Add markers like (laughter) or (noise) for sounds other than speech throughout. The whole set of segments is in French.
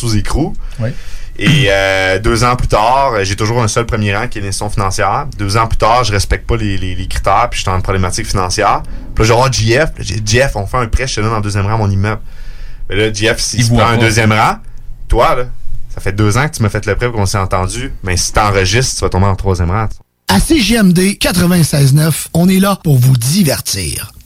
Sous écrou. Oui. Et euh, deux ans plus tard, j'ai toujours un seul premier rang qui est l'institution financière. Deux ans plus tard, je respecte pas les, les, les critères, puis je suis en problématique financière. Puis là, j'ai voir JF. Jeff, on fait un prêt, je te donne en deuxième rang mon immeuble. Mais là, Jeff, s'il prend un deuxième rang, toi, là, ça fait deux ans que tu m'as fait le prêt qu'on s'est entendu. Mais si t'enregistres, tu vas tomber en troisième rang. À CGMD 96.9, on est là pour vous divertir.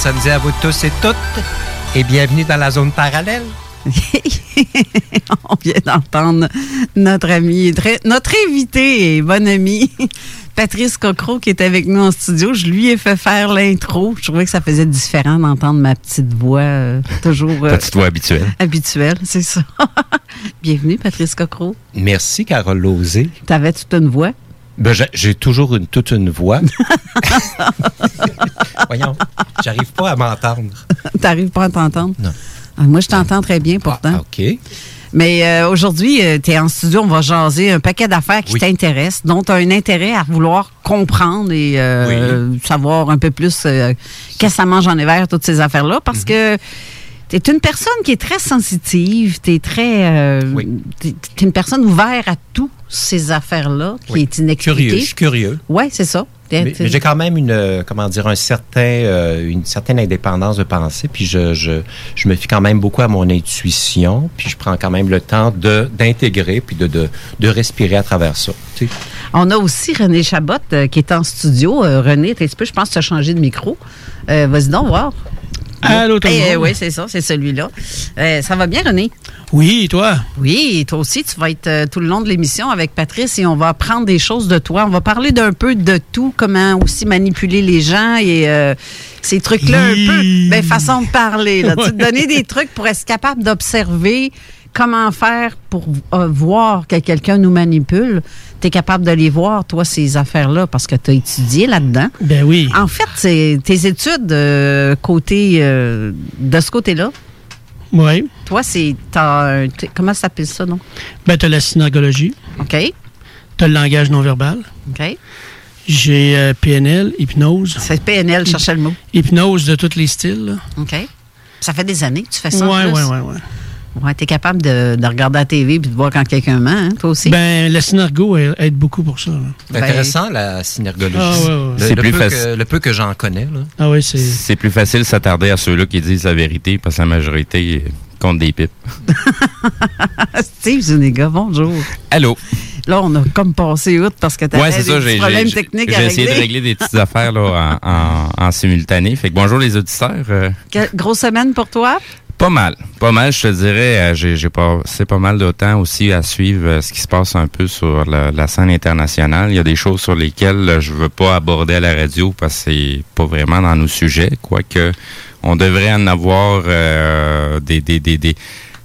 samedi à vous tous et toutes et bienvenue dans la zone parallèle. (laughs) On vient d'entendre notre ami, notre invité et bon ami, (laughs) Patrice Cocro, qui est avec nous en studio. Je lui ai fait faire l'intro. Je trouvais que ça faisait différent d'entendre ma petite voix, euh, toujours euh, Petite voix habituelle. habituelle, c'est ça. (laughs) Bienvenue, Patrice Cocro. Merci, Carole Lozé. T'avais toute une voix? Ben, j'ai- toujours une, toute une voix. (laughs) Voyons, j'arrive pas à m'entendre. (laughs) T'arrives pas à t'entendre? Non. Ah, moi, je t'entends très bien pourtant. OK. Mais euh, aujourd'hui, tu es en studio, on va jaser un paquet d'affaires qui Oui. t'intéressent, dont tu as un intérêt à vouloir comprendre et euh, savoir un peu plus euh, qu'est-ce que ça mange en hiver, toutes ces affaires-là, parce que tu es une personne qui est très sensitive, tu es très. euh, t'es- t'es une personne ouverte à toutes ces affaires-là, qui Oui. est inexpliquée. Curieux, je suis curieux. Oui, c'est ça. Mais, j'ai quand même une, euh, comment dire, un certain, euh, une certaine indépendance de pensée, puis je, je, je me fie quand même beaucoup à mon intuition, puis je prends quand même le temps de d'intégrer, puis de, de, de respirer à travers ça. tu sais. On a aussi René Chabot euh, qui est en studio. Euh, René, t'es un petit peu, je pense que tu as changé de micro. Vas-y donc voir. Allô, tout le Eh, oui, c'est ça, c'est celui-là. Euh, ça va bien, René? Oui, toi? Oui, toi aussi, tu vas être euh, tout le long de l'émission avec Patrice et on va apprendre des choses de toi. On va parler d'un peu de tout, comment aussi manipuler les gens et euh, ces trucs-là un peu. Ben, façon de parler, là. Tu (laughs) te donner des trucs pour être capable d'observer comment faire pour euh, voir que quelqu'un nous manipule? Tu es capable de les voir, toi, ces affaires-là, parce que tu as étudié là-dedans. Ben oui. En fait, tes études euh, côté euh, de ce côté-là. Oui. Toi, c'est. Comment ça s'appelle ça, non? Ben, t'as la synergologie. OK. T'as le langage non verbal. OK. J'ai PNL, hypnose. C'est PNL, cherchais le mot. Hypnose de tous les styles. là. OK. Ça fait des années que tu fais ça. en Ouais, plus. ouais, ouais, t'es capable de, de regarder la TV et de voir quand quelqu'un ment, hein, toi aussi? Ben, la synergo aide beaucoup pour ça. C'est intéressant, la synergologie. Ah, ouais, ouais. Le, C'est le plus peu facile. que, le peu que j'en connais. Là. Ah oui, c'est. C'est plus facile de s'attarder à ceux-là qui disent la vérité parce que la majorité contre des pipes. (laughs) Steve Zuniga, bonjour. Allô? Là, on a comme passé outre parce que tu Ouais, des ça. petits problèmes j'ai- techniques à j'ai essayé de régler. régler des petites affaires là, en, en- en simultané. Fait que bonjour les auditeurs. Grosse semaine pour toi? Pas mal. Pas mal, je te dirais. euh, J'ai, passé pas mal de temps aussi à suivre euh, ce qui se passe un peu sur la, la scène internationale. Il y a des choses sur lesquelles euh, je veux pas aborder à la radio parce que c'est pas vraiment dans nos sujets. Quoique, on devrait en avoir euh, des, des, des, des-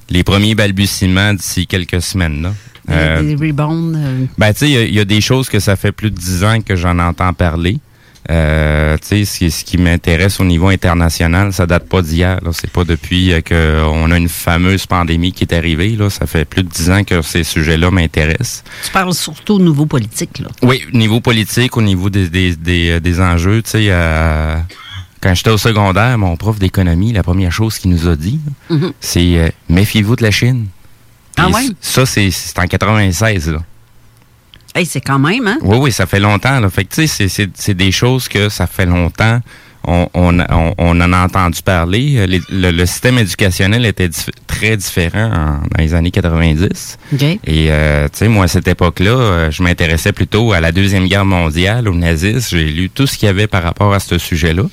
les premiers balbutiements d'ici quelques semaines. Là. Euh, Des, des rebounds. euh, ben, tu sais, il y a- il y, a des choses que ça fait plus de dix ans que j'en entends parler. Euh, tu sais, ce qui, ce qui m'intéresse au niveau international, ça date pas d'hier. Là, c'est pas depuis euh, que on a une fameuse pandémie qui est arrivée. Là, ça fait plus de dix ans que ces sujets-là m'intéressent. tu parles surtout au niveau politique, là. Oui, au niveau politique, au niveau des, des, des, euh, des enjeux, tu sais, euh, quand j'étais au secondaire, mon prof d'économie, la première chose qu'il nous a dit, Mhm. c'est euh, méfiez-vous de la Chine. Ah ouais? Ça, c'est c'est en 96, là. Hey, c'est quand même, hein? Oui, oui, ça fait longtemps. Là. Fait que, tu sais, c'est- c'est- c'est des choses que ça fait longtemps. On, on, on, on en a entendu parler. Euh, les- le, le système éducationnel était dif- très différent en- dans les années 90. OK. Et, euh, tu sais, moi, à cette époque-là, euh, je m'intéressais plutôt à la Deuxième Guerre mondiale, au nazisme. J'ai lu tout ce qu'il y avait par rapport à ce sujet-là.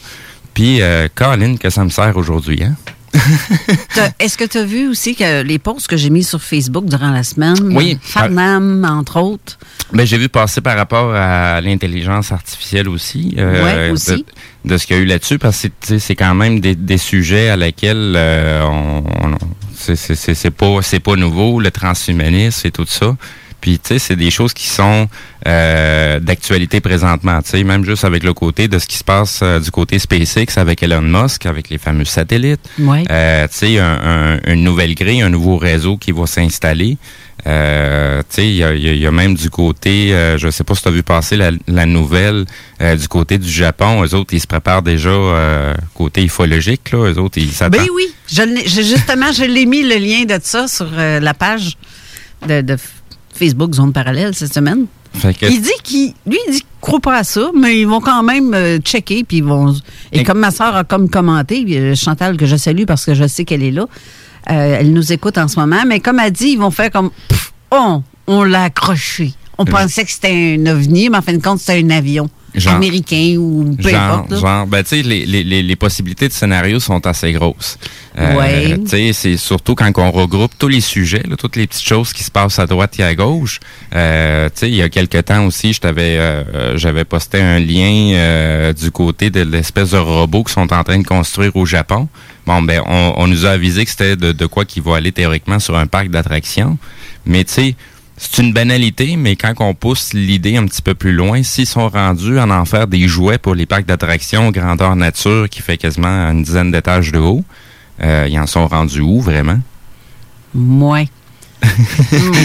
Puis, euh, Colin, que ça me sert aujourd'hui, hein? (laughs) Est-ce que tu as vu aussi que les posts que j'ai mis sur Facebook durant la semaine? Oui. Farnham, entre autres. Ben, j'ai vu passer par rapport à l'intelligence artificielle aussi. euh, Ouais, aussi. De, de ce qu'il y a eu là-dessus, parce que c'est quand même des, des sujets à lesquels euh, on, on- c'est- pas c'est pas nouveau, le transhumanisme et tout ça. Puis tu sais, c'est des choses qui sont euh, d'actualité présentement. Tu sais, même juste avec le côté de ce qui se passe euh, du côté SpaceX avec Elon Musk, avec les fameux satellites. Ouais. Euh, tu sais, un- un- une nouvelle grille, un nouveau réseau qui va s'installer. Euh, tu sais, il y y y a même du côté, euh, je sais pas si tu as vu passer la, la nouvelle euh, du côté du Japon. Eux autres, ils se préparent déjà euh, côté ufologique. Là. Eux autres, ils s'attendent. Ben oui, je- justement, je l'ai mis le lien de ça sur euh, la page de, de Facebook Zone Parallèle cette semaine. Que- Il dit qu'il, lui, il dit qu'il croit pas à ça, mais ils vont quand même euh, checker, puis ils vont. Et comme ma soeur a comme commenté, puis, euh, Chantal que je salue parce que je sais qu'elle est là, euh, elle nous écoute en ce moment, mais comme elle dit, ils vont faire comme, Pff, oh, on l'a accroché. On pensait que c'était un ovni, mais en fin de compte, c'était un avion Genre- américain ou peu genre, importe. là. genre, ben, tu sais, les, les, les, les possibilités de scénario sont assez grosses. Euh, Ouais. Tu sais, c'est surtout quand on regroupe tous les sujets, là, toutes les petites choses qui se passent à droite et à gauche. Euh, tu sais, il y a quelque temps aussi, je t'avais, euh, euh, j'avais posté un lien euh, du côté de l'espèce de robots qui sont en train de construire au Japon. Bon, ben, on, on nous a avisé que c'était de, de quoi qui va aller théoriquement sur un parc d'attractions. Mais tu sais, c'est une banalité, mais quand on pousse l'idée un petit peu plus loin, s'ils sont rendus à en faire des jouets pour les parcs d'attractions grandeur nature qui fait quasiment une dizaine d'étages de haut, euh, ils en sont rendus où vraiment? Moins. (laughs)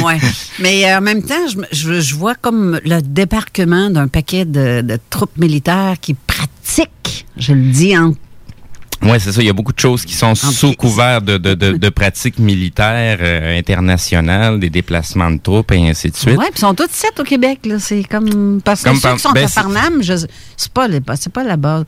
ouais. Mais euh, en même temps, je, vois comme le débarquement d'un paquet de, de troupes militaires qui pratiquent, je le dis en Oui, c'est ça. Il y a beaucoup de choses qui sont sous couvert de, de, de, de pratiques militaires euh, internationales, des déplacements de troupes et ainsi de suite. Ouais, puis ils sont tous sept au Québec, là. C'est comme. Parce que Comme ceux par- qui sont ben, à c'est- Farnham, je- c'est pas, les- c'est pas là-bas.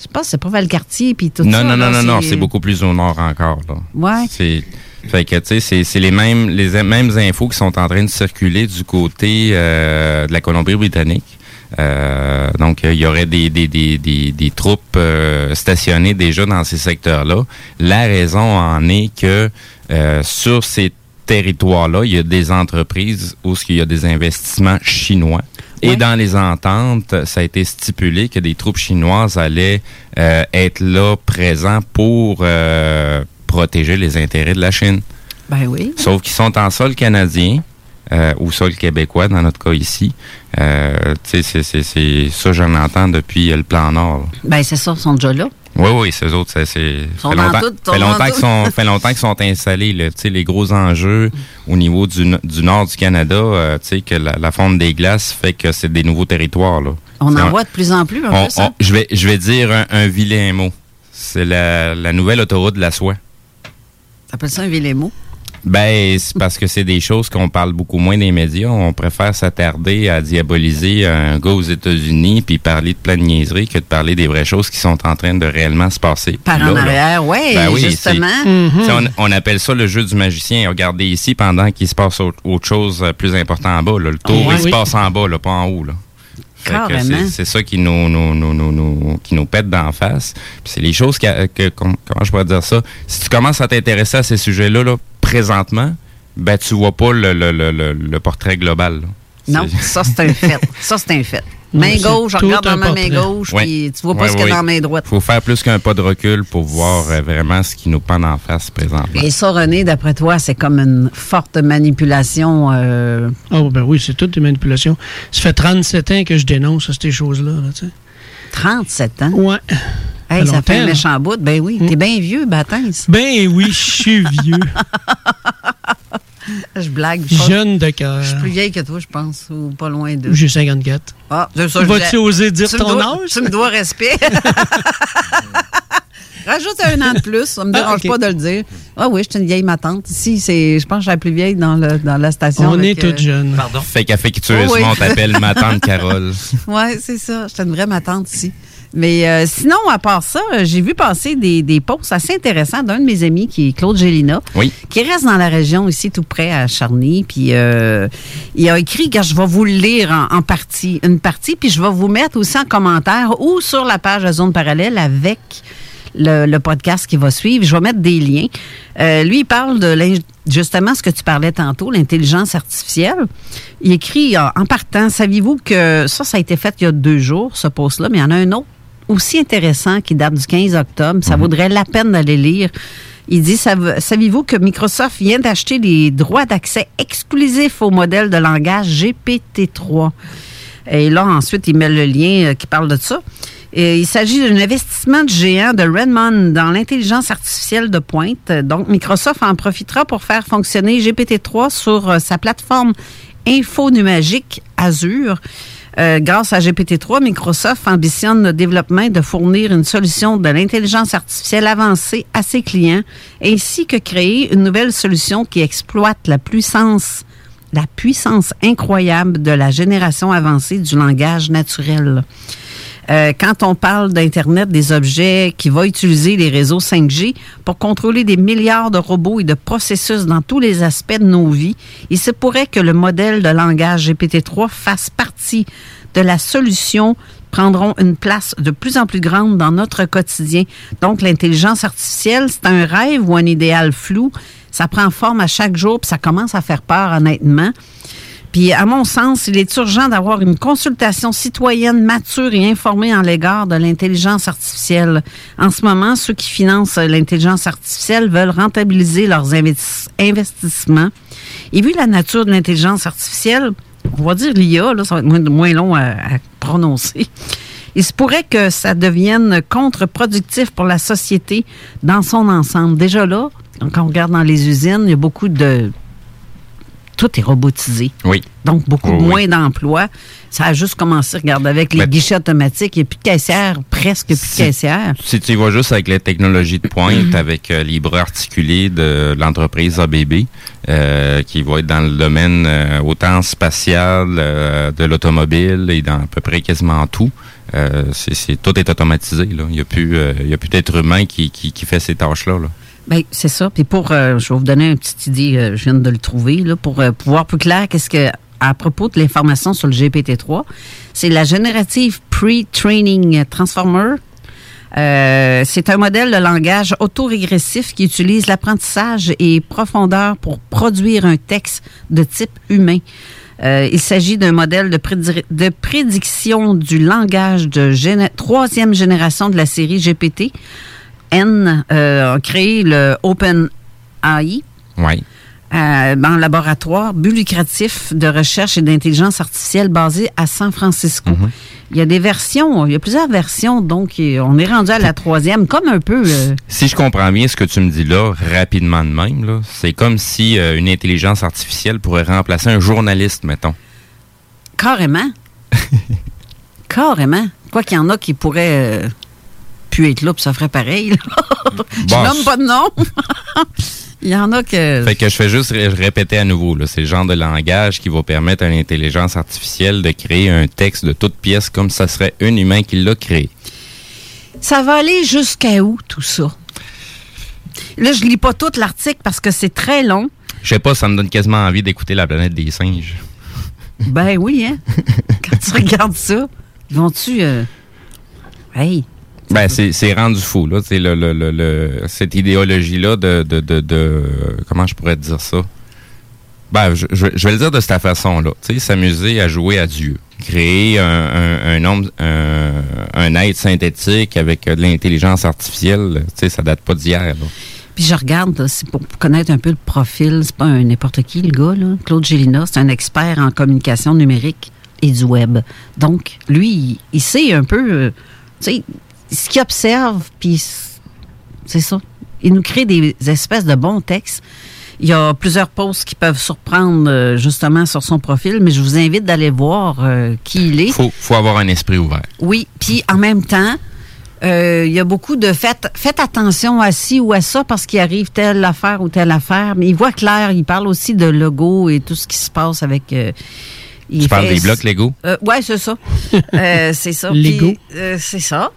Je pense que c'est pas Valcartier, puis tout non, ça. non, non, non, non, c'est beaucoup plus au nord encore. Ouais. C'est, fait que, tu sais, c'est, c'est les mêmes, les mêmes infos qui sont en train de circuler du côté euh, de la Colombie-Britannique. Euh, donc, il y aurait des, des, des, des, des troupes euh, stationnées déjà dans ces secteurs-là. La raison en est que euh, sur ces territoires-là, il y a des entreprises où il y a des investissements chinois. Et dans les ententes, ça a été stipulé que des troupes chinoises allaient euh, être là, présents pour euh, protéger les intérêts de la Chine. Ben oui. Sauf qu'ils sont en sol canadien euh, ou sol québécois, dans notre cas ici. Euh, tu sais, c'est- ça, j'en entends depuis euh, le plan Nord. Ben c'est ça, ils sont déjà là. Oui, oui, ces autres, ça, c'est. Fait longtemps, tout, fait longtemps qu'ils sont, fait longtemps qu'ils sont installés. Là, les gros enjeux au niveau du, du nord du Canada, euh, tu sais, que la, la fonte des glaces fait que c'est des nouveaux territoires. Là. On en voit de plus en plus, on- peu ça. on- je, vais, je vais dire un, un vilain mot. C'est la, la nouvelle autoroute de la soie. T'appelles ça un vilain mot? Ben, c'est parce que c'est des choses qu'on parle beaucoup moins des médias. On préfère s'attarder à diaboliser un gars aux États-Unis puis parler de plein de niaiseries que de parler des vraies choses qui sont en train de réellement se passer. Par là, en là. arrière, ouais, Ben oui, justement. Mhm. on, on appelle ça le jeu du magicien. Regardez ici pendant qu'il se passe autre, autre chose euh, plus important en bas. là. Le tour, il se passe en bas, là, pas en haut. Là. Que c'est- ça qui nous, nous, nous, nous, nous- qui nous pète d'en face. C'est les choses que, com- comment je pourrais dire ça? Si tu commences à t'intéresser à ces sujets-là là, présentement, ben tu vois pas le, le, le, le- le portrait global. là. Non, ça, c'est un fait. Ça, c'est un fait. (laughs) Main gauche, je regarde dans ma main portrait. gauche, Ouais. puis tu vois pas ce qu'il y a dans la main droite. faut faire plus qu'un pas de recul pour voir euh, vraiment ce qui nous pend en face présentement. Et ça, René, d'après toi, c'est comme une forte manipulation. euh, Oh, ben oui, c'est toutes des manipulations. Ça fait 37 ans que je dénonce ces choses-là. là, tu sais. 37 ans? Ouais. Hey, ça fait un méchant bout. Ben oui, t'es bien vieux, Baptiste. Ben oui, je suis vieux. (laughs) Je blague. Jeune de cœur. Je suis plus vieille que toi, je pense, ou pas loin de. J'ai 54. Ah, Vas-tu oser dire Tu ton dois- âge? Tu me dois respect. (laughs) Rajoute un an de plus, ça me Ah, dérange pas de le dire. Ah oui, je suis une vieille ma tante. Ici, c'est, je pense que je suis la plus vieille dans, le, dans la station. On est euh, toutes jeunes. Pardon? Fait qu'affectueusement, Oh oui. on t'appelle ma tante (laughs) Carole. Oui, c'est ça. J'étais une vraie ma tante ici. Mais euh, sinon, à part ça, euh, j'ai vu passer des, des posts assez intéressants d'un de mes amis qui est Claude Gélina, Oui. qui reste dans la région ici, tout près à Charny. Puis euh, il a écrit, que je vais vous le lire en, en partie, une partie, puis je vais vous mettre aussi en commentaire ou sur la page de Zone Parallèle avec le, le podcast qui va suivre. Je vais mettre des liens. Euh, lui, il parle de justement ce que tu parlais tantôt, l'intelligence artificielle. Il écrit euh, en partant, saviez-vous que ça, ça a été fait il y a deux jours, ce post-là, mais il y en a un autre aussi intéressant qui date du 15 octobre. Ça vaudrait la peine d'aller lire. Il dit, Sav- saviez-vous que Microsoft vient d'acheter les droits d'accès exclusifs au modèle de langage GPT-3? Et là, ensuite, il met le lien euh, qui parle de ça. Il s'agit d'un investissement de géant de Redmond dans l'intelligence artificielle de pointe. Donc, Microsoft en profitera pour faire fonctionner GPT-3 sur euh, sa plateforme infonuagique Azure. Euh, grâce à GPT-3, Microsoft ambitionne le développement de fournir une solution de l'intelligence artificielle avancée à ses clients, ainsi que créer une nouvelle solution qui exploite la puissance, la puissance incroyable de la génération avancée du langage naturel. Euh, quand on parle d'Internet des objets qui va utiliser les réseaux 5G pour contrôler des milliards de robots et de processus dans tous les aspects de nos vies, il se pourrait que le modèle de langage GPT-3 fasse partie de la solution prendront une place de plus en plus grande dans notre quotidien. Donc, l'intelligence artificielle, c'est un rêve ou un idéal flou. Ça prend forme à chaque jour, puis ça commence à faire peur, honnêtement. Puis, à mon sens, il est urgent d'avoir une consultation citoyenne mature et informée en l'égard de l'intelligence artificielle. En ce moment, ceux qui financent l'intelligence artificielle veulent rentabiliser leurs investis- investissements. Et vu la nature de l'intelligence artificielle, on va dire l'IA, là, ça va être moins, moins long à, à prononcer. Il se pourrait que ça devienne contre-productif pour la société dans son ensemble. Déjà là, quand on regarde dans les usines, il y a beaucoup de tout est robotisé. Oui. Donc, beaucoup Oui, oui. moins d'emplois. Ça a juste commencé, regarde, avec les Mais- guichets automatiques. Il n'y a plus de caissière, presque plus de Si- caissière. Si tu y vas juste avec les technologies de pointe, avec euh, les bras articulés de l'entreprise ABB, euh, qui va être dans le domaine euh, autant spatial, euh, de l'automobile et dans à peu près quasiment tout, c'est, tout est automatisé. Là. Il n'y a plus, il y a plus d'être humain qui, qui, qui fait ces tâches-là. Là. Ben, c'est ça. Puis pour, euh, je vais vous donner une petite idée, euh, je viens de le trouver, là, pour euh, pouvoir plus clair, qu'est-ce que, à propos de l'information sur le GPT-3, c'est la Generative Pre-Training Transformer. Euh, c'est un modèle de langage autorégressif qui utilise l'apprentissage et profondeur pour produire un texte de type humain. Euh, il s'agit d'un modèle de, prédi- de prédiction du langage de troisième génération de la série GPT. N euh, a créé le OpenAI Oui. euh, en laboratoire but lucratif de recherche et d'intelligence artificielle basé à San Francisco. Il y a des versions, il y a plusieurs versions, donc on est rendu à la troisième, comme un peu. euh, Si je comprends bien ce que tu me dis là, rapidement de même, c'est comme si euh, une intelligence artificielle pourrait remplacer un journaliste, mettons. carrément. (laughs) carrément. Quoi qu'il y en a qui pourraient pu être là, puis ça ferait pareil. là. Je Bon, nomme pas de nom. (laughs) Il y en a que. Fait que je fais juste ré- répéter à nouveau. C'est le genre de langage qui va permettre à l'intelligence artificielle de créer un texte de toute pièce comme ça serait un humain qui l'a créé. Ça va aller jusqu'à où, tout ça? Là, je lis pas tout l'article parce que c'est très long. Je sais pas, ça me donne quasiment envie d'écouter la planète des singes. Ben oui, hein? Quand tu (laughs) regardes ça, vont-tu. euh, Hey! Ben, c'est rendu fou, là. Le, le, le, le- cette idéologie-là de, de, de, Comment je pourrais dire ça? Ben, je, je- vais le dire de cette façon-là. Tu sais, s'amuser à jouer à Dieu. Créer un, un, homme, un, un être synthétique avec de l'intelligence artificielle, tu sais, ça date pas d'hier. Puis je regarde, là, pour connaître un peu le profil. C'est pas n'importe qui, le gars, là. Claude Gélina, c'est un expert en communication numérique et du web. Donc, lui, il, il sait un peu, euh, tu sais, ce qu'il observe, puis c'est ça. Il nous crée des espèces de bons textes. Il y a plusieurs posts qui peuvent surprendre euh, justement sur son profil, mais je vous invite d'aller voir euh, qui il est. Faut, faut avoir un esprit ouvert. Oui, puis en même temps, euh, il y a beaucoup de faites, faites attention à ci ou à ça parce qu'il arrive telle affaire ou telle affaire. Mais il voit clair, il parle aussi de logo et tout ce qui se passe avec. Il Tu parles des blocs Lego? Euh, ouais, c'est ça. (laughs) Euh, c'est ça. Lego. Euh, c'est ça.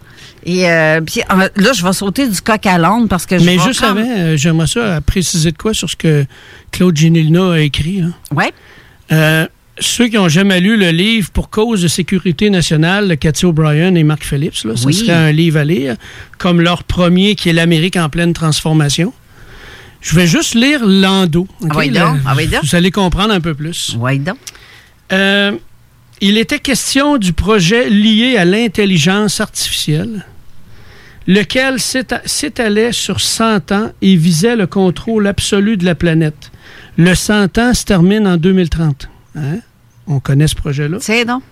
Et euh, puis euh, là, je vais sauter du coq à l'âne parce que je Mais juste prendre- avant, j'aimerais ça préciser de quoi sur ce que Claude Ginilna a écrit. hein? Ouais. Euh, ceux qui n'ont jamais lu le livre Pour cause de sécurité nationale de Cathy O'Brien et Mark Phillips, là, ce Oui. serait un livre à lire, comme leur premier qui est L'Amérique en pleine transformation. Je vais juste lire l'endo. ok? Ah oui donc, ah oui donc. Vous allez comprendre un peu plus. Ouais, donc. Euh, il était question du projet lié à l'intelligence artificielle, lequel s'éta- s'étalait sur 100 ans et visait le contrôle absolu de la planète. Le 100 ans se termine en 2030. Hein? On connaît ce projet-là. C'est donc.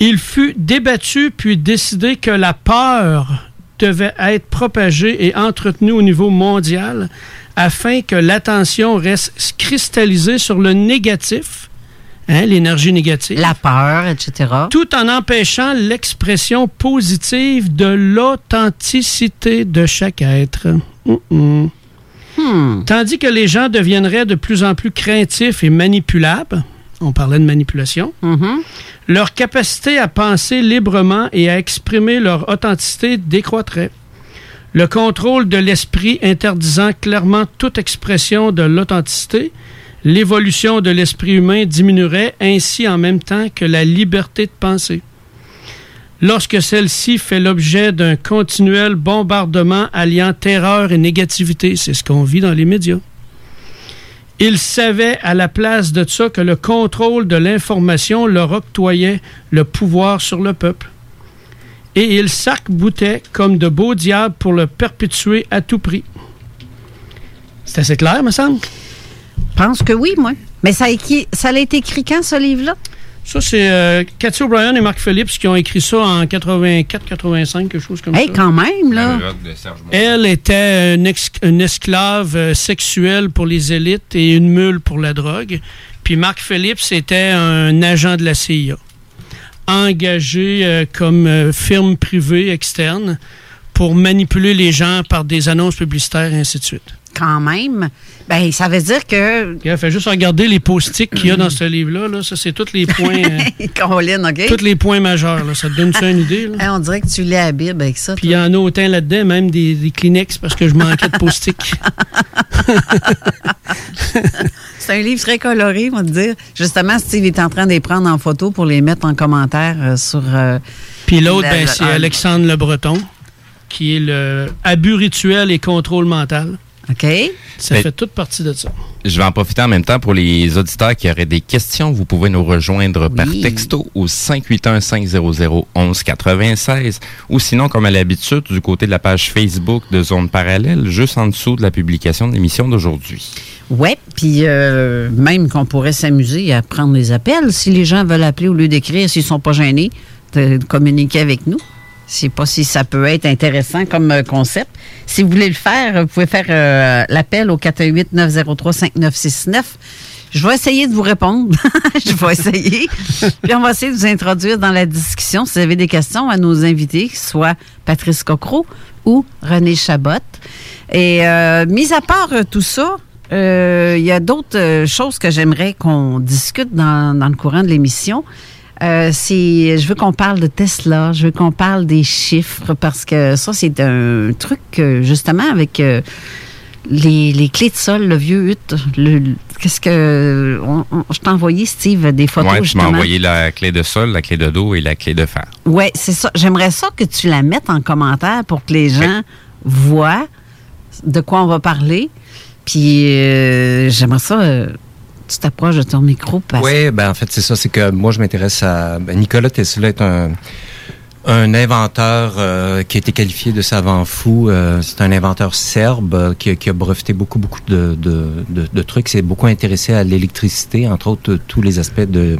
Il fut débattu puis décidé que la peur devait être propagée et entretenue au niveau mondial afin que l'attention reste cristallisée sur le négatif, hein, l'énergie négative. La peur, etc. Tout en empêchant l'expression positive de l'authenticité de chaque être. Hmm. Tandis que les gens deviendraient de plus en plus craintifs et manipulables, on parlait de manipulation, Mm-hmm. leur capacité à penser librement et à exprimer leur authenticité décroîtrait. Le contrôle de l'esprit interdisant clairement toute expression de l'authenticité, l'évolution de l'esprit humain diminuerait ainsi en même temps que la liberté de penser. Lorsque celle-ci fait l'objet d'un continuel bombardement alliant terreur et négativité, c'est ce qu'on vit dans les médias. Il savait à la place de ça que le contrôle de l'information leur octroyait le pouvoir sur le peuple. Et il s'arc-boutait comme de beaux diables pour le perpétuer à tout prix. C'est assez clair, me semble? Je pense que oui, moi. Mais ça a, écrit- ça a été écrit quand, ce livre-là? Ça, c'est euh, Cathy O'Brien et Mark Phillips qui ont écrit ça en 84-85, quelque chose comme Hey, ça. quand même, là. Elle était une, ex- une esclave euh, sexuelle pour les élites et une mule pour la drogue. Puis Mark Phillips était un agent de la CIA, engagé euh, comme euh, firme privée externe pour manipuler les gens par des annonces publicitaires et ainsi de suite. Quand même. Ben, ça veut dire que. Il fait juste regarder les post-it qu'il y a dans ce livre-là. là. Ça, c'est tous les (laughs) points, euh, Caroline, OK? tous les points majeurs. là. Ça te donne ça une idée? là? (laughs) Hey, on dirait que tu lis la Bible avec ça. Puis il y en a autant là-dedans, même des, des Kleenex, parce que je manquais de post-it. (laughs) C'est un livre très coloré, on va te dire. Justement, Steve est en train de les prendre en photo pour les mettre en commentaire euh, sur. euh, Puis l'autre, la- ben, c'est Alexandre Le Breton, qui est le abus rituel et contrôle mental. OK? Ça Ben- fait toute partie de ça. Je vais en profiter en même temps pour les auditeurs qui auraient des questions. Vous pouvez nous rejoindre par Oui. texto au 581-500-1196 ou sinon, comme à l'habitude, du côté de la page Facebook de Zone Parallèle, juste en dessous de la publication de l'émission d'aujourd'hui. Ouais, puis euh, même qu'on pourrait s'amuser à prendre les appels si les gens veulent appeler au lieu d'écrire, s'ils sont pas gênés de, de communiquer avec nous. Je sais pas si ça peut être intéressant comme euh, concept. Si vous voulez le faire, vous pouvez faire euh, l'appel au 418-903-5969. Je vais essayer de vous répondre. (laughs) Je vais essayer. Puis on va essayer de vous introduire dans la discussion. Si vous avez des questions à nos invités, soit Patrice Cocro ou René Chabot. Et euh, mis à part euh, tout ça, il y a d'autres choses que j'aimerais qu'on discute dans le courant de l'émission. Euh, c'est, je veux qu'on parle de Tesla, je veux qu'on parle des chiffres parce que ça, c'est un truc, justement, avec euh, les, les clés de sol, le vieux hut. le- Qu'est-ce que. on- on- je t'ai envoyé, Steve, des photos, Ouais, tu m'as envoyé la clé de sol, la clé de dos et la clé de fer. Oui, c'est ça. J'aimerais ça que tu la mettes en commentaire pour que les gens voient de quoi on va parler. Puis euh, j'aimerais ça. Tu t'approches de ton micro Oui, ben en fait, c'est ça. C'est que moi, je m'intéresse à. ben, Nikola Tesla est un, inventeur euh, qui a été qualifié de savant fou. Euh, c'est un inventeur serbe euh, qui, a- breveté beaucoup, beaucoup de, de, de, trucs. Il s'est beaucoup intéressé à l'électricité, entre autres tous les aspects de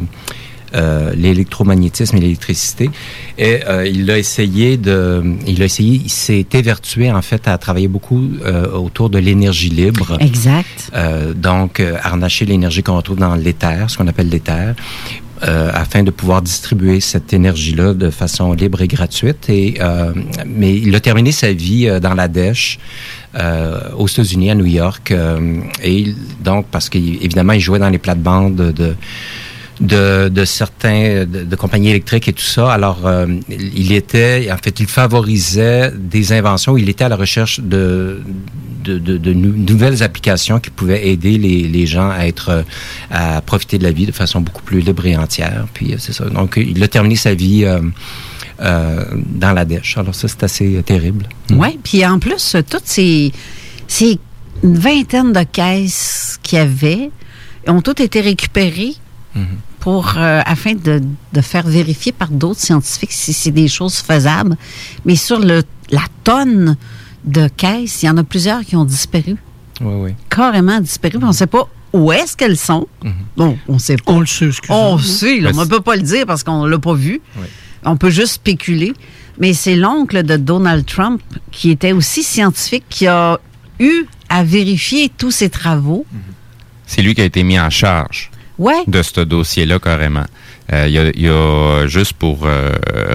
euh, l'électromagnétisme et l'électricité. Et euh, il a essayé de, il a essayé, il s'est évertué en fait à travailler beaucoup euh, autour de l'énergie libre. Exact. Euh, donc, euh, harnacher l'énergie qu'on retrouve dans l'éther, ce qu'on appelle l'éther, euh, afin de pouvoir distribuer cette énergie-là de façon libre et gratuite. Et, euh, mais il a terminé sa vie euh, dans la dèche. Euh, aux États-Unis, à New York, euh, et il- donc parce qu'évidemment il jouait dans les plates-bandes de de, de certains de, de compagnies électriques et tout ça. Alors, euh, il était, en fait, il favorisait des inventions. Il était à la recherche de de, de, de nou- nouvelles applications qui pouvaient aider les, les gens à être euh, à profiter de la vie de façon beaucoup plus libre et entière. Puis euh, c'est ça. Donc, il a terminé sa vie euh, euh, dans la dèche. Alors ça, c'est assez terrible. Oui, puis en plus, toutes ces, ces une de caisses qu'il y avait ont toutes été récupérées pour euh, afin de, de faire vérifier par d'autres scientifiques si c'est des choses faisables. Mais sur le, la tonne de caisses, il y en a plusieurs qui ont disparu, Oui, oui. carrément disparu. On ne sait pas où est-ce qu'elles sont. Bon, on sait pas. On le sait, On le sait, là, Ben, on ne peut pas le dire parce qu'on ne l'a pas vu. On peut juste spéculer. Mais c'est l'oncle de Donald Trump, qui était aussi scientifique, qui a eu à vérifier tous ses travaux. C'est lui qui a été mis en charge De ce dossier-là carrément. Euh, Il y, juste pour euh,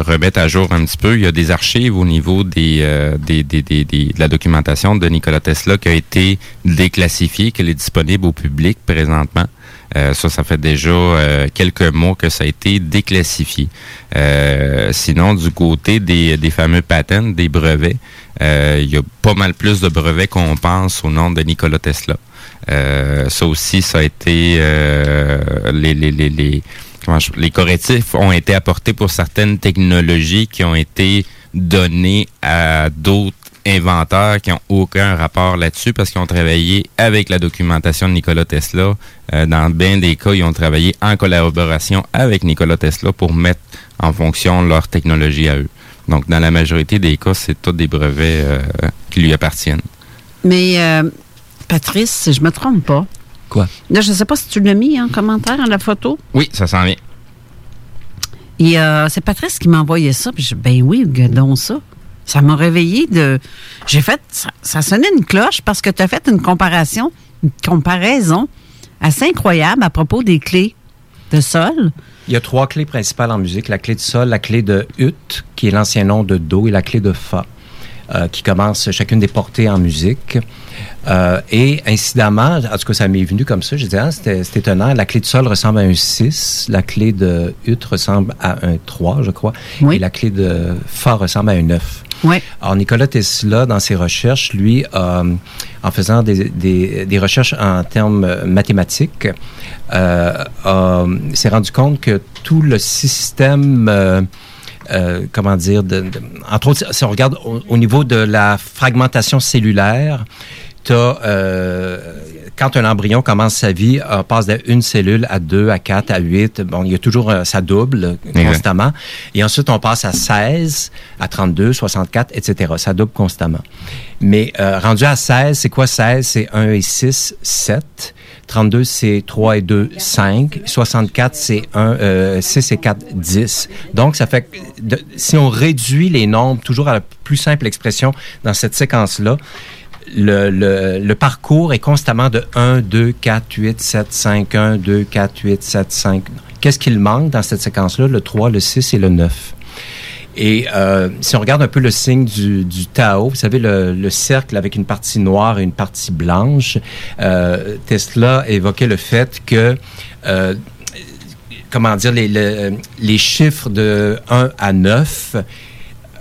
remettre à jour un petit peu, il y a des archives au niveau des, euh, des, de la documentation de Nikola Tesla qui a été déclassifiée, qu'elle est disponible au public présentement. Ça, ça fait déjà quelques mois que ça a été déclassifié. Sinon, du côté des, des fameux patents, des brevets, il y a pas mal plus de brevets qu'on pense au nom de Nikola Tesla. Euh, ça aussi, ça a été euh, les, les, les, les, correctifs ont été apportés pour certaines technologies qui ont été données à d'autres inventeurs qui n'ont aucun rapport là-dessus parce qu'ils ont travaillé avec la documentation de Nikola Tesla. Euh, dans bien des cas, ils ont travaillé en collaboration avec Nikola Tesla pour mettre en fonction leur technologie à eux. Donc, dans la majorité des cas, c'est tous des brevets qui lui appartiennent. Mais Patrice, si je me trompe pas. Quoi? Là, je ne sais pas si tu l'as mis en commentaire dans la photo. Oui, ça s'en vient. Et euh, c'est Patrice qui m'a envoyé ça. Puis je ben oui, regardons ça. Ça m'a réveillé de. J'ai fait. Ça, ça sonnait une cloche parce que tu as fait une comparaison, une comparaison assez incroyable à propos des clés de sol. Il y a trois clés principales en musique. La clé de sol, la clé de ut, qui est l'ancien nom de do, et la clé de fa, euh, qui commence chacune des portées en musique. Euh, et incidemment, en tout cas, ça m'est venu comme ça. Je disais, ah, c'était c'est étonnant. La clé de sol ressemble à un 6. La clé de ut ressemble à un 3, je crois. Et la clé de fa ressemble à un 9. Oui. Alors, Nicolas Tesla, dans ses recherches, lui, euh, en faisant des, des, des recherches en termes mathématiques, s'est rendu compte que tout le système, euh, comment dire, de, de- entre autres, si on regarde au, au niveau de la fragmentation cellulaire, t'as, euh, quand un embryon commence sa vie, on passe d'une cellule à deux, à quatre, à huit. Bon, il y a toujours euh, ça double euh, Exact. constamment. Et ensuite, on passe à 16, à 32, 64, etc. Ça double constamment. Mais euh, rendu à 16, c'est quoi 16? C'est 1 et 6, 7. 32, c'est 3 et 2, 5. 64, c'est 1, euh, 6 et 4, 10. Donc, ça fait que de- si on réduit les nombres toujours à la plus simple expression dans cette séquence-là, le, le, le parcours est constamment de 1, 2, 4, 8, 7, 5, 1, 2, 4, 8, 7, 5. Qu'est-ce qu'il manque dans cette séquence-là? Le 3, le 6 et le 9. Et euh, si on regarde un peu le signe du, du Tao, vous savez, le, le cercle avec une partie noire et une partie blanche, euh, Tesla évoquait le fait que euh, comment dire, les, le- les chiffres de 1 à 9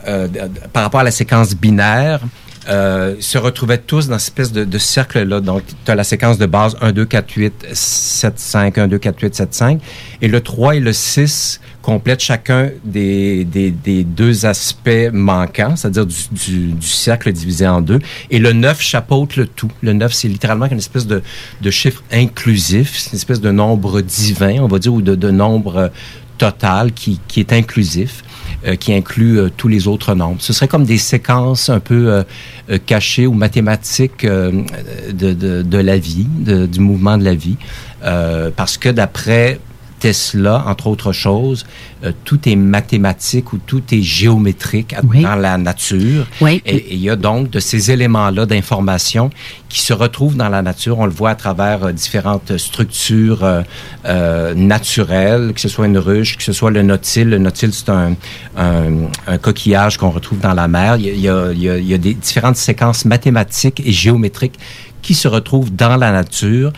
euh, par rapport à la séquence binaire euh, se retrouvaient tous dans cette espèce de, de cercle-là. Donc, tu as la séquence de base 1, 2, 4, 8, 7, 5, 1, 2, 4, 8, 7, 5. Et le 3 et le 6 complètent chacun des, des, des deux aspects manquants, c'est-à-dire du, du, du cercle divisé en deux. Et le 9 chapeaute le tout. Le 9, c'est littéralement une espèce de, de chiffre inclusif, c'est une espèce de nombre divin, on va dire, ou de, de nombre euh, total qui, qui est inclusif, qui inclut euh, tous les autres nombres. Ce serait comme des séquences un peu euh, euh, cachées ou mathématiques euh, de, de, la vie, du mouvement de la vie, euh, parce que d'après Tesla, entre autres choses, euh, tout est mathématique ou tout est géométrique dans la nature. Oui. Et il y a donc de ces éléments-là d'information qui se retrouvent dans la nature. On le voit à travers euh, différentes structures euh, naturelles, que ce soit une ruche, que ce soit le nautile. Le nautile, c'est un, un, un coquillage qu'on retrouve dans la mer. Il y a, il y a- il y a- il y a des différentes séquences mathématiques et géométriques qui se retrouvent dans la nature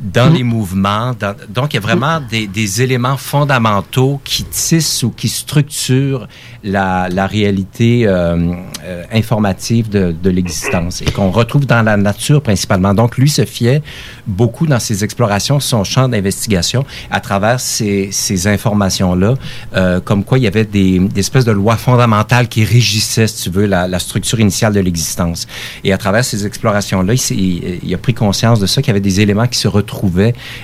dans les mouvements. dans- donc, il y a vraiment des, des éléments fondamentaux qui tissent ou qui structurent la, la réalité euh, euh, informative de, de l'existence et qu'on retrouve dans la nature principalement. Donc, lui se fiait beaucoup dans ses explorations, son champ d'investigation, à travers ces, ces informations-là, euh, comme quoi il y avait des, des espèces de lois fondamentales qui régissaient, si tu veux, la, la structure initiale de l'existence. Et à travers ces explorations-là, il, il- il a pris conscience de ça, qu'il y avait des éléments qui se retrouvaient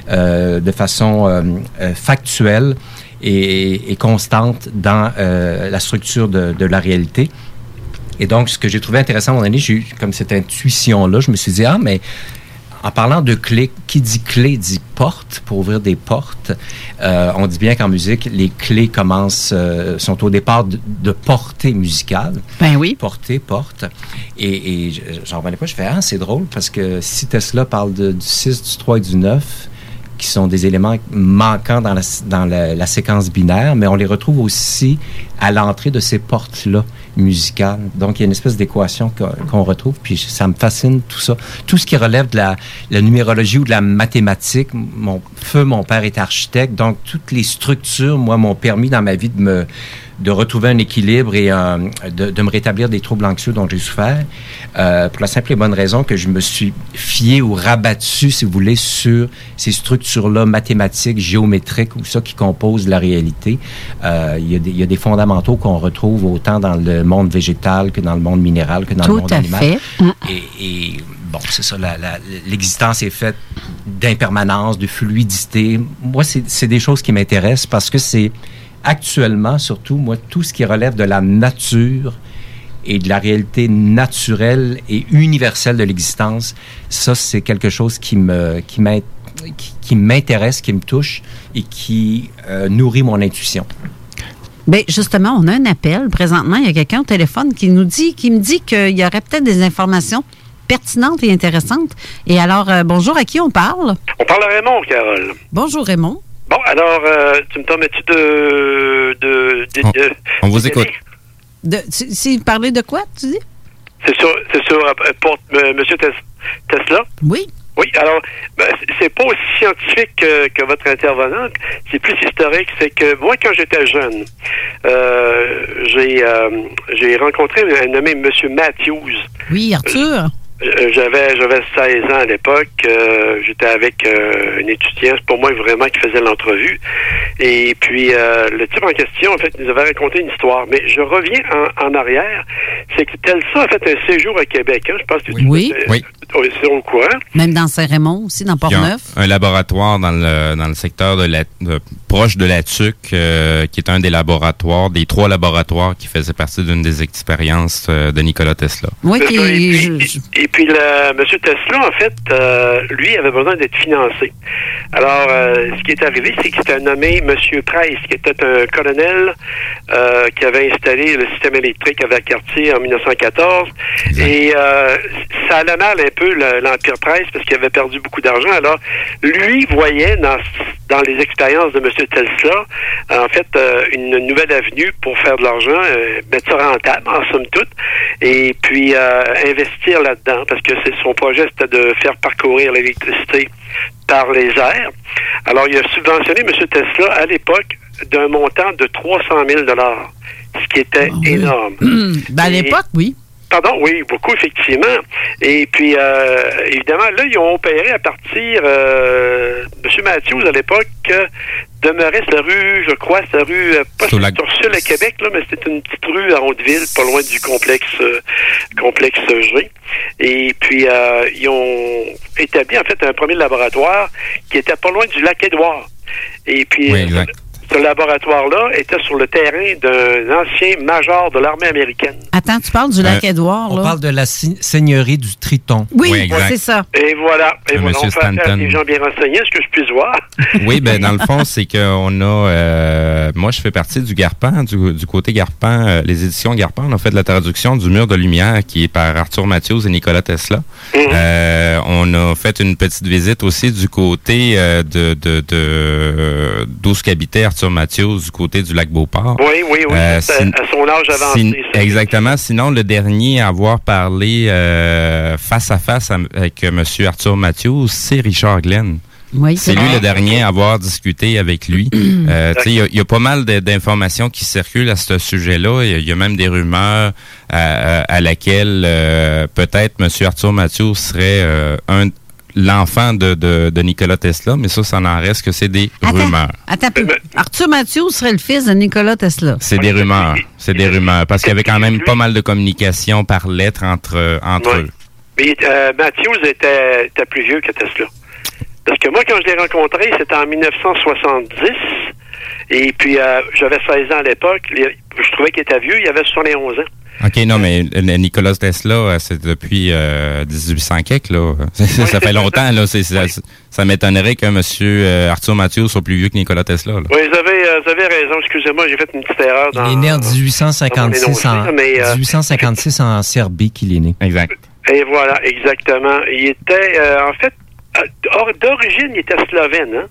euh, de façon euh, euh, factuelle et, constante dans la structure de, la réalité. Et donc, ce que j'ai trouvé intéressant à moment donné, j'ai eu comme cette intuition-là, je me suis dit, ah, mais en parlant de clés, qui dit clé dit porte pour ouvrir des portes. Euh, on dit bien qu'en musique, les clés commencent, euh, sont au départ de, de portée musicale. Ben oui. Portée, porte. Et, et je- j'en revenais pas, je fais, ah, c'est drôle parce que si Tesla parle de- du 6, du 3 et du 9, qui sont des éléments manquants dans la, dans la, la séquence binaire, mais on les retrouve aussi à l'entrée de ces portes-là musicales. Donc, il y a une espèce d'équation qu'on retrouve, puis ça me fascine tout ça. Tout ce qui relève de la, la numérologie ou de la mathématique, mon feu, mon père est architecte, donc toutes les structures, moi, m'ont permis dans ma vie de retrouver un équilibre et de, me rétablir des troubles anxieux dont j'ai souffert, euh, pour la simple et bonne raison que je me suis fié ou rabattu, si vous voulez, sur ces structures-là mathématiques, géométriques, ou ça qui composent la réalité. Euh, y il y a des fondamentaux qu'on retrouve autant dans le monde végétal que dans le monde minéral, que dans Tout le monde à animal. fait. Mm. Et, et, bon, c'est ça, l'existence est faite d'impermanence, de fluidité. Moi, c'est des choses qui m'intéressent parce que c'est actuellement, surtout, moi, tout ce qui relève de la nature et de la réalité naturelle et universelle de l'existence, ça, c'est quelque chose qui me qui m'int- qui- qui m'intéresse, qui me touche et qui euh, nourrit mon intuition. Ben justement, on a un appel. Présentement, il y a quelqu'un au téléphone qui nous dit, qui me dit qu'il y aurait peut-être des informations pertinentes et intéressantes. Et alors, euh, bonjour, à qui on parle? On parle à Raymond, Carole. Bonjour, Raymond. Bon, alors, euh, tu me permets-tu de, de, de- de- On vous écoute. De, si, si parler de quoi, tu dis? C'est sur, c'est sur euh, pour euh, Monsieur Tes- Tesla? Oui. Oui, alors, ben, c'est- pas aussi scientifique que, que votre intervenante, c'est plus historique. C'est que moi, quand j'étais jeune, euh, j'ai euh, j'ai rencontré un nommé Monsieur Matthews. Oui, Arthur. Euh, J'avais j'avais 16 ans à l'époque. euh, J'étais avec euh, une étudiante, pour moi vraiment, qui faisait l'entrevue. Et puis euh, le type en question, en fait, nous avait raconté une histoire. Mais je reviens en, en arrière. C'est que Telsa a fait un séjour à Québec. Hein, je pense que tu Oui. Oui. oui. C'est au courant. Même dans Saint-Raymond aussi, dans un, Port-Neuf. un laboratoire dans le, dans le secteur de la, de- proche de la TUC, euh, qui est un des laboratoires, des trois laboratoires qui faisaient partie d'une des expériences euh, de Nikola Tesla. Oui, ça. qui, et puis, le, M. Tesla, en fait, euh, lui, avait besoin d'être financé. Alors, euh, ce qui est arrivé, c'est qu'il s'était nommé M. Price, qui était un colonel euh, qui avait installé le système électrique à Valcartier en 1914. Et ça allait mal un peu le- l'Empire Price parce qu'il avait perdu beaucoup d'argent. Alors, lui voyait dans dans les expériences de M. Tesla, en fait, une nouvelle avenue pour faire de l'argent, mettre ça rentable, en somme toute, et puis investir là-dedans, parce que c'est son projet, c'était de faire parcourir l'électricité par les airs. Alors, il a subventionné M. Tesla à l'époque d'un montant de 300 000 ce qui était énorme. Ben, à l'époque, oui. Pardon, oui, beaucoup, effectivement. Et puis, euh, évidemment, là, ils ont opéré à partir... Euh, M. Matthews, à l'époque, demeurait sa rue, je crois, sa rue... euh, pas la- sur Ursule à Québec, là, mais c'était une petite rue à Hauteville, pas loin du complexe euh, complexe G. Et puis, euh, ils ont établi, en fait, un premier laboratoire qui était pas loin du lac Édouard. Et puis, Oui, exact. Ce laboratoire-là était sur le terrain d'un ancien major de l'armée américaine. Attends, tu parles du lac Euh, Édouard, On là? parle de la seigneurie du Triton. Oui, c'est ça. Et voilà. Et voilà, on Monsieur fait des gens bien renseignés, ce que je puisse voir? Oui, ben (laughs) dans le fond, c'est qu'on a. euh, moi, je fais partie du Garpan, du, du côté Garpan, euh, les éditions Garpan. On a fait de la traduction du Mur de lumière qui est par Arthur Matthews et Nicolas Tesla. Euh, on a fait une petite visite aussi du côté euh, de de de d'où ce qu'habitait Arthur Matthews, du côté du lac Beauport. Oui, oui, oui. Euh, c'est sin- à, son âge avancé. Exactement. Sinon, le dernier à avoir parlé euh, face à face avec euh, M. Arthur Matthews, c'est Richard Glenn. Oui, C'est lui le dernier à avoir discuté avec lui. (clears throat) Euh, Il y, a- il y a pas mal de- d'informations qui circulent à ce sujet-là. Il y a- il y, a même des rumeurs à, à- à laquelle euh, peut-être M. Arthur Mathieu serait euh, un l'enfant de, de, de Nikola Tesla, mais ça, ça n'en reste que c'est des rumeurs. Attends, un peu. Arthur Mathieu serait le fils de Nicolas Tesla. C'est des rumeurs. C'est des rumeurs. Parce qu'il y avait quand même pas mal de communication par lettre entre, entre Ouais. eux. Mais euh, Matthews était, était plus vieux que Tesla. Parce que moi, quand je l'ai rencontré, c'était en 1970. Et puis, euh, j'avais 16 ans à l'époque. Je trouvais qu'il était vieux. Il avait 71 ans. OK, non, mais Nicolas Tesla, euh, c'est depuis euh, 1800 quelques, là. (laughs) ça fait longtemps, là. Ça, ça m'étonnerait que M. euh, Arthur Mathieu soit plus vieux que Nicolas Tesla, là. Oui, vous avez, euh, vous avez raison. Excusez-moi, j'ai fait une petite erreur. Dans, Il est né en 1856 en, dans mon énoncé, mais, euh, 1856 en Serbie qu'il est né. Exact. Et voilà, exactement. Il était, euh, en fait, or- d'origine, il était slovène. Hein?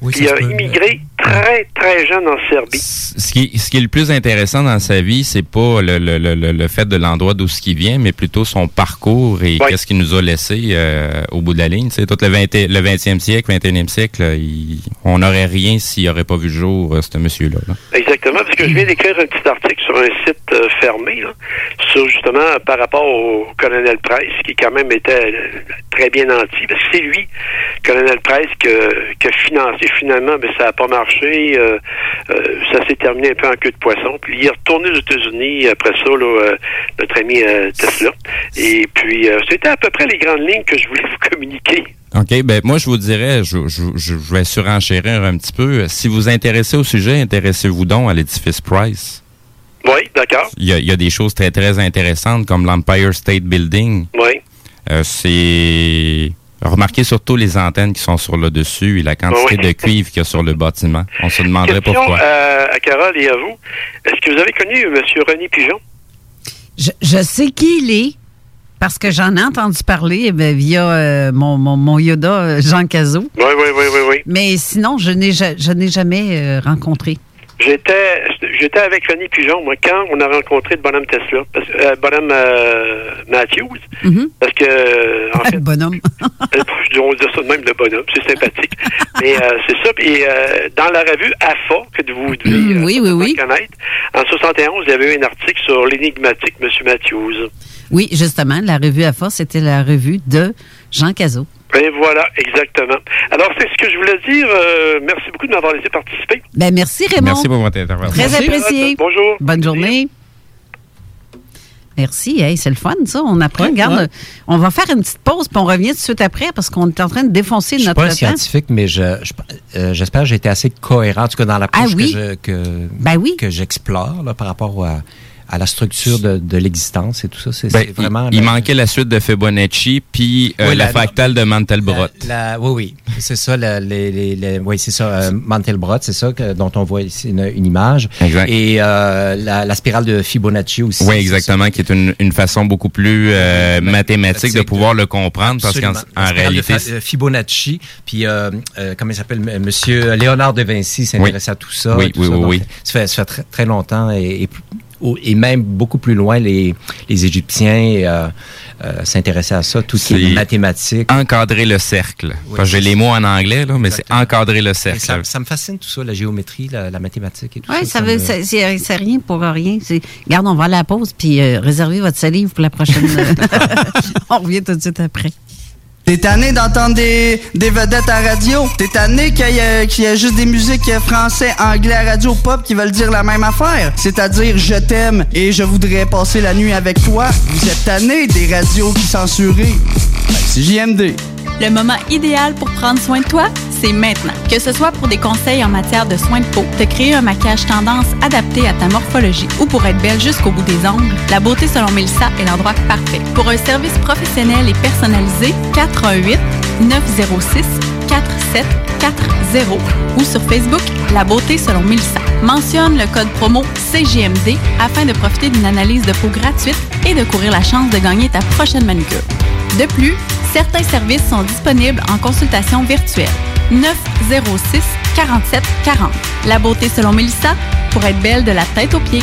Oui, Puis il a immigré très, très jeune en Serbie. Ce qui, ce qui est le plus intéressant dans sa vie, c'est pas le, le, le, le- fait de l'endroit d'où ce qui vient, mais plutôt son parcours et qu'est-ce qu'il nous a laissé euh, au bout de la ligne. Tout le, 20, le 20e siècle, 21e siècle, il- on n'aurait rien s'il n'aurait pas vu le jour, euh, ce monsieur-là. là. Exactement, parce que je viens d'écrire un petit article sur un site euh, fermé, là, sur justement par rapport au colonel Price, qui quand même était très bien que c'est lui, colonel Price, qui a financé finalement, mais ça n'a pas marché. euh, euh, ça s'est terminé un peu en queue de poisson. Puis il est retourné aux États-Unis après ça, là, euh, notre ami Tesla. Et puis, c'était à peu près les grandes lignes que je voulais (laughs) vous communiquer. OK, ben moi je vous dirais, je, je, je, je vais surenchérir un petit peu. Si vous intéressez au sujet, intéressez-vous donc à l'édifice Price. Oui, d'accord. Il y, a, il y a des choses très très intéressantes comme l'Empire State Building. Oui. Euh, c'est remarquez surtout les antennes qui sont sur le dessus et la quantité Oui. de cuivre qu'il y a sur le bâtiment. On se demanderait Question pourquoi. euh, à Carole et à vous. Est-ce que vous avez connu M. René Pigeon? Je, je sais qui il est parce que j'en ai entendu parler eh bien, via euh, mon, mon, mon Yoda euh, Jean Cazot. Oui, oui, oui, oui, oui. Mais sinon, je n'ai je n'ai jamais euh, rencontré. J'étais, j'étais avec René Pigeon, moi, quand on a rencontré le bonhomme Tesla, parce, euh, bonhomme euh, Matthews, Mhm. parce que, euh, en (laughs) fait, Le bonhomme. (laughs) euh, on dit ça de même, le bonhomme, c'est sympathique. (laughs) Mais euh, c'est ça, puis euh, dans la revue AFA, que vous devez euh, oui, oui, oui. connaître, en 71, il y avait eu un article sur l'énigmatique M. Matthews. Oui, justement, la revue AFA, c'était la revue de Jean Cazot. Et voilà, exactement. Alors, c'est ce que je voulais dire. Euh, merci beaucoup de m'avoir laissé participer. Ben, merci Raymond. Merci pour votre intervention. Très apprécié. Bonjour. Bonne journée. Merci, hey, c'est le fun, ça. On apprend. Regarde, ouais. on va faire une petite pause, puis on revient tout de suite après parce qu'on est en train de défoncer Je suis notre pas un temps. scientifique, mais je, je- euh, j'espère que j'ai été assez cohérent, en tout cas dans l'approche Ah oui? que je- que, Ben oui. que j'explore là, par rapport à, à la structure de, de l'existence et tout ça. C'est Ben, vraiment... il, manquait la suite de Fibonacci puis euh, Oui, la, la- fractale de Mantelbrot. La- la- oui, oui, c'est ça. les, les- les- oui, c'est ça. Euh, Mantelbrot, c'est ça que- dont on voit ici une, une image. Exact. Et euh, la, spirale de Fibonacci aussi. Oui, exactement, qui est une, une façon beaucoup plus euh, mathématique de pouvoir le comprendre parce qu'en Absolument. en La spirale de réalité, Fibonacci, puis comment il s'appelle, M- Monsieur Léonard de Vinci s'intéressait à tout ça. Oui, tout oui, ça. oui, Donc, oui. Ça fait, ça fait très, très longtemps et, et même beaucoup plus loin, les, les Égyptiens euh, euh, s'intéressaient à ça, tout ce qui est mathématiques. encadrer le cercle. Oui, j'ai les mots en anglais, là, mais c'est encadrer le cercle. Ça, ça me fascine tout ça, la géométrie, la, la mathématique et tout Oui, ça. ça, veut, me- ça- c'est rien pour rien. Regarde, on va à la pause, puis euh, réservez votre salive pour la prochaine. (laughs) (laughs) on revient tout de suite après. T'es tanné d'entendre des, des vedettes à radio? T'es tanné qu'il y, qu'il y ait juste des musiques français, anglais radio pop qui veulent dire la même affaire? C'est-à-dire je t'aime et je voudrais passer la nuit avec toi. Vous êtes tanné des radios qui censurent. Ben, c'est JMD. Le moment idéal pour prendre soin de toi, c'est maintenant. Que ce soit pour des conseils en matière de soins de peau, te créer un maquillage tendance adapté à ta morphologie ou pour être belle jusqu'au bout des ongles, la beauté selon Mélissa est l'endroit parfait. Pour un service professionnel et personnalisé, 418 906 4740 ou sur Facebook La beauté selon Mélissa. Mentionne le code promo CGMD afin de profiter d'une analyse de peau gratuite et de courir la chance de gagner ta prochaine manucure. De plus, certains services sont disponibles en consultation virtuelle. 906 47 40. La beauté selon Mélissa pour être belle de la tête aux pieds.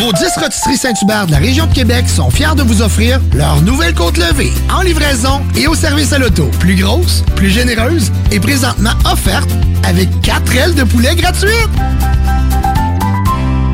Vos 10 rôtisseries Saint-Hubert de la région de Québec sont fiers de vous offrir leur nouvelle côte levée en livraison et au service à l'auto. Plus grosse, plus généreuse et présentement offerte avec 4 ailes de poulet gratuites.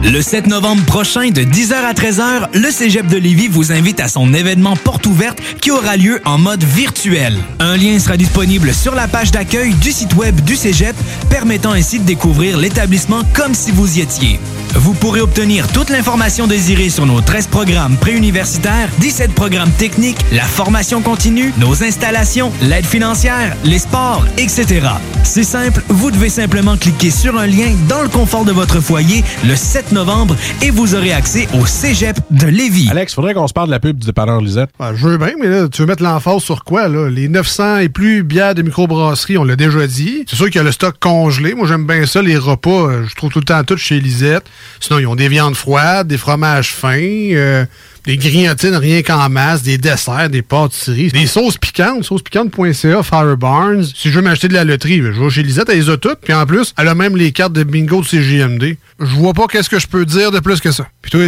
Le 7 novembre prochain, de 10h à 13h, le Cégep de Lévis vous invite à son événement porte ouverte qui aura lieu en mode virtuel. Un lien sera disponible sur la page d'accueil du site web du Cégep, permettant ainsi de découvrir l'établissement comme si vous y étiez. Vous pourrez obtenir toute l'information désirée sur nos 13 programmes préuniversitaires, 17 programmes techniques, la formation continue, nos installations, l'aide financière, les sports, etc. C'est simple, vous devez simplement cliquer sur un lien dans le confort de votre foyer le 7 novembre et vous aurez accès au Cégep de Lévis. Alex, faudrait qu'on se parle de la pub du dépanneur Lisette. Ben, je veux bien, mais là, tu veux mettre l'emphase sur quoi, là? Les 900 et plus bières de microbrasserie, on l'a déjà dit. C'est sûr qu'il y a le stock congelé. Moi, j'aime bien ça, les repas. euh, Je trouve tout le temps tout chez Lisette. Sinon, ils ont des viandes froides, des fromages fins, euh, des grillotines rien qu'en masse, des desserts, des pâtisseries, des sauces piquantes, saucespiquante.ca, Fire Barnes. Si je veux m'acheter de la loterie, je vais chez Lisette, elle les a toutes. Puis en plus, elle a même les cartes de bingo de CGMD. Je vois pas qu'est-ce que je peux dire de plus que ça. Puis toi,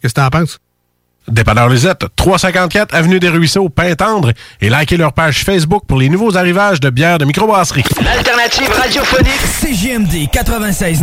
qu'est-ce que t'en penses? Dépanneur Lisette, 354 Avenue des Ruisseaux, Pintendre, et likez leur page Facebook pour les nouveaux arrivages de bières de microbrasserie. L'alternative radiophonique CGMD 96.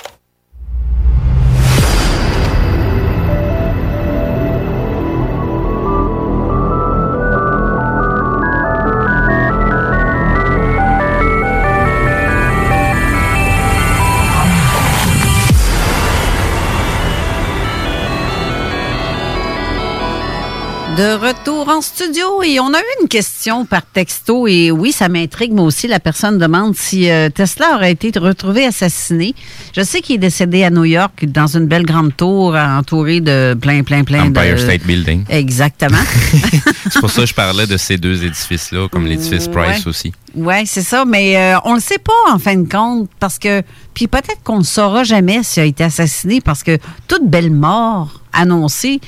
De retour en studio et on a eu une question par texto et oui, ça m'intrigue moi aussi. La personne demande si euh, Tesla aurait été retrouvé assassiné. Je sais qu'il est décédé à New York dans une belle grande tour entourée de plein, plein, plein Empire de... State Building. Exactement. (laughs) (laughs) C'est pour ça que je parlais de ces deux édifices-là, comme l'édifice Price Ouais. aussi. Oui, c'est ça, mais euh, on le sait pas en fin de compte parce que puis peut-être qu'on ne saura jamais s'il a été assassiné parce que toute belle mort annoncée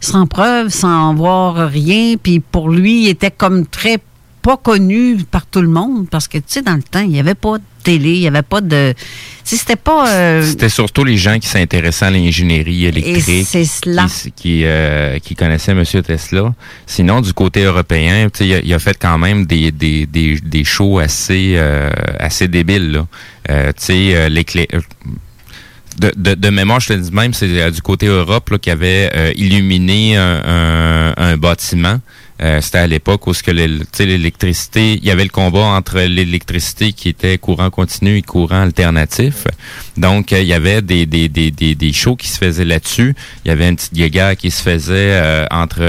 sans preuve, sans voir rien, puis pour lui, il était comme très pas connu par tout le monde parce que tu sais dans le temps, il n'y avait pas de télé, il n'y avait pas de tu sais, c'était pas euh, C'était surtout les gens qui s'intéressaient à l'ingénierie électrique. Et c'est cela. Qui, qui, euh, qui connaissaient M. Tesla. Sinon, du côté européen, tu sais, il, a, il a fait quand même des, des, des, des shows assez, euh, assez débiles. Là. Tu sais, l'éclair- de, de, de mémoire, je te dis même, c'est euh, du côté Europe là, qui avait euh, illuminé un, un, un bâtiment. Euh, C'était à l'époque où ce que l'électricité, il y avait le combat entre l'électricité qui était courant continu et courant alternatif. Donc, euh, il y avait des, des, des, des, des shows qui se faisaient là-dessus. Il y avait une petite guéguerre qui se faisait euh, entre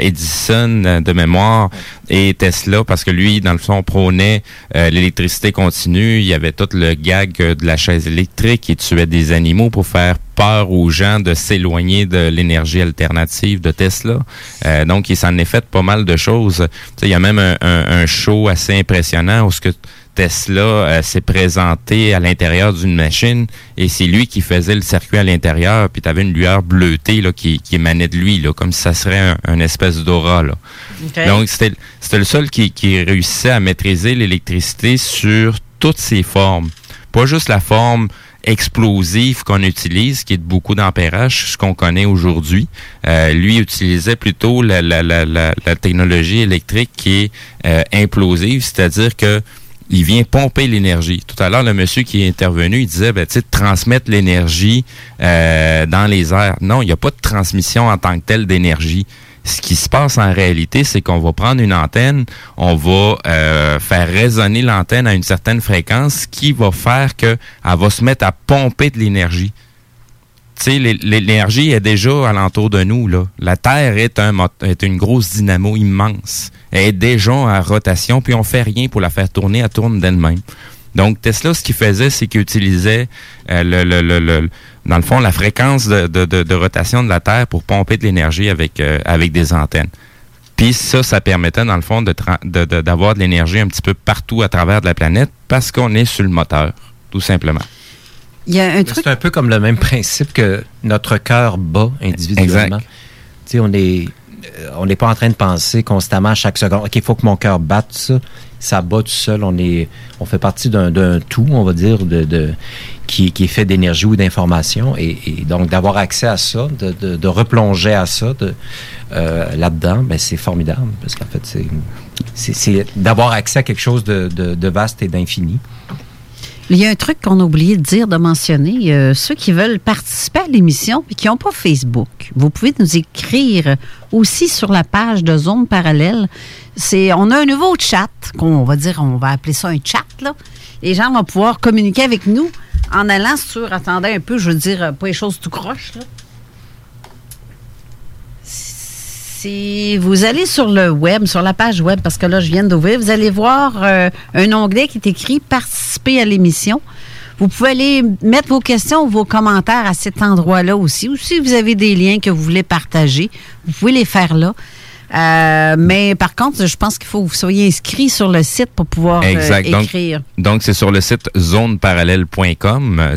Edison de mémoire et Tesla parce que lui, dans le fond, prônait l'électricité continue. Il y avait tout le gag de la chaise électrique qui tuait des animaux pour faire peur aux gens de s'éloigner de l'énergie alternative de Tesla. Euh, donc, il s'en est fait pas mal de choses. Il y a même un, un- un show assez impressionnant où ce que Tesla euh, s'est présenté à l'intérieur d'une machine et c'est lui qui faisait le circuit à l'intérieur puis tu avais une lueur bleutée là, qui, qui émanait de lui là, comme si ça serait un, un espèce d'aura. Donc, c'était c'était le seul qui, qui réussissait à maîtriser l'électricité sur toutes ses formes. Pas juste la forme explosive qu'on utilise, qui est de beaucoup d'ampérage, ce qu'on connaît aujourd'hui. Euh, lui utilisait plutôt la, la, la, la, technologie électrique qui est euh, implosive, c'est-à-dire que il vient pomper l'énergie. Tout à l'heure, le monsieur qui est intervenu, il disait, ben, tu transmettre l'énergie euh, dans les airs. Non, il n'y a pas de transmission en tant que telle d'énergie. Ce qui se passe en réalité, c'est qu'on va prendre une antenne, on va euh, faire résonner l'antenne à une certaine fréquence, qui va faire que elle va se mettre à pomper de l'énergie. Tu sais, l'é- l'énergie est déjà alentour de nous. Là. La Terre est, un, est une grosse dynamo immense. Elle est déjà en rotation, puis on fait rien pour la faire tourner, elle tourne d'elle-même. Donc, Tesla, ce qu'il faisait, c'est qu'il utilisait, euh, le, le, le, le- dans le fond, la fréquence de, de, de, de rotation de la Terre pour pomper de l'énergie avec, euh, avec des antennes. Puis ça, ça permettait, dans le fond, de tra- de- de- d'avoir de, l'énergie un petit peu partout à travers de la planète parce qu'on est sur le moteur, tout simplement. Il y a un truc C'est un peu comme le même principe que notre cœur bat individuellement. Exact. Tu sais, on est euh, on n'est pas en train de penser constamment à chaque seconde. OK, il faut que mon cœur batte ça. Ça bat tout seul. On est on fait partie d'un tout, on va dire, de, de- qui, qui est fait d'énergie ou d'information. Et, et donc d'avoir accès à ça, de, de- de replonger à ça de, euh, là-dedans, ben, c'est formidable. Parce qu'en fait, c'est- d'avoir accès à quelque chose de vaste et d'infini. Il y a un truc qu'on a oublié de dire, de mentionner. ceux qui veulent participer à l'émission et qui n'ont pas Facebook, vous pouvez nous écrire aussi sur la page de Zone Parallèle. C'est, on a un nouveau chat, qu'on va dire, on va appeler ça un chat. Là. Les gens vont pouvoir communiquer avec nous en allant sur, attendez un peu, je veux dire, pas les choses tout croches. Là. Si vous allez sur le web, sur la page web, parce que là, je viens d'ouvrir, vous allez voir euh, un onglet qui est écrit Participer à l'émission. Vous pouvez aller mettre vos questions ou vos commentaires à cet endroit-là aussi. Ou si vous avez des liens que vous voulez partager, vous pouvez les faire là. Euh, mais par contre, je pense qu'il faut que vous soyez inscrit sur le site pour pouvoir euh, Exact. Écrire. Donc, c'est sur le site zoneparallèle.com,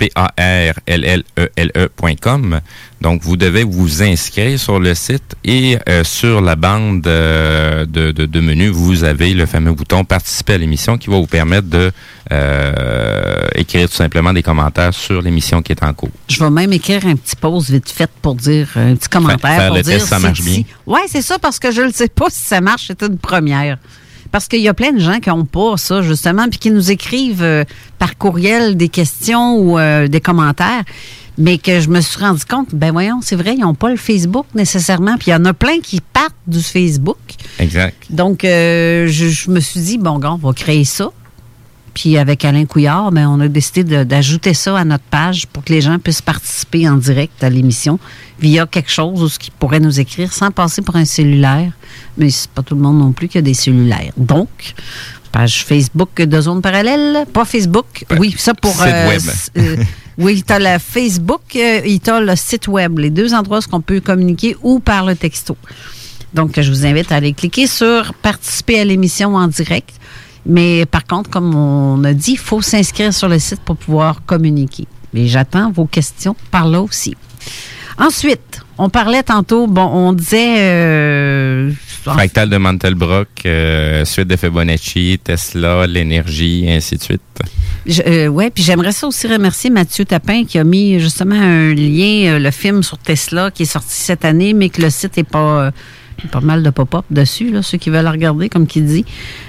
Z-O-N-E-P-A-R-L-L-E-L-E.com. Donc, vous devez vous inscrire sur le site et euh, sur la bande euh, de, de, de menu, vous avez le fameux bouton participer à l'émission qui va vous permettre de euh, écrire tout simplement des commentaires sur l'émission qui est en cours. Je vais même écrire un petit pause vite fait pour dire un petit commentaire. faire pour le dire test, ça si- marche bien. Ouais, c'est ça, parce que je ne sais pas si ça marche. C'est une première. Parce qu'il y a plein de gens qui n'ont pas ça, justement, puis qui nous écrivent euh, par courriel des questions ou euh, des commentaires. Mais que je me suis rendu compte, ben voyons, c'est vrai, ils n'ont pas le Facebook nécessairement. Puis il y en a plein qui partent du Facebook. Exact. Donc, euh, je, je me suis dit, bon, on va créer ça. Puis avec Alain Couillard, ben, on a décidé d'ajouter ça à notre page pour que les gens puissent participer en direct à l'émission via quelque chose ou ce qu'ils pourraient nous écrire sans passer pour un cellulaire. Mais c'est pas tout le monde non plus qui a des cellulaires. Donc, page Facebook de Zone Parallèle. Pas Facebook. Oui, ça pour... Site web. s- euh, (laughs) oui, tu as le Facebook euh, et tu as le site web. Les deux endroits où on peut communiquer ou par le texto. Donc, je vous invite à aller cliquer sur participer à l'émission en direct. Mais par contre, comme on a dit, il faut s'inscrire sur le site pour pouvoir communiquer. Mais j'attends vos questions par là aussi. Ensuite, on parlait tantôt, bon, on disait... euh, Fractal de Mantelbrook, euh, suite de Fibonacci, Tesla, l'énergie, et ainsi de suite. Euh, ouais, puis j'aimerais ça aussi remercier Mathieu Tapin qui a mis justement un lien, euh, le film sur Tesla qui est sorti cette année, mais que le site est pas euh, pas mal de pop-up dessus, là, ceux qui veulent le regarder, comme qu'il dit.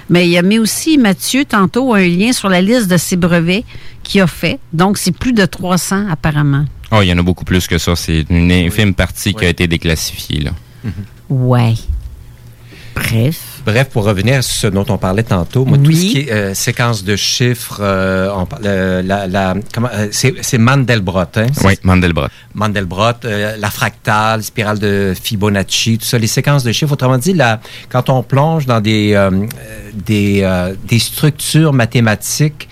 Mais il a mis aussi Mathieu tantôt un lien sur la liste de ses brevets qu'il a fait. Donc c'est plus de 300 apparemment. Oh, il y en a beaucoup plus que ça. C'est une infime partie qui a été déclassifiée. Là. Ouais. Bref. Bref, pour revenir à ce dont on parlait tantôt, moi, tout ce qui est euh, séquence de chiffres, euh, on parle- euh, la, la- comment, euh, c'est, c'est Mandelbrot. Hein? Oui, Mandelbrot. Mandelbrot, euh, la fractale, spirale de Fibonacci, tout ça, les séquences de chiffres. Autrement dit, la, quand on plonge dans des, des, euh, des structures mathématiques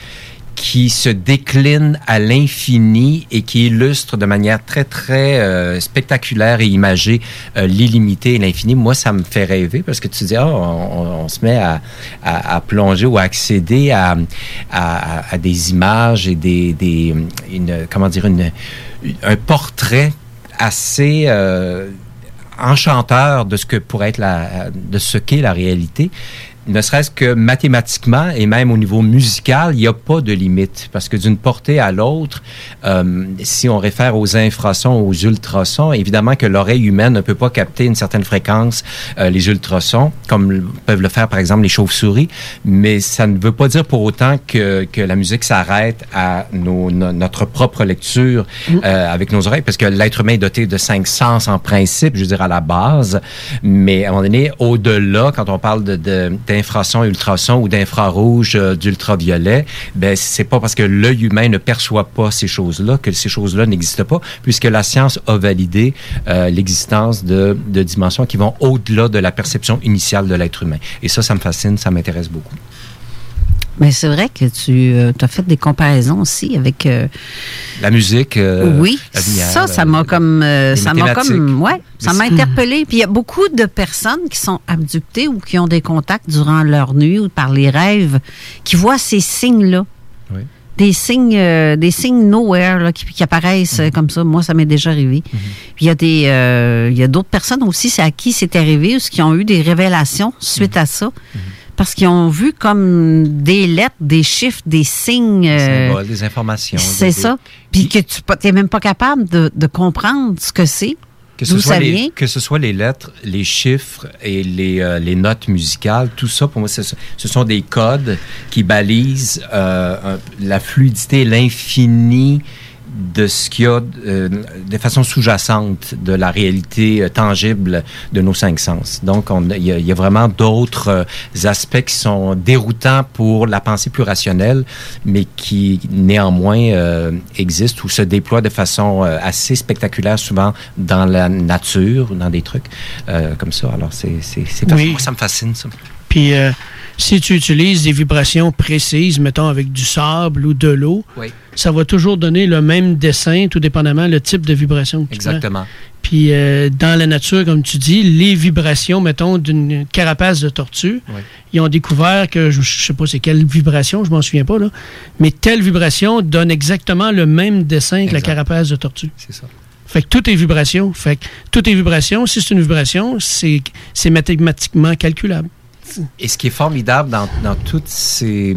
qui se déclinent à l'infini et qui illustrent de manière très, très euh, spectaculaire et imagée euh, l'illimité et l'infini. Moi, ça me fait rêver parce que tu dis, ah, on, se met à, plonger ou à accéder à, à- des images et des, des une, comment dire, un portrait assez euh, enchanteur de ce que pourrait être la, de ce qu'est la réalité. Ne serait-ce que mathématiquement et même au niveau musical, il n'y a pas de limite. Parce que d'une portée à l'autre, euh, si on réfère aux infrasons, aux ultrasons, évidemment que l'oreille humaine ne peut pas capter une certaine fréquence, euh, les ultrasons, comme peuvent le faire par exemple les chauves-souris. Mais ça ne veut pas dire pour autant que, que la musique s'arrête à nos- no- notre propre lecture euh, avec nos oreilles. Parce que l'être humain est doté de cinq sens en principe, je veux dire à la base. Mais à un moment donné, au-delà, quand on parle de, de- d'infrasons, ultrasons ou d'infrarouge, euh, d'ultraviolet, ben c'est pas parce que l'œil humain ne perçoit pas ces choses-là que ces choses-là n'existent pas, puisque la science a validé euh, l'existence de, de dimensions qui vont au-delà de la perception initiale de l'être humain. Et ça, ça me fascine, ça m'intéresse beaucoup. Mais c'est vrai que tu as fait des comparaisons aussi avec. euh, La musique, euh, oui, la lumière, ça, ça euh, m'a comme, euh, ça m'a comme, ouais, ça m'a interpellé. Puis il y a beaucoup de personnes qui sont abductées ou qui ont des contacts durant leur nuit ou par les rêves, qui voient ces signes-là. Oui. Des signes, euh, des signes nowhere là, qui, qui apparaissent Mhm. euh, comme ça. Moi, ça m'est déjà arrivé. Puis il y a des, euh, il y a d'autres personnes aussi, c'est à qui c'est arrivé, ou qui ont eu des révélations suite Mhm. à ça. Parce qu'ils ont vu comme des lettres, des chiffres, des signes. des euh, des informations. c'est des- ça. Puis que tu n'es même pas capable de, de comprendre ce que c'est, Que ce, soit ça les, vient. que ce soit les lettres, les chiffres et les, euh, les notes musicales, tout ça, pour moi, ce, sont des codes qui balisent euh, la fluidité, l'infini de ce qu'il y a euh, de façon sous-jacente de la réalité euh, tangible de nos cinq sens. Donc, on- il y, y a vraiment d'autres euh, aspects qui sont déroutants pour la pensée plus rationnelle, mais qui néanmoins euh, existent ou se déploient de façon euh, assez spectaculaire, souvent dans la nature, dans des trucs euh, comme ça. Alors, c'est, c'est, c'est Oui. ça me fascine, ça. Puis euh, si tu utilises des vibrations précises, mettons avec du sable ou de l'eau, Oui. ça va toujours donner le même dessin, tout dépendamment le type de vibration que tu. Exactement. Puis euh, dans la nature, comme tu dis, les vibrations, mettons, d'une carapace de tortue, Oui. ils ont découvert que, je ne sais pas c'est quelle vibration, je m'en souviens pas, là, mais telle vibration donne exactement le même dessin que la carapace de tortue. C'est ça. Fait que tout est vibration. Fait que tout est vibration. Si c'est une vibration, c'est c'est mathématiquement calculable. Et ce qui est formidable dans, dans toutes ces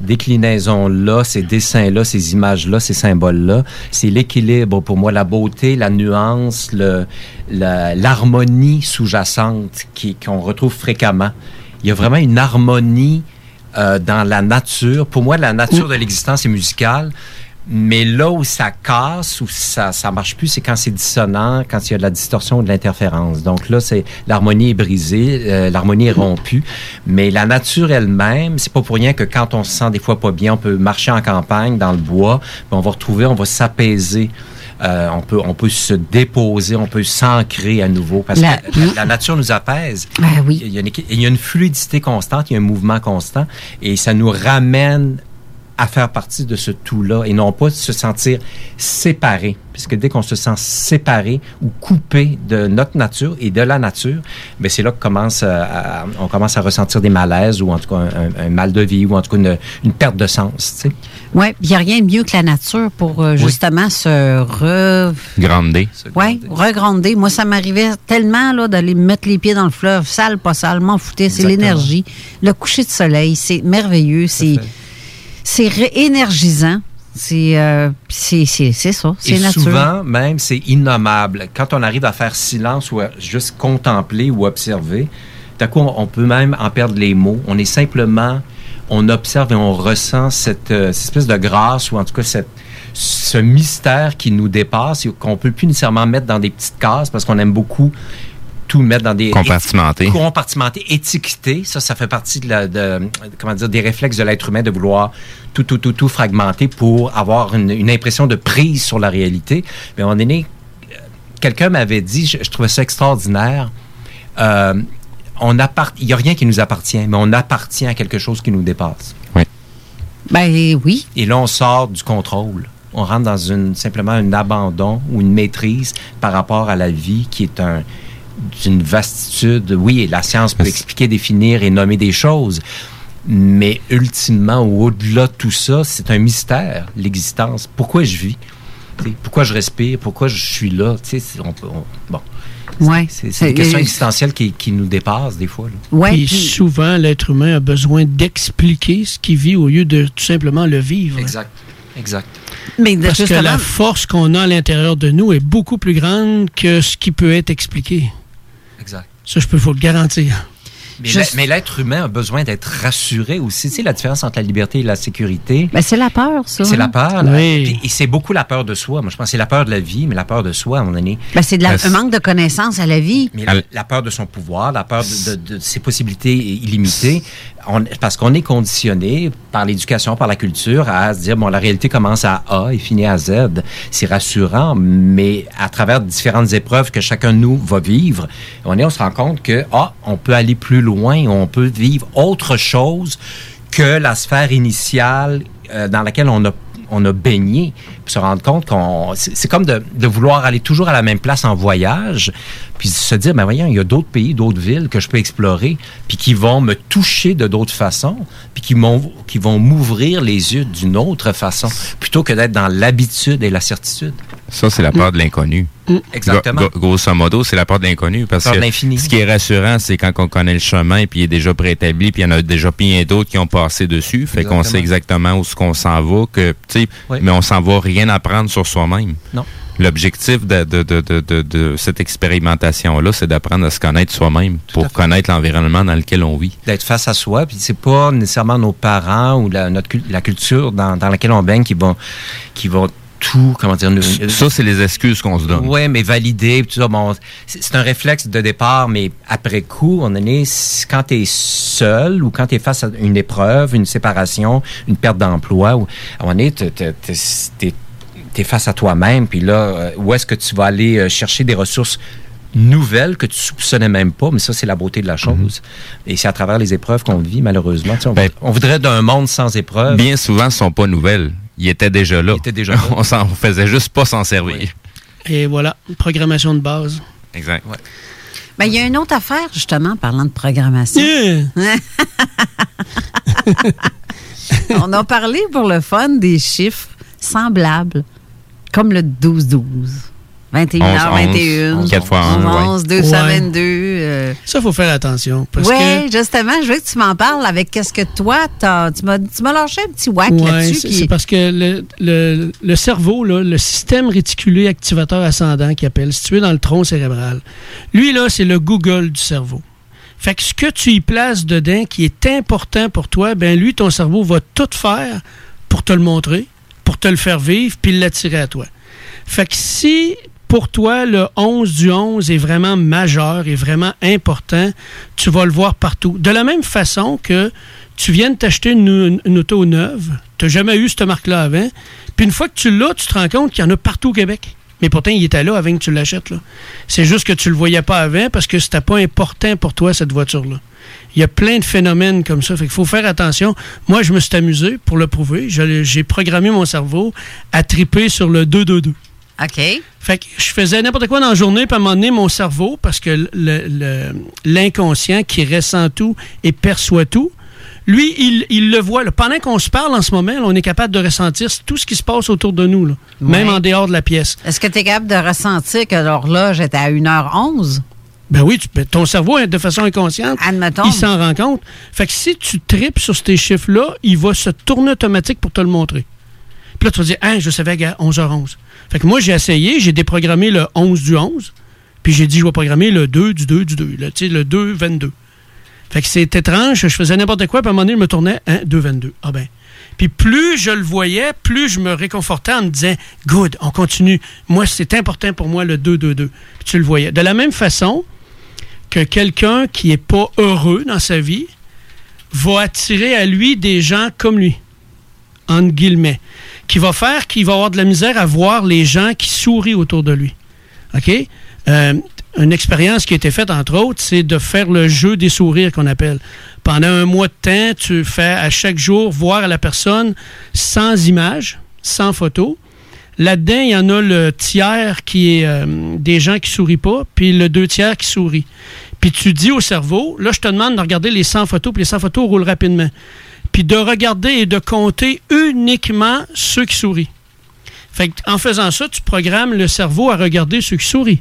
déclinaisons-là, ces dessins-là, ces images-là, ces symboles-là, c'est l'équilibre pour moi, la beauté, la nuance, l'harmonie sous-jacente qui- qu'on retrouve fréquemment. Il y a vraiment une harmonie euh, dans la nature. Pour moi, la nature de l'existence est musicale. Mais là où ça casse, où ça ça marche plus, c'est quand c'est dissonant, quand il y a de la distorsion ou de l'interférence. Donc là, c'est l'harmonie est brisée, euh, l'harmonie est rompue. Mais la nature elle-même, c'est pas pour rien que quand on se sent des fois pas bien, on peut marcher en campagne, dans le bois, puis on va retrouver, on va s'apaiser. Euh, on peut on peut se déposer, on peut s'ancrer à nouveau parce La- que la, la nature nous apaise. Ben oui. Il y, a une, il y a une fluidité constante, il y a un mouvement constant et ça nous ramène à faire partie de ce tout-là et non pas se sentir séparé. Puisque dès qu'on se sent séparé ou coupé de notre nature et de la nature, ben c'est là que commence à- à- on commence à ressentir des malaises ou en tout cas un, un- un mal de vie ou en tout cas une, une perte de sens. Tu sais. Oui, il n'y a rien de mieux que la nature pour euh, justement se re... Grande D. Ouais, regrander. Moi, ça m'arrivait tellement là, d'aller me mettre les pieds dans le fleuve, sale, pas sale, m'en foutais. C'est l'énergie. Le coucher de soleil, c'est merveilleux. C'est c'est ré- énergisant. C'est euh, c'est ça. C'est Et nature. souvent, même, c'est innommable. Quand on arrive à faire silence ou à juste contempler ou observer, d'un coup, on, on peut même en perdre les mots. On est simplement, on observe et on ressent cette, euh, cette espèce de grâce ou en tout cas cette, ce mystère qui nous dépasse et qu'on peut plus nécessairement mettre dans des petites cases parce qu'on aime beaucoup tout mettre dans des Compartimenté. compartimenté, étiqueté. Ça, ça fait partie de, la, de comment dire des réflexes de l'être humain de vouloir tout, tout, tout, tout fragmenter pour avoir une, une impression de prise sur la réalité. Mais on est né. Quelqu'un m'avait dit, je, je trouvais ça extraordinaire. euh, on appart- il n'y a rien qui nous appartient, mais on appartient à quelque chose qui nous dépasse. Ben oui. Et là, on sort du contrôle. On rentre dans une, simplement un abandon ou une maîtrise par rapport à la vie qui est un, d'une vastitude. Oui, la science peut expliquer, définir et nommer des choses. Mais ultimement, ou au-delà de tout ça, c'est un mystère, l'existence. Pourquoi je vis? Tu sais, Pourquoi je respire? Pourquoi je suis là? Tu sais, c'est- on peut- on- bon. Ouais. C'est questions Euh, existentielles qui, qui nous dépassent des fois. Ouais, puis puis- souvent, l'être humain a besoin d'expliquer ce qu'il vit au lieu de tout simplement le vivre. Exact. Exact. Mais Parce que la force qu'on a à l'intérieur de nous est beaucoup plus grande que ce qui peut être expliqué. Ça, je peux vous le garantir. Mais mais l'être humain a besoin d'être rassuré aussi. Tu sais, la différence entre la liberté et la sécurité. Ben, c'est la peur, ça. C'est la peur. là. Oui. Puis- Et c'est beaucoup la peur de soi. Moi, je pense que c'est la peur de la vie, mais la peur de soi, à un moment donné. Ben, c'est de la- Parce- un manque de connaissance à la vie. Mais la, la peur de son pouvoir, la peur de, de- de ses possibilités illimitées, parce qu'on est conditionné par l'éducation, par la culture, à se dire, bon, la réalité commence à A et finit à Z. C'est rassurant, mais à travers différentes épreuves que chacun de nous va vivre, on se rend compte que, ah, on peut aller plus loin, on peut vivre autre chose que la sphère initiale euh, dans laquelle on a on a baigné, puis se rendre compte qu'on c'est comme de, vouloir aller toujours à la même place en voyage, puis se dire ben voyons, il y a d'autres pays, d'autres villes que je peux explorer, puis qui vont me toucher de d'autres façons, puis qui vont m'ouvrir les yeux d'une autre façon, plutôt que d'être dans l'habitude et la certitude. Ça, c'est la peur de l'inconnu. Exactement. Gro- gro- grosso modo, c'est la peur de l'inconnu. Parce Peur que l'infini. ce qui est rassurant, c'est quand on connaît le chemin, puis il est déjà préétabli, puis il y en a déjà plein d'autres qui ont passé dessus. Fait qu'on Exactement. sait exactement où ce qu'on s'en va, que, Oui. mais on s'en va rien apprendre sur soi-même. Non. L'objectif de, de, de, de, de, de cette expérimentation-là, c'est d'apprendre à se connaître soi-même pour connaître l'environnement dans lequel on vit. d'être face à soi. Puis c'est pas nécessairement nos parents ou la, notre, la culture dans, dans laquelle on baigne qui vont, qui vont tout, comment dire, nous, Ça, c'est les excuses qu'on se donne. Oui, mais valider, tout ça, bon, c'est un réflexe de départ, mais après coup, on est quand tu es seul ou quand tu es face à une épreuve, une séparation, une perte d'emploi, ou moment donné, t'es- t'es face à toi-même, puis là, euh, où est-ce que tu vas aller euh, chercher des ressources nouvelles que tu soupçonnais même pas, mais ça, c'est la beauté de la chose. Et c'est à travers les épreuves qu'on vit, malheureusement. Tu sais, on, on voudrait d'un monde sans épreuves. Bien souvent, ce sont pas nouvelles. Ils étaient déjà là. Déjà (laughs) on s'en faisait juste pas s'en servir. Et voilà, programmation de base. Exact. Ben, il y a une autre affaire, justement, parlant de programmation. (laughs) On a parlé pour le fun des chiffres semblables, comme le 12-12. 21h21. 4 fois 1, 11, 222. euh. Ça, il faut faire attention. Oui, que justement, je veux que tu m'en parles avec qu'est-ce que toi, t'as- tu m'as tu m'as lâché un petit whack Ouais, là-dessus. c'est qui- parce que le, le- le cerveau, là, le système réticulé activateur ascendant qui appelle, situé dans le tronc cérébral, lui, là, c'est le Google du cerveau. Fait que ce que tu y places dedans qui est important pour toi, ben lui, ton cerveau va tout faire pour te le montrer, pour pour te le faire vivre puis l'attirer à toi. Fait que si pour toi, le 11 du 11 est vraiment majeur, est vraiment important, tu vas le voir partout. De la même façon que tu viens de t'acheter une, auto neuve, tu n'as jamais eu cette marque-là avant, puis une fois que tu l'as, tu te rends compte qu'il y en a partout au Québec. Mais pourtant, il était là avant que tu l'achètes. C'est juste que tu le voyais pas avant parce que c'était pas important pour toi, cette voiture-là. Il y a plein de phénomènes comme ça. Fait faut faire attention. Moi, je me suis amusé pour le prouver. J'ai programmé mon cerveau à triper sur le 2-2-2. OK. Fait que je faisais n'importe quoi dans la journée, puis à un moment donné, mon cerveau, parce que le- le- l'inconscient qui ressent tout et perçoit tout, lui, il, il le voit. là. Pendant qu'on se parle en ce moment, là, on est capable de ressentir tout ce qui se passe autour de nous, là, même en dehors de la pièce. Est-ce que tu es capable de ressentir que l'horloge était à 1h11? Ben oui, tu ton cerveau, de façon inconsciente, Admettons. il s'en rend compte. Fait que si tu tripes sur ces chiffres-là, il va se tourner automatique pour te le montrer. Puis là, tu vas dire, ah, je savais qu'à 11h11. Fait que moi, j'ai essayé, j'ai déprogrammé le 11 du 11, puis j'ai dit, je vais programmer le 2 du 2 du 2, là, tu sais, le 2, 22. Fait que c'est étrange, je faisais n'importe quoi, puis à un moment donné, je me tournais, 1, 2, 22. Ah ben. Puis plus je le voyais, plus je me réconfortais en me disant, good, on continue. Moi, c'est important pour moi le 2, 2, 2. Puis tu le voyais. De la même façon que quelqu'un qui n'est pas heureux dans sa vie va attirer à lui des gens comme lui, entre guillemets, qui va faire qu'il va avoir de la misère à voir les gens qui sourient autour de lui. Euh, une expérience qui a été faite, entre autres, c'est de faire le jeu des sourires qu'on appelle. Pendant un mois de temps, tu fais à chaque jour voir la personne sans image, sans photo. Là-dedans, il y en a le tiers qui est euh, des gens qui sourient pas, puis le deux tiers qui sourit. Puis tu dis au cerveau, là, je te demande de regarder les 100 photos, puis les 100 photos roulent rapidement. Puis de regarder et de compter uniquement ceux qui sourient. Fait que, en faisant ça, tu programmes le cerveau à regarder ceux qui sourient.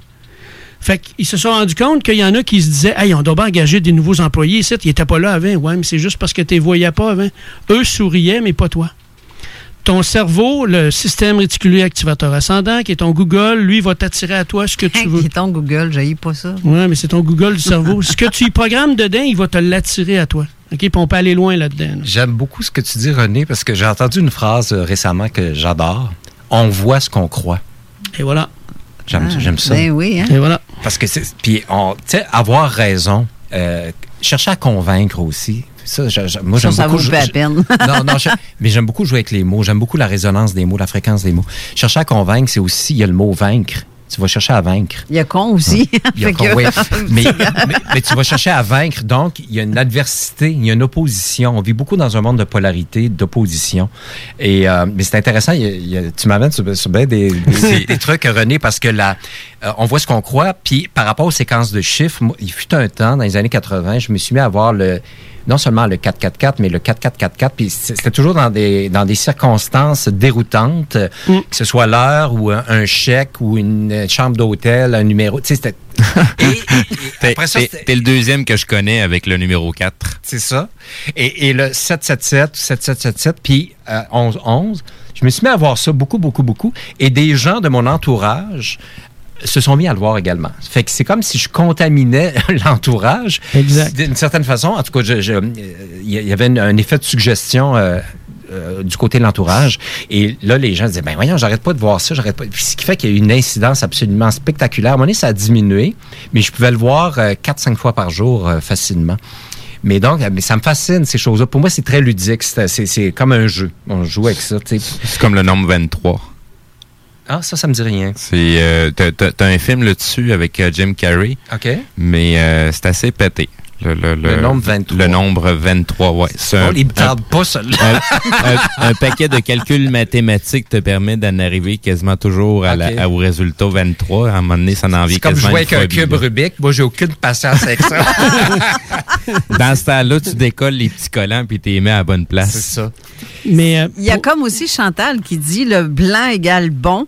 Fait qu'ils se sont rendus compte qu'il y en a qui se disaient Hey, on doit bien engager des nouveaux employés ici, ils n'étaient pas là avant. Ouais, mais c'est juste parce que tu les voyais pas avant. Eux souriaient, mais pas toi. Ton cerveau, le système réticulé activateur ascendant, qui est ton Google, lui, va t'attirer à toi ce que tu veux. Qui est ton Google, j'ai pas ça. Oui, mais c'est ton Google du cerveau. ce que tu y programmes dedans, il va te l'attirer à toi. OK? Puis on peut aller loin là-dedans. là. J'aime beaucoup ce que tu dis, René, parce que j'ai entendu une phrase euh, récemment que j'adore. On voit ce qu'on croit. Et voilà. J'aime Ah, j'aime ça. ben oui, hein? Et voilà. Parce que c'est. Puis, on- tu sais, avoir raison, euh, chercher à convaincre aussi. Ça, je- je- moi, Ça, j'aime ça beaucoup. vaut je- pas la je- peine. (laughs) non, non, (laughs) je- mais j'aime beaucoup jouer avec les mots. J'aime beaucoup la résonance des mots, la fréquence des mots. Chercher à convaincre, c'est aussi, il y a le mot vaincre. Tu vas chercher à vaincre. Il y a con aussi. (laughs) Il y a con, oui. (laughs) (laughs) mais, mais, mais tu vas chercher à vaincre, donc il y a une adversité, il y a une opposition. On vit beaucoup dans un monde de polarité, d'opposition. Et euh, mais c'est intéressant, il y a- il y a- tu m'amènes sur, sur bien des, des- des trucs, René, parce que là, euh, on voit ce qu'on croit, puis par rapport aux séquences de chiffres, moi, il fut un temps, dans les années 80, je me suis mis à voir le non seulement le 444, mais le 4444, puis c'était toujours dans des, dans des circonstances déroutantes, euh, que ce soit l'heure ou un, un chèque ou une euh, chambre d'hôtel, un numéro, tu sais, c'était... (laughs) (laughs) T'es Après ça, t'es- c'était- t'es le deuxième que je connais avec le numéro 4. C'est ça. Et, et le 777, 7777, puis euh, 1111, je me suis mis à voir ça beaucoup, beaucoup, beaucoup. Et des gens de mon entourage se sont mis à le voir également. Fait que c'est comme si je contaminais (laughs) l'entourage. Exact. D'une certaine façon, en tout cas, je- je- il y avait une- un effet de suggestion. euh, euh, du côté de l'entourage. Et là, les gens disaient, ben voyons, j'arrête pas de voir ça, j'arrête pas. Puis ce qui fait qu'il y a eu une incidence absolument spectaculaire. À un moment donné, ça a diminué, mais je pouvais le voir euh, 4-5 fois par jour euh, facilement. Mais donc, euh, mais ça me fascine, ces choses-là. Pour moi, c'est très ludique. C'est c'est- c'est comme un jeu. On joue avec ça, tu sais. C'est comme le nombre 23. Ah, ça, ça me dit rien. C'est euh, t'as- un film là-dessus avec euh, Jim Carrey. OK. Mais euh, c'est assez pété. Le, le- Le nombre 23. Le nombre 23, ouais. Oh, un- il me un- tarde pas, ça. (laughs) un, paquet de calculs mathématiques te permet d'en arriver quasiment toujours à la- au résultat 23. À un moment donné, ça en vient C'est comme jouer avec un cube là. Rubik. Moi, j'ai aucune patience avec ça. (laughs) Dans ce temps-là, tu décolles les petits collants puis tu les mets à la bonne place. C'est ça. Mais euh, Il y a comme aussi Chantal qui dit le blanc égale bon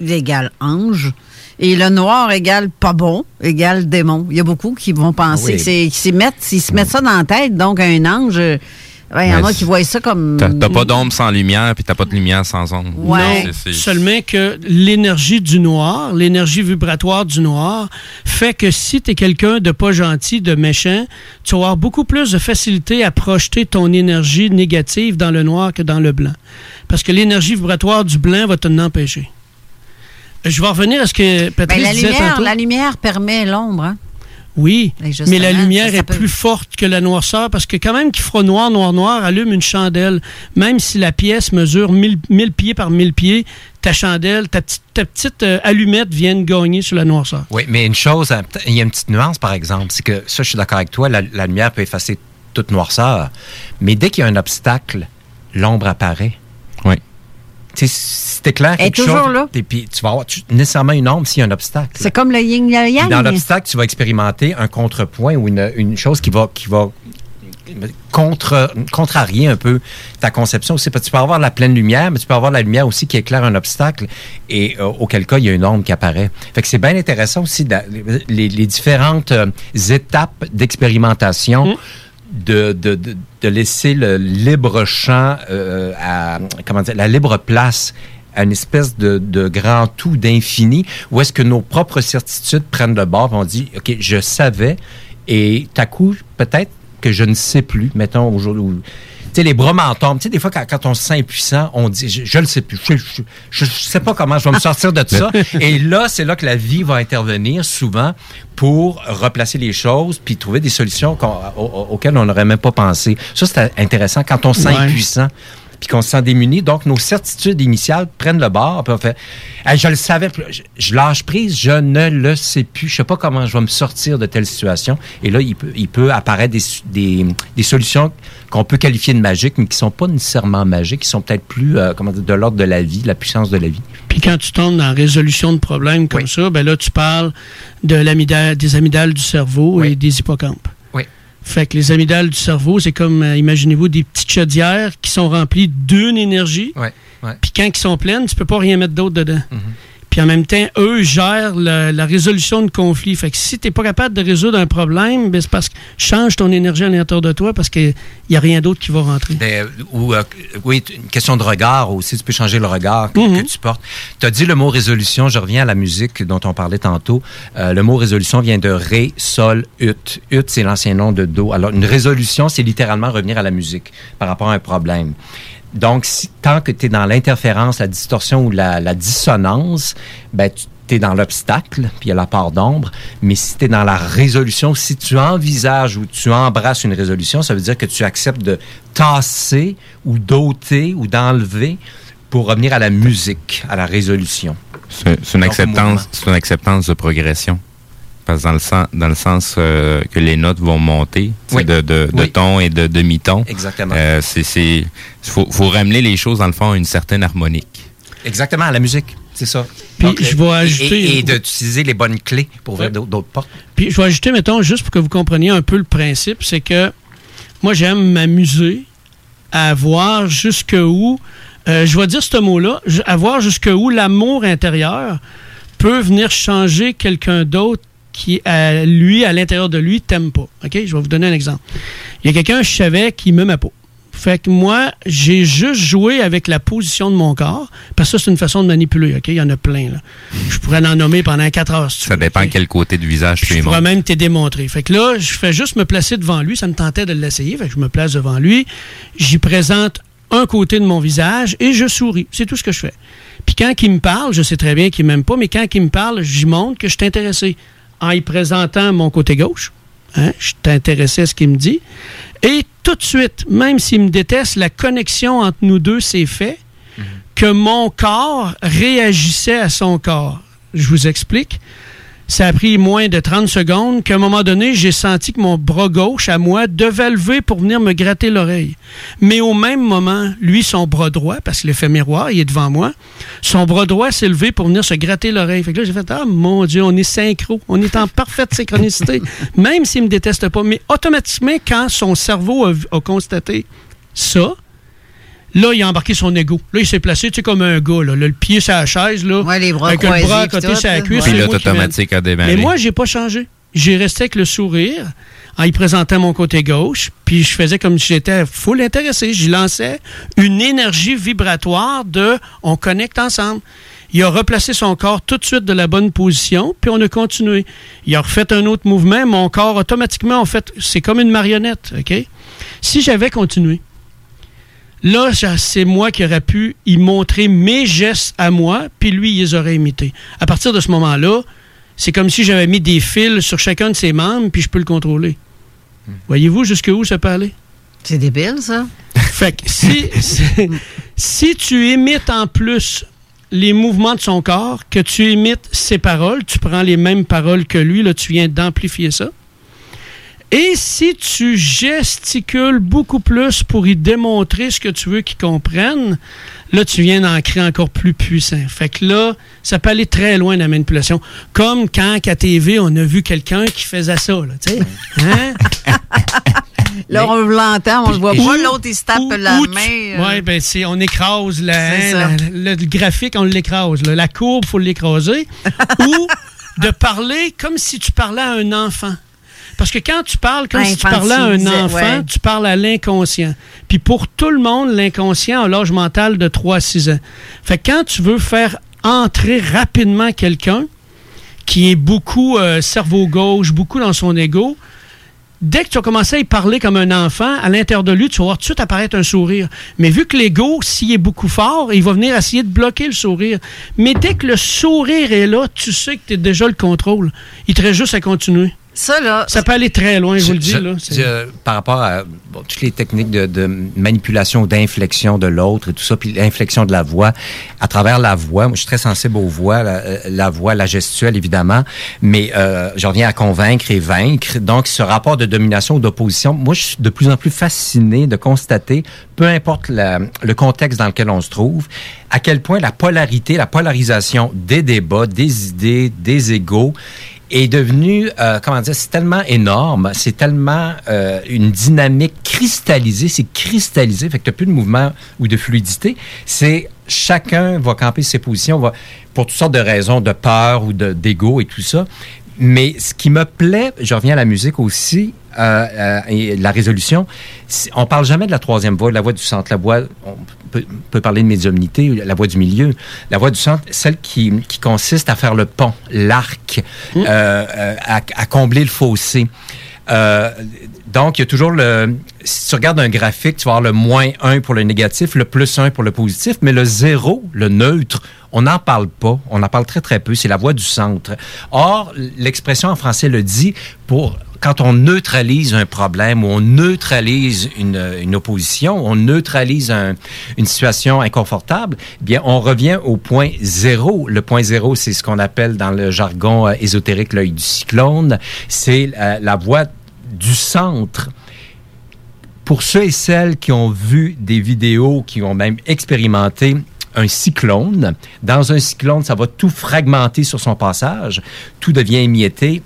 égale ange et le noir égale pas bon égale démon. Il y a beaucoup qui vont penser Oui. que c'est qui s'y mettent, s'ils se mettent ça dans la tête, donc un ange. euh, Ouais, Il y en a qui voient ça comme. T'as t'as pas d'ombre sans lumière, puis t'as pas de lumière sans ombre. Non, C'est- c'est- seulement que l'énergie du noir, l'énergie vibratoire du noir, fait que si tu es quelqu'un de pas gentil, de méchant, tu vas avoir beaucoup plus de facilité à projeter ton énergie négative dans le noir que dans le blanc. Parce que l'énergie vibratoire du blanc va te l'empêcher. Je vais revenir à ce que Ben, Patrice la, disait lumière, tantôt. la lumière permet l'ombre. Hein? Oui, mais la lumière ça, ça est peut- plus forte que la noirceur parce que quand même qu'il fera noir, noir, noir, allume une chandelle. Même si la pièce mesure 1000, 1000 pieds par 1000 pieds, ta chandelle, ta petite, ta petite euh, allumette vient de gagner sur la noirceur. Oui, mais une chose, hein, il y a une petite nuance, par exemple, c'est que ça, je suis d'accord avec toi, la, la lumière peut effacer toute noirceur, mais dès qu'il y a un obstacle, l'ombre apparaît. Elle est quelque toujours chose, là. et puis tu vas avoir tu- nécessairement une ombre s'il y a un obstacle. C'est comme le yin et le yang. dans l'obstacle, tu vas expérimenter un contrepoint ou une, une chose qui va, qui va contre, contrarier un peu ta conception aussi. Parce que tu peux avoir la pleine lumière, mais tu peux avoir la lumière aussi qui éclaire un obstacle et euh, auquel cas, il y a une ombre qui apparaît. Fait que c'est bien intéressant aussi les, les différentes euh, étapes d'expérimentation. De, de, de, de laisser le libre champ euh, à comment dire la libre place à une espèce de, de grand tout d'infini où est-ce que nos propres certitudes prennent le bord on dit ok je savais et à coup peut-être que je ne sais plus mettons aujourd'hui sais les bras m'en tombent tu sais des fois quand, quand on se sent impuissant on dit je, je le sais plus je, je sais pas comment je vais me sortir de ça (laughs) et là c'est là que la vie va intervenir souvent pour replacer les choses puis trouver des solutions auxquelles on n'aurait même pas pensé ça c'est intéressant quand on se sent Ouais. impuissant puis qu'on se sent démuni. Donc, nos certitudes initiales prennent le bord, puis on fait Hey, Je le savais, je, je lâche prise, je ne le sais plus. Je sais pas comment je vais me sortir de telle situation. Et là, il peut, il peut apparaître des, su- des, des solutions qu'on peut qualifier de magiques, mais qui sont pas nécessairement magiques, qui sont peut-être plus euh, comment dire, de l'ordre de la vie, de la puissance de la vie. Puis quand tu tombes dans la résolution de problèmes comme ça, ben là, tu parles de des amygdales du cerveau et des hippocampes. Oui. Fait que les amygdales du cerveau, c'est comme, euh, imaginez-vous, des petites chaudières qui sont remplies d'une énergie. Puis quand ils sont pleines, tu peux pas rien mettre d'autre dedans. Puis en même temps, eux gèrent la, la résolution de conflits. Fait que si tu n'es pas capable de résoudre un problème, ben c'est parce que change ton énergie à l'intérieur de toi parce qu'il n'y a rien d'autre qui va rentrer. Ben, ou, euh, oui, une question de regard aussi. Tu peux changer le regard que, Mhm. que tu portes. Tu as dit le mot résolution. Je reviens à la musique dont on parlait tantôt. Euh, le mot résolution vient de ré, sol, ut. Ut, c'est l'ancien nom de do. Alors, une résolution, c'est littéralement revenir à la musique par rapport à un problème. Donc, si, tant que tu es dans l'interférence, la distorsion ou la, la dissonance, ben, tu es dans l'obstacle, puis il y a la part d'ombre. Mais si tu es dans la résolution, si tu envisages ou tu embrasses une résolution, ça veut dire que tu acceptes de tasser ou d'ôter ou d'enlever pour revenir à la musique, à la résolution. C'est une, acceptance, une acceptance de progression. Parce que dans le sens, dans le sens euh, que les notes vont monter Oui. de, de, de Oui. ton et de demi-ton. Exactement. Euh, c'est, c'est, faut, faut ramener les choses dans le fond à une certaine harmonique. Exactement, à la musique, c'est ça. Puis, Donc, je vais et- ajouter- Et, et d'utiliser les bonnes clés pour ouvrir d'autres d'autres portes. Puis je vais ajouter, mettons, juste pour que vous compreniez un peu le principe, c'est que moi, j'aime m'amuser à voir jusqu'où, euh, je vais dire ce mot-là, à voir jusqu'où l'amour intérieur peut venir changer quelqu'un d'autre qui, à lui, à l'intérieur de lui, t'aime pas. OK? Je vais vous donner un exemple. Il y a quelqu'un, je savais, qui m'aimait pas. Fait que moi, j'ai juste joué avec la position de mon corps, parce que ça, c'est une façon de manipuler, OK? Il y en a plein, là. Je pourrais en nommer pendant quatre heures, si Ça dépend quel côté du visage tu je es pourrais même t'aider démontré. Fait que là, je fais juste me placer devant lui. Ça me tentait de l'essayer. Fait que je me place devant lui. J'y présente un côté de mon visage et je souris. C'est tout ce que je fais. Puis quand il me parle, je sais très bien qu'il m'aime pas, mais quand il me parle, j'y montre que je suis intéressé. En y présentant mon côté gauche, hein, je suis intéressé à ce qu'il me dit. Et tout de suite, même s'il me déteste, la connexion entre nous deux s'est faite que mon corps réagissait à son corps. Je vous explique. Ça a pris moins de 30 secondes qu'à un moment donné, j'ai senti que mon bras gauche, à moi, devait lever pour venir me gratter l'oreille. Mais au même moment, lui, son bras droit, parce que l'effet miroir, il est devant moi, son bras droit s'est levé pour venir se gratter l'oreille. Fait que là, j'ai fait, ah mon Dieu, on est synchro, on est en parfaite synchronicité, (laughs) même s'il me déteste pas. Mais automatiquement, quand son cerveau a constaté ça, Là, il a embarqué son ego. Là, il s'est placé, tu sais, comme un gars, là. Le pied sur la chaise, là. les bras avec le bras à côté sur la cuisse. Pilote automatique a démarré. Mais moi, j'ai pas changé. J'ai resté avec le sourire, en y présentant mon côté gauche, puis je faisais comme si j'étais full intéressé. Je lançais une énergie vibratoire de on connecte ensemble. Il a replacé son corps tout de suite de la bonne position, puis on a continué. Il a refait un autre mouvement, mon corps automatiquement, en fait, c'est comme une marionnette, OK? Si j'avais continué, là, c'est moi qui aurais pu y montrer mes gestes à moi, puis lui, il les aurait imités. À partir de ce moment-là, c'est comme si j'avais mis des fils sur chacun de ses membres, puis je peux le contrôler. Voyez-vous jusqu'où ça peut aller? C'est débile, ça. (laughs) Fait que si, si, si tu imites en plus les mouvements de son corps, que tu imites ses paroles, tu prends les mêmes paroles que lui, là, tu viens d'amplifier ça? Et si tu gesticules beaucoup plus pour y démontrer ce que tu veux qu'il comprenne, là, tu viens d'en créer encore plus puissant. Fait que là, ça peut aller très loin la manipulation. Comme quand, à TV, on a vu quelqu'un qui faisait ça, là, tu sais. Hein? (laughs) Là, on l'entend, on le voit pas. L'autre, il se tape la main. euh, Ouais, ben c'est on écrase la, hein, la- le graphique, on l'écrase. La courbe, faut l'écraser. (laughs) Ou de parler comme si tu parlais à un enfant. Parce que quand tu parles comme si tu parlais à un enfant, ouais. tu parles à l'inconscient. Puis pour tout le monde, l'inconscient a l'âge mental de 3 à 6 ans. Fait que quand tu veux faire entrer rapidement quelqu'un qui est beaucoup euh, cerveau gauche, beaucoup dans son ego, dès que tu as commencé à y parler comme un enfant, à l'intérieur de lui, tu vas voir tout de suite apparaître un sourire. Mais vu que l'ego, s'il est beaucoup fort, il va venir essayer de bloquer le sourire. Mais dès que le sourire est là, tu sais que tu as déjà le contrôle. Il te reste juste à continuer. Ça, là. Ça peut aller très loin, je vous le dis. Je- là. je- euh, par rapport à bon, toutes les techniques de, de manipulation ou d'inflexion de l'autre et tout ça, puis l'inflexion de la voix, à travers la voix, moi je suis très sensible aux voix, la, euh, la voix, la gestuelle évidemment, mais euh, je reviens à convaincre et vaincre. Donc ce rapport de domination ou d'opposition, moi je suis de plus en plus fasciné de constater, peu importe la- le contexte dans lequel on se trouve, à quel point la polarité, la polarisation des débats, des idées, des égaux, est devenu, euh, comment dire, c'est tellement énorme, c'est tellement euh, une dynamique cristallisée, c'est cristallisé, fait que tu plus de mouvement ou de fluidité. C'est chacun va camper ses positions, pour toutes sortes de raisons, de peur ou de- d'ego et tout ça. Mais ce qui me plaît, je reviens à la musique aussi, euh, euh, et la résolution, on parle jamais de la troisième voix, de la voix du centre, la voix, on peut, peut parler de médiumnité, la voix du milieu, la voix du centre, celle qui, qui consiste à faire le pont, l'arc, euh, euh, à, à combler le fossé. Euh, donc, il y a toujours le. Si tu regardes un graphique, tu vas avoir le moins 1 pour le négatif, le plus 1 pour le positif, mais le zéro, le neutre, on n'en parle pas. On en parle très, très peu. C'est la voix du centre. Or, l'expression en français le dit pour. Quand on neutralise un problème ou on neutralise une, opposition, on neutralise un- une situation inconfortable, eh bien, on revient au point zéro. Le point zéro, c'est ce qu'on appelle dans le jargon euh, ésotérique l'œil du cyclone. C'est euh, la voie du centre pour ceux et celles qui ont vu des vidéos, qui ont même expérimenté un cyclone, dans un cyclone, ça va tout fragmenter sur son passage, tout devient émietté.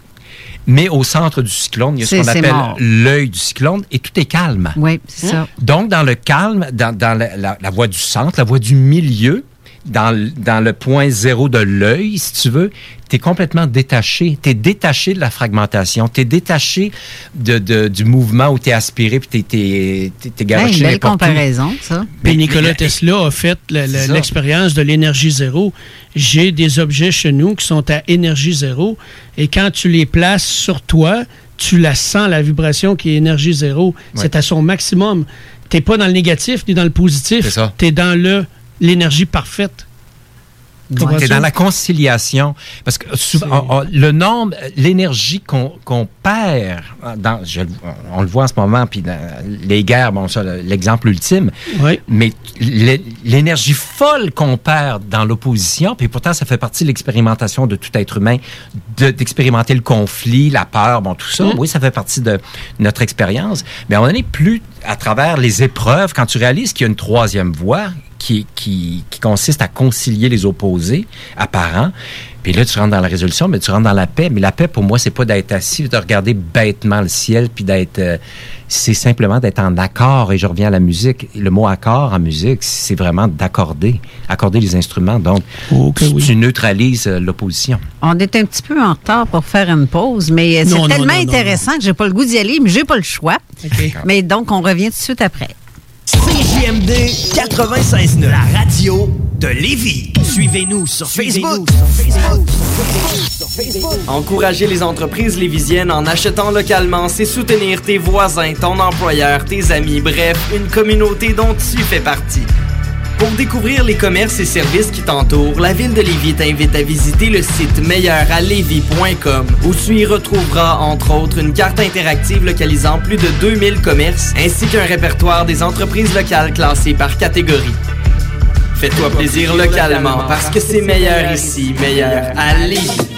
Mais au centre du cyclone, il y a ce qu'on appelle l'œil du cyclone et tout est calme. Oui, c'est ça. Donc, dans le calme, dans, dans la, la- la voie du centre, la voie du milieu, dans, le- dans le point zéro de l'œil, si tu veux, tu es complètement détaché. Tu es détaché de la fragmentation. Tu es détaché de, de- du mouvement où tu es aspiré puis tu es, Ben, garoché une belle où. comparaison, ça. Puis Nicolas Tesla a fait l'expérience de l'énergie zéro. J'ai des objets chez nous qui sont à énergie zéro et quand tu les places sur toi, tu la sens, la vibration qui est énergie zéro. C'est à son maximum. Tu n'es pas dans le négatif ni dans le positif. Tu es dans le l'énergie parfaite. Es dans la conciliation. Parce que souvent, on- on- le nombre, l'énergie qu'on perd, dans, je- on le voit en ce moment, puis dans les guerres, bon, ça, l'exemple ultime, mais l'é- l'énergie folle qu'on perd dans l'opposition, puis pourtant, ça fait partie de l'expérimentation de tout être humain, de- d'expérimenter le conflit, la peur, bon, tout ça. Mm. Oui, ça fait partie de notre expérience. Mais moment donné, plus à travers les épreuves, quand tu réalises qu'il y a une troisième voie, qui, qui, qui consiste à concilier les opposés apparents. Puis là, tu rentres dans la résolution, mais tu rentres dans la paix. Mais la paix, pour moi, c'est pas d'être assis, de regarder bêtement le ciel, puis d'être... euh, c'est simplement d'être en accord. Et je reviens à la musique. Le mot accord en musique, c'est vraiment d'accorder. Accorder les instruments. Donc, tu, tu neutralises euh, l'opposition. On est un petit peu en retard pour faire une pause, mais euh, c'est Non, non, tellement non, non, intéressant que j'ai pas le goût d'y aller, mais j'ai pas le choix. Mais donc, on revient tout de suite après. CJMD 96.9, la radio de Lévis. Suivez-nous sur Facebook. Encourager les entreprises lévisiennes en achetant localement, c'est soutenir tes voisins, ton employeur, tes amis, bref, une communauté dont tu fais partie. Pour découvrir les commerces et services qui t'entourent, la ville de Lévis t'invite à visiter le site meilleuralevis.com où tu y retrouveras entre autres une carte interactive localisant plus de 2000 commerces ainsi qu'un répertoire des entreprises locales classées par catégorie. Fais-toi plaisir localement parce que c'est meilleur ici, meilleur à Lévis.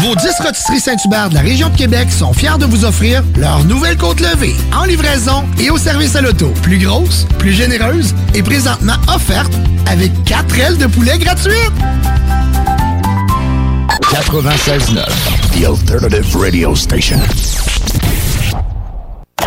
Vos 10 rôtisseries Saint-Hubert de la région de Québec sont fiers de vous offrir leur nouvelle côte levée en livraison et au service à l'auto. Plus grosse, plus généreuse et présentement offerte avec 4 ailes de poulet gratuites. 96.9, The Alternative Radio Station.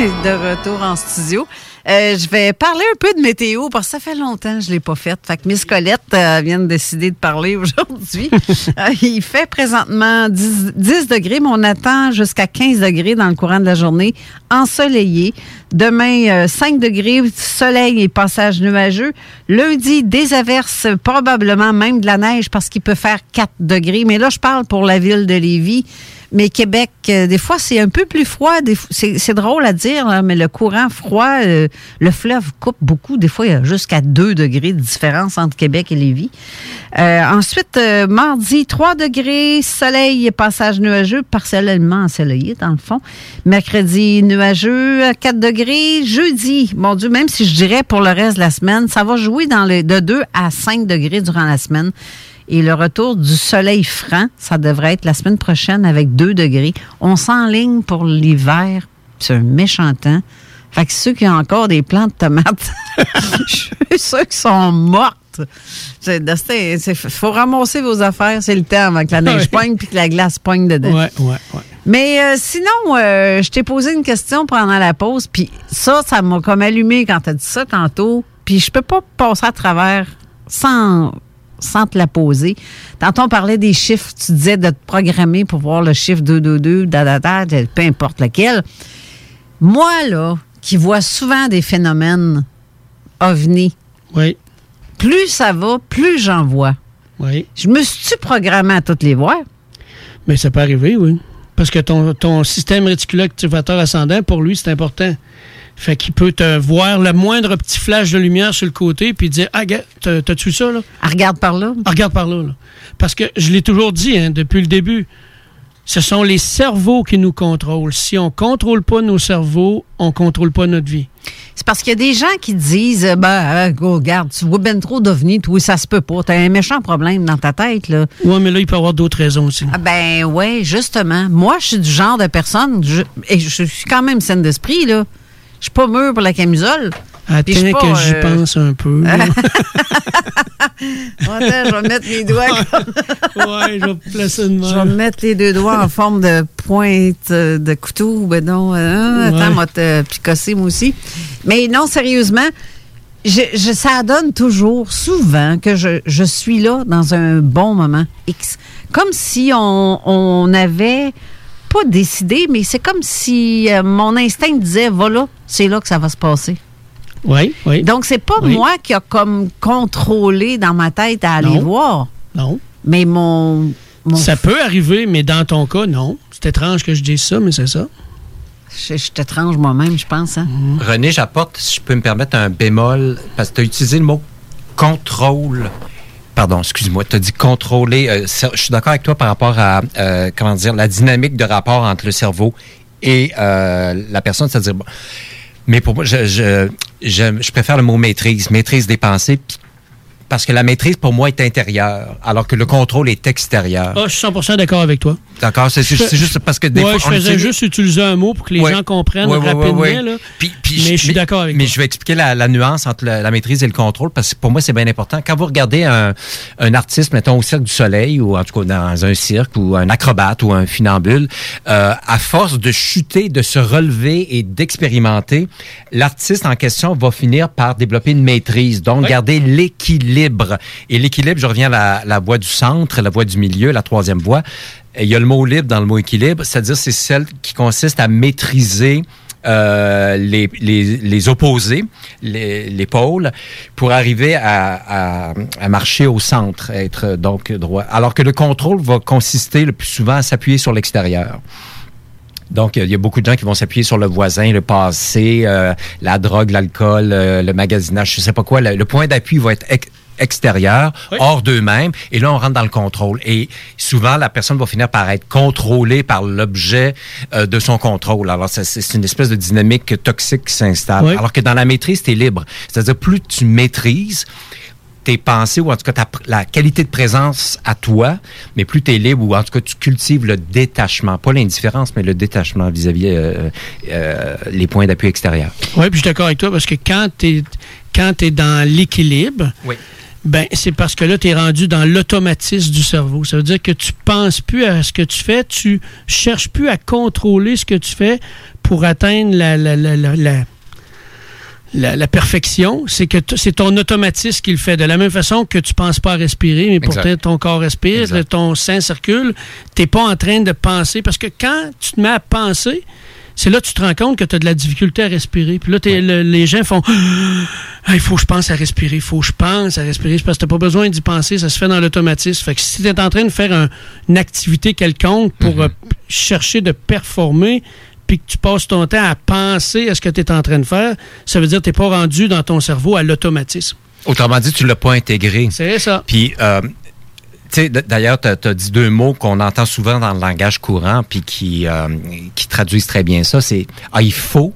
(laughs) de retour en studio. Euh, je vais parler un peu de météo parce que ça fait longtemps que je ne l'ai pas faite. Fait que Miss Colette euh, vient de décider de parler aujourd'hui. (laughs) Euh, il fait présentement 10, 10 degrés, mais on attend jusqu'à 15 degrés dans le courant de la journée, ensoleillé. Demain, euh, 5 degrés, soleil et passage nuageux. Lundi, des averses, probablement même de la neige parce qu'il peut faire 4 degrés. Mais là, je parle pour la ville de Lévis. Mais Québec, euh, des fois, c'est un peu plus froid. C'est drôle à dire, là, mais le courant froid, euh, le fleuve coupe beaucoup. Des fois, il y a jusqu'à 2 degrés de différence entre Québec et Lévis. Euh, ensuite, mardi, 3 degrés, soleil et passage nuageux, partiellement ensoleillé, dans le fond. Mercredi, nuageux, 4 degrés. Jeudi, mon Dieu, même si je dirais pour le reste de la semaine, ça va jouer dans le, de 2 à 5 degrés durant la semaine. Et le retour du soleil franc, ça devrait être la semaine prochaine avec 2 degrés. On s'enligne pour l'hiver. C'est un méchant temps. Fait que ceux qui ont encore des plants de tomates, (laughs) je suis sûrs qui sont mortes. Il faut ramasser vos affaires, c'est le temps avant que la neige (laughs) pogne puis que la glace pogne dedans. Ouais, ouais, ouais. Mais euh, sinon, euh, je t'ai posé une question pendant la pause, puis ça, ça m'a comme allumé quand tu as dit ça tantôt. Puis puis je peux pas passer à travers sans, sans te la poser. Tantôt, on parlait des chiffres. Tu disais de te programmer pour voir le chiffre 222, da, da, da, da, peu importe lequel. Moi, là, qui vois souvent des phénomènes ovnis, oui. plus ça va, plus j'en vois. Oui. Je me suis programmé à toutes les voir? Mais ça peut arriver, oui. Parce que ton, ton système réticulo-activateur ascendant, pour lui, c'est important. Fait qu'il peut te voir le moindre petit flash de lumière sur le côté puis dire Ah, t'as-tu ça, là? Ah, regarde par là. Ah, regarde par là, là. Parce que je l'ai toujours dit, hein, depuis le début, ce sont les cerveaux qui nous contrôlent. Si on contrôle pas nos cerveaux, on contrôle pas notre vie. C'est parce qu'il y a des gens qui disent euh, ben, go, regarde, tu vois ben trop d'ovnis, toi, ça se peut pas. T'as un méchant problème dans ta tête, là. Oui, mais là, il peut y avoir d'autres raisons aussi. Ah ben ouais, justement. Moi, je suis du genre de personne, je, et je suis quand même saine d'esprit, là. Je suis pas mûre pour la camisole. Attends pas, que j'y euh, pense un peu. (laughs) Attends, je vais mettre mes doigts comme... (laughs) ouais, je vais placer de Je vais me mettre les deux doigts en forme de pointe euh, de couteau. Ben non, euh, attends, Ouais. moi te picosser moi aussi. Mais non, sérieusement, je, je- ça donne toujours, souvent, que je, je suis là dans un bon moment X. Comme si on, on avait pas décidé, mais c'est comme si euh, mon instinct disait, voilà, c'est là que ça va se passer. Oui, oui. Donc, c'est pas Oui. moi qui a comme contrôlé dans ma tête à aller Non. voir. Non. Mais mon. mon Ça peut arriver, mais dans ton cas, non. C'est étrange que je dise ça, mais c'est ça. Je, je t'étrange moi-même, je pense. Hein? René, j'apporte, si je peux me permettre, un bémol, parce que tu as utilisé le mot contrôle. Pardon, excuse-moi, tu as dit contrôler. Euh, je suis d'accord avec toi par rapport à, euh, comment dire, la dynamique de rapport entre le cerveau et euh, la personne, c'est-à-dire, mais pour moi, je, préfère le mot maîtrise, maîtrise des pensées, parce que la maîtrise, pour moi, est intérieure, alors que le contrôle est extérieur. Ah, je suis 100 d'accord avec toi. D'accord? C'est juste parce que des ouais, fois... je faisais utilise- juste utiliser un mot pour que les Ouais. gens comprennent Ouais, rapidement. là. Puis- puis mais je suis d'accord avec Mais je vais expliquer la, la nuance entre la, la maîtrise et le contrôle parce que pour moi, c'est bien important. Quand vous regardez un, un artiste, mettons, au Cirque du Soleil ou en tout cas dans un cirque ou un acrobate ou un funambule, euh, à force de chuter, de se relever et d'expérimenter, l'artiste en question va finir par développer une maîtrise, donc garder l'équilibre. Et l'équilibre, je reviens à la, la voie du centre, la voie du milieu, la troisième voie. Il y a le mot libre dans le mot équilibre, c'est-à-dire c'est celle qui consiste à maîtriser euh, les, les, opposés, les, les pôles, pour arriver à, à, marcher au centre, être donc droit. Alors que le contrôle va consister le plus souvent à s'appuyer sur l'extérieur. Donc, il y a beaucoup de gens qui vont s'appuyer sur le voisin, le passé, euh, la drogue, l'alcool, euh, le magasinage, je sais pas quoi. Le, point d'appui va être extérieur, hors d'eux-mêmes, et là, on rentre dans le contrôle. Et souvent, la personne va finir par être contrôlée par l'objet euh, de son contrôle. Alors, c'est une espèce de dynamique toxique qui s'installe. Oui. Alors que dans la maîtrise, tu es libre. C'est-à-dire, plus tu maîtrises, tes pensées ou en tout cas ta la qualité de présence à toi, mais plus tu es libre ou en tout cas tu cultives le détachement, pas l'indifférence, mais le détachement vis-à-vis euh, euh, les points d'appui extérieurs. Oui, puis je suis d'accord avec toi parce que quand tu es, quand dans l'équilibre, Oui. Ben, c'est parce que là, tu es rendu dans l'automatisme du cerveau. Ça veut dire que tu penses plus à ce que tu fais, tu cherches plus à contrôler ce que tu fais pour atteindre la, la, la, la, la- la- perfection. C'est que c'est ton automatisme qui le fait. De la même façon que tu penses pas à respirer, mais Exact. pourtant ton corps respire, Exact. ton sang circule, tu pas en train de penser. Parce que quand tu te mets à penser, c'est là que tu te rends compte que tu as de la difficulté à respirer. Puis là, le- les gens font (gasps) Ah, Il faut que je pense à respirer, il faut que je pense à respirer. C'est parce que tu pas besoin d'y penser, ça se fait dans l'automatisme. Fait que si tu es en train de faire un- une activité quelconque pour euh, chercher de performer, puis que tu passes ton temps à penser à ce que tu es en train de faire, ça veut dire que tu n'es pas rendu dans ton cerveau à l'automatisme. Autrement dit, tu l'as pas intégré. C'est ça. Puis, euh, d'ailleurs, tu as, dit deux mots qu'on entend souvent dans le langage courant, puis qui, euh, qui traduisent très bien ça. C'est ah, il faut,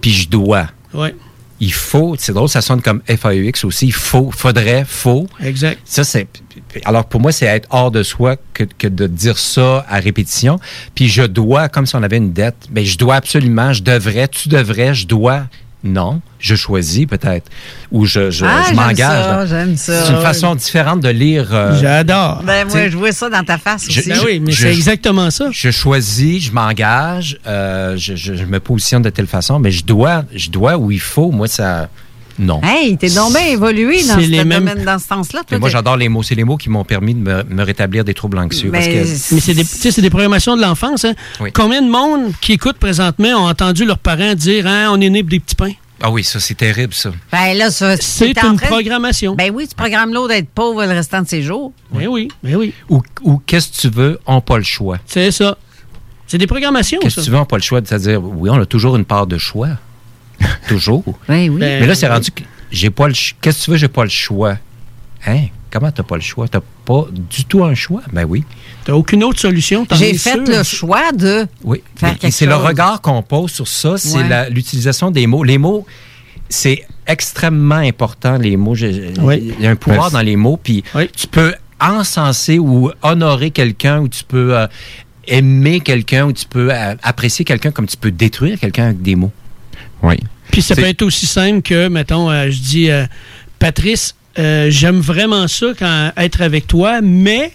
puis je dois. Ouais. Il faut, c'est drôle, ça sonne comme FAUX aussi. Il faut, faudrait, faut. Exact. Ça, c'est. Alors, pour moi, c'est être hors de soi que, que de dire ça à répétition. Puis, je dois, comme si on avait une dette. Ben, je dois absolument, je devrais, tu devrais, je dois. Non, je choisis peut-être. Ou je, je, Ah, je j'aime m'engage. ça, là. j'aime ça. C'est une façon différente de lire. euh, J'adore. Ben, moi, je vois ça dans ta face je- aussi. Ben oui, mais je- c'est exactement ça. Je choisis, je m'engage, euh, je, je- je me positionne de telle façon, mais je dois, je dois ou il faut, moi, ça. Non. Hey, t'es donc bien évolué dans ce mêmes- domaine, dans ce sens-là. Moi, j'adore les mots. C'est les mots qui m'ont permis de me, me rétablir des troubles anxieux. Mais que Mais c'est des, tu sais, c'est des programmations de l'enfance. Hein? Oui. Combien de monde qui écoute présentement ont entendu leurs parents dire hein, on est né pour des petits pains? Ah oui, ça, c'est terrible, ça. Ben là, ça, C'est une train programmation. Ben oui, tu programmes l'autre d'être pauvre le restant de ses jours. Ben oui, ben oui. Ou, ou qu'est-ce que tu veux, on n'a pas le choix. C'est ça. C'est des programmations, Qu'est-ce ça. que tu veux, on n'a pas le choix. C'est-à-dire, oui, on a toujours une part de choix. (laughs) toujours. Ben oui. Mais là, c'est rendu que j'ai pas le Qu'est-ce que tu veux, j'ai pas le choix. Hein? Comment t'as pas le choix? T'as pas du tout un choix? Ben oui. T'as aucune autre solution? J'ai fait sûr? le choix de Oui. faire Et quelque c'est le regard qu'on pose sur ça, c'est Ouais. l'utilisation des mots. Les mots, c'est extrêmement important, les mots. Oui. Il y a un pouvoir dans les mots, puis tu peux encenser ou honorer quelqu'un, ou tu peux euh, aimer quelqu'un, ou tu peux euh, apprécier quelqu'un comme tu peux détruire quelqu'un avec des mots. Oui. Puis ça C'est- peut être aussi simple que, mettons, euh, je dis, euh, Patrice, euh, j'aime vraiment ça quand être avec toi, mais.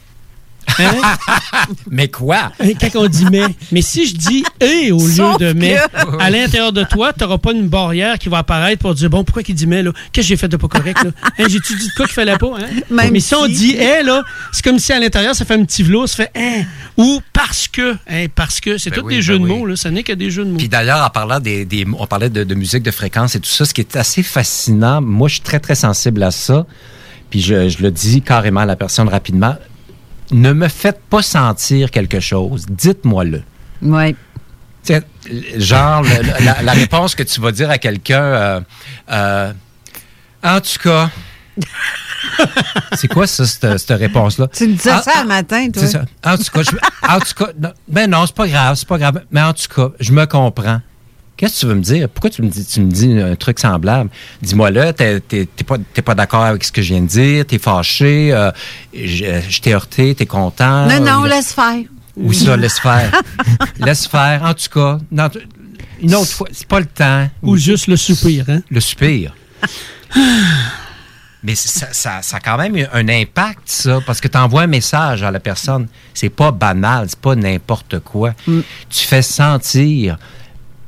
Hein? (laughs) mais quoi? Quand on dit mais. Mais si je dis et au lieu de mais, que- (laughs) à l'intérieur de toi, tu n'auras pas une barrière qui va apparaître pour dire bon, pourquoi qu'il dit mais là? Qu'est-ce que j'ai fait de pas correct là? Hein, J'ai-tu dit de quoi qu'il fallait pas? Hein? Même mais si on dit eh là, c'est comme si à l'intérieur ça fait un petit velours, ça fait hein, ou parce que. Hein, parce que. C'est Ben tous oui, des ben jeux de mots, là. Ça n'est que des jeux de mots. Puis d'ailleurs, en parlant des, des- on parlait de, de musique de fréquence et tout ça, ce qui est assez fascinant, moi je suis très très sensible à ça. Puis je, je le dis carrément à la personne rapidement. Ne me faites pas sentir quelque chose, dites-moi-le. Oui. Genre, le- la, la réponse que tu vas dire à quelqu'un, euh, euh, en tout cas, (laughs) c'est quoi ça, cette, cette réponse-là? Tu me disais ça le matin, toi. C'est ça. En tout cas, je- en tout cas, non, ben non, c'est pas grave, c'est pas grave. Mais en tout cas, je me comprends. Qu'est-ce que tu veux me dire? Pourquoi tu me dis, tu me dis un truc semblable? Dis-moi là, t'es t'es- t'es pas, t'es pas d'accord avec ce que je viens de dire, t'es fâché, euh, je, je t'ai heurté, t'es content. non, non, Euh, laisse faire. Oui, ça, laisse faire. (laughs) laisse faire. En tout cas, une autre fois, c'est pas le temps. Ou juste le soupir, hein? Le soupir. (laughs) Mais ça, ça, ça a quand même un impact, ça, parce que tu envoies un message à la personne. C'est pas banal, c'est pas n'importe quoi. Tu fais sentir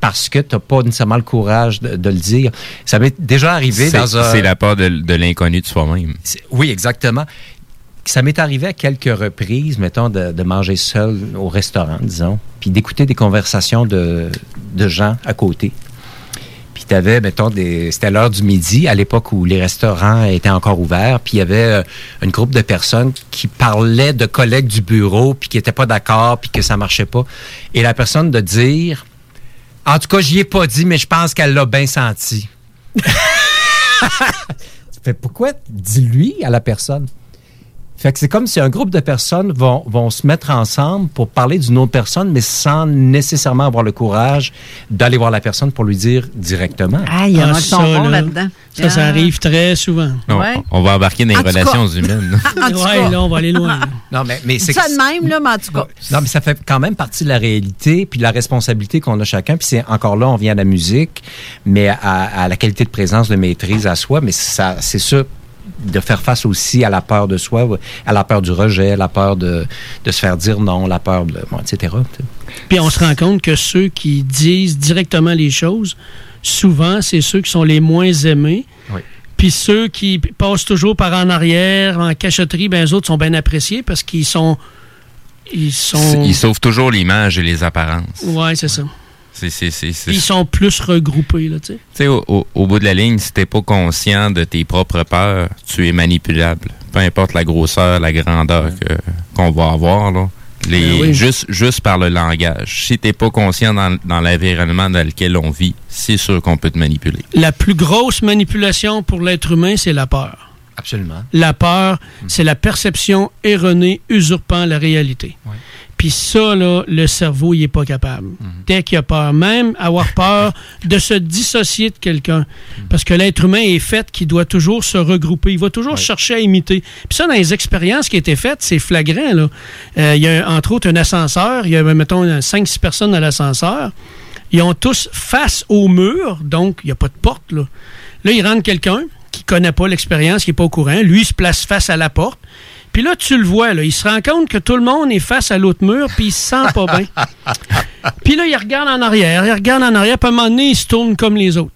parce que tu n'as pas nécessairement le courage de, de le dire. Ça m'est déjà arrivé C'est dans un... c'est la part de, de l'inconnu de soi-même. Oui, exactement. Ça m'est arrivé à quelques reprises, mettons, de, de manger seul au restaurant, disons, puis d'écouter des conversations de, de gens à côté. Puis tu avais, mettons, des, c'était l'heure du midi, à l'époque où les restaurants étaient encore ouverts, puis il y avait euh, une groupe de personnes qui parlaient de collègues du bureau, puis qui n'étaient pas d'accord, puis que ça marchait pas. Et la personne de dire, en tout cas, j'y ai pas dit, mais je pense qu'elle l'a bien senti. (laughs) pourquoi? Dis-lui à la personne? Fait que c'est comme si un groupe de personnes vont, vont se mettre ensemble pour parler d'une autre personne, mais sans nécessairement avoir le courage d'aller voir la personne pour lui dire directement. Ah, il y en a Ah, qui sont ça, bons là, là-dedans. Ça, ça Ah. arrive très souvent. On, Ouais. on va embarquer dans les relations cas. humaines. (laughs) En tout ouais, cas. là, on va aller loin. (laughs) Non, mais, mais c'est Ça de même, là, mais en tout cas. Non, mais ça fait quand même partie de la réalité, puis de la responsabilité qu'on a chacun. Puis c'est encore là, on vient à la musique, mais à, à la qualité de présence, de maîtrise à soi. Mais ça, c'est ça de faire face aussi à la peur de soi, à la peur du rejet, à la peur de, de se faire dire non, la peur de, bon, etc. Puis on se rend compte que ceux qui disent directement les choses, souvent, c'est ceux qui sont les moins aimés. Oui. Puis ceux qui passent toujours par en arrière, en cachotterie, ben eux autres sont bien appréciés parce qu'ils sont. Ils sont. Ils sauvent toujours l'image et les apparences. Ouais, c'est ça. C'est, c'est, c'est, c'est- Puis ils sont plus regroupés, là, tu sais. Tu sais, au, au- au bout de la ligne, si t'es pas conscient de tes propres peurs, tu es manipulable. Peu importe la grosseur, la grandeur que, qu'on va avoir, là. Les, Ben oui. juste, juste par le langage. Si t'es pas conscient dans, dans l'environnement dans lequel on vit, c'est sûr qu'on peut te manipuler. La plus grosse manipulation pour l'être humain, c'est la peur. Absolument. La peur, c'est la perception erronée usurpant la réalité. Puis ça, là, le cerveau, il n'est pas capable. Dès qu'il a peur, même avoir peur (laughs) de se dissocier de quelqu'un. Parce que l'être humain est fait qu'il doit toujours se regrouper. Il va toujours chercher à imiter. Puis ça, dans les expériences qui étaient faites, c'est flagrant. Là. Euh, il y a, entre autres, un ascenseur. Il y a, mettons, 5-6 personnes dans l'ascenseur. Ils ont tous face au mur, donc il n'y a pas de porte. Là, là il rentre quelqu'un qui connaît pas l'expérience, qui n'est pas au courant. Lui, il se place face à la porte. Puis là, tu le vois, là, il se rend compte que tout le monde est face à l'autre mur, puis il se sent pas bien. (laughs) Puis là, il regarde en arrière, il regarde en arrière, puis à un moment donné, il se tourne comme les autres.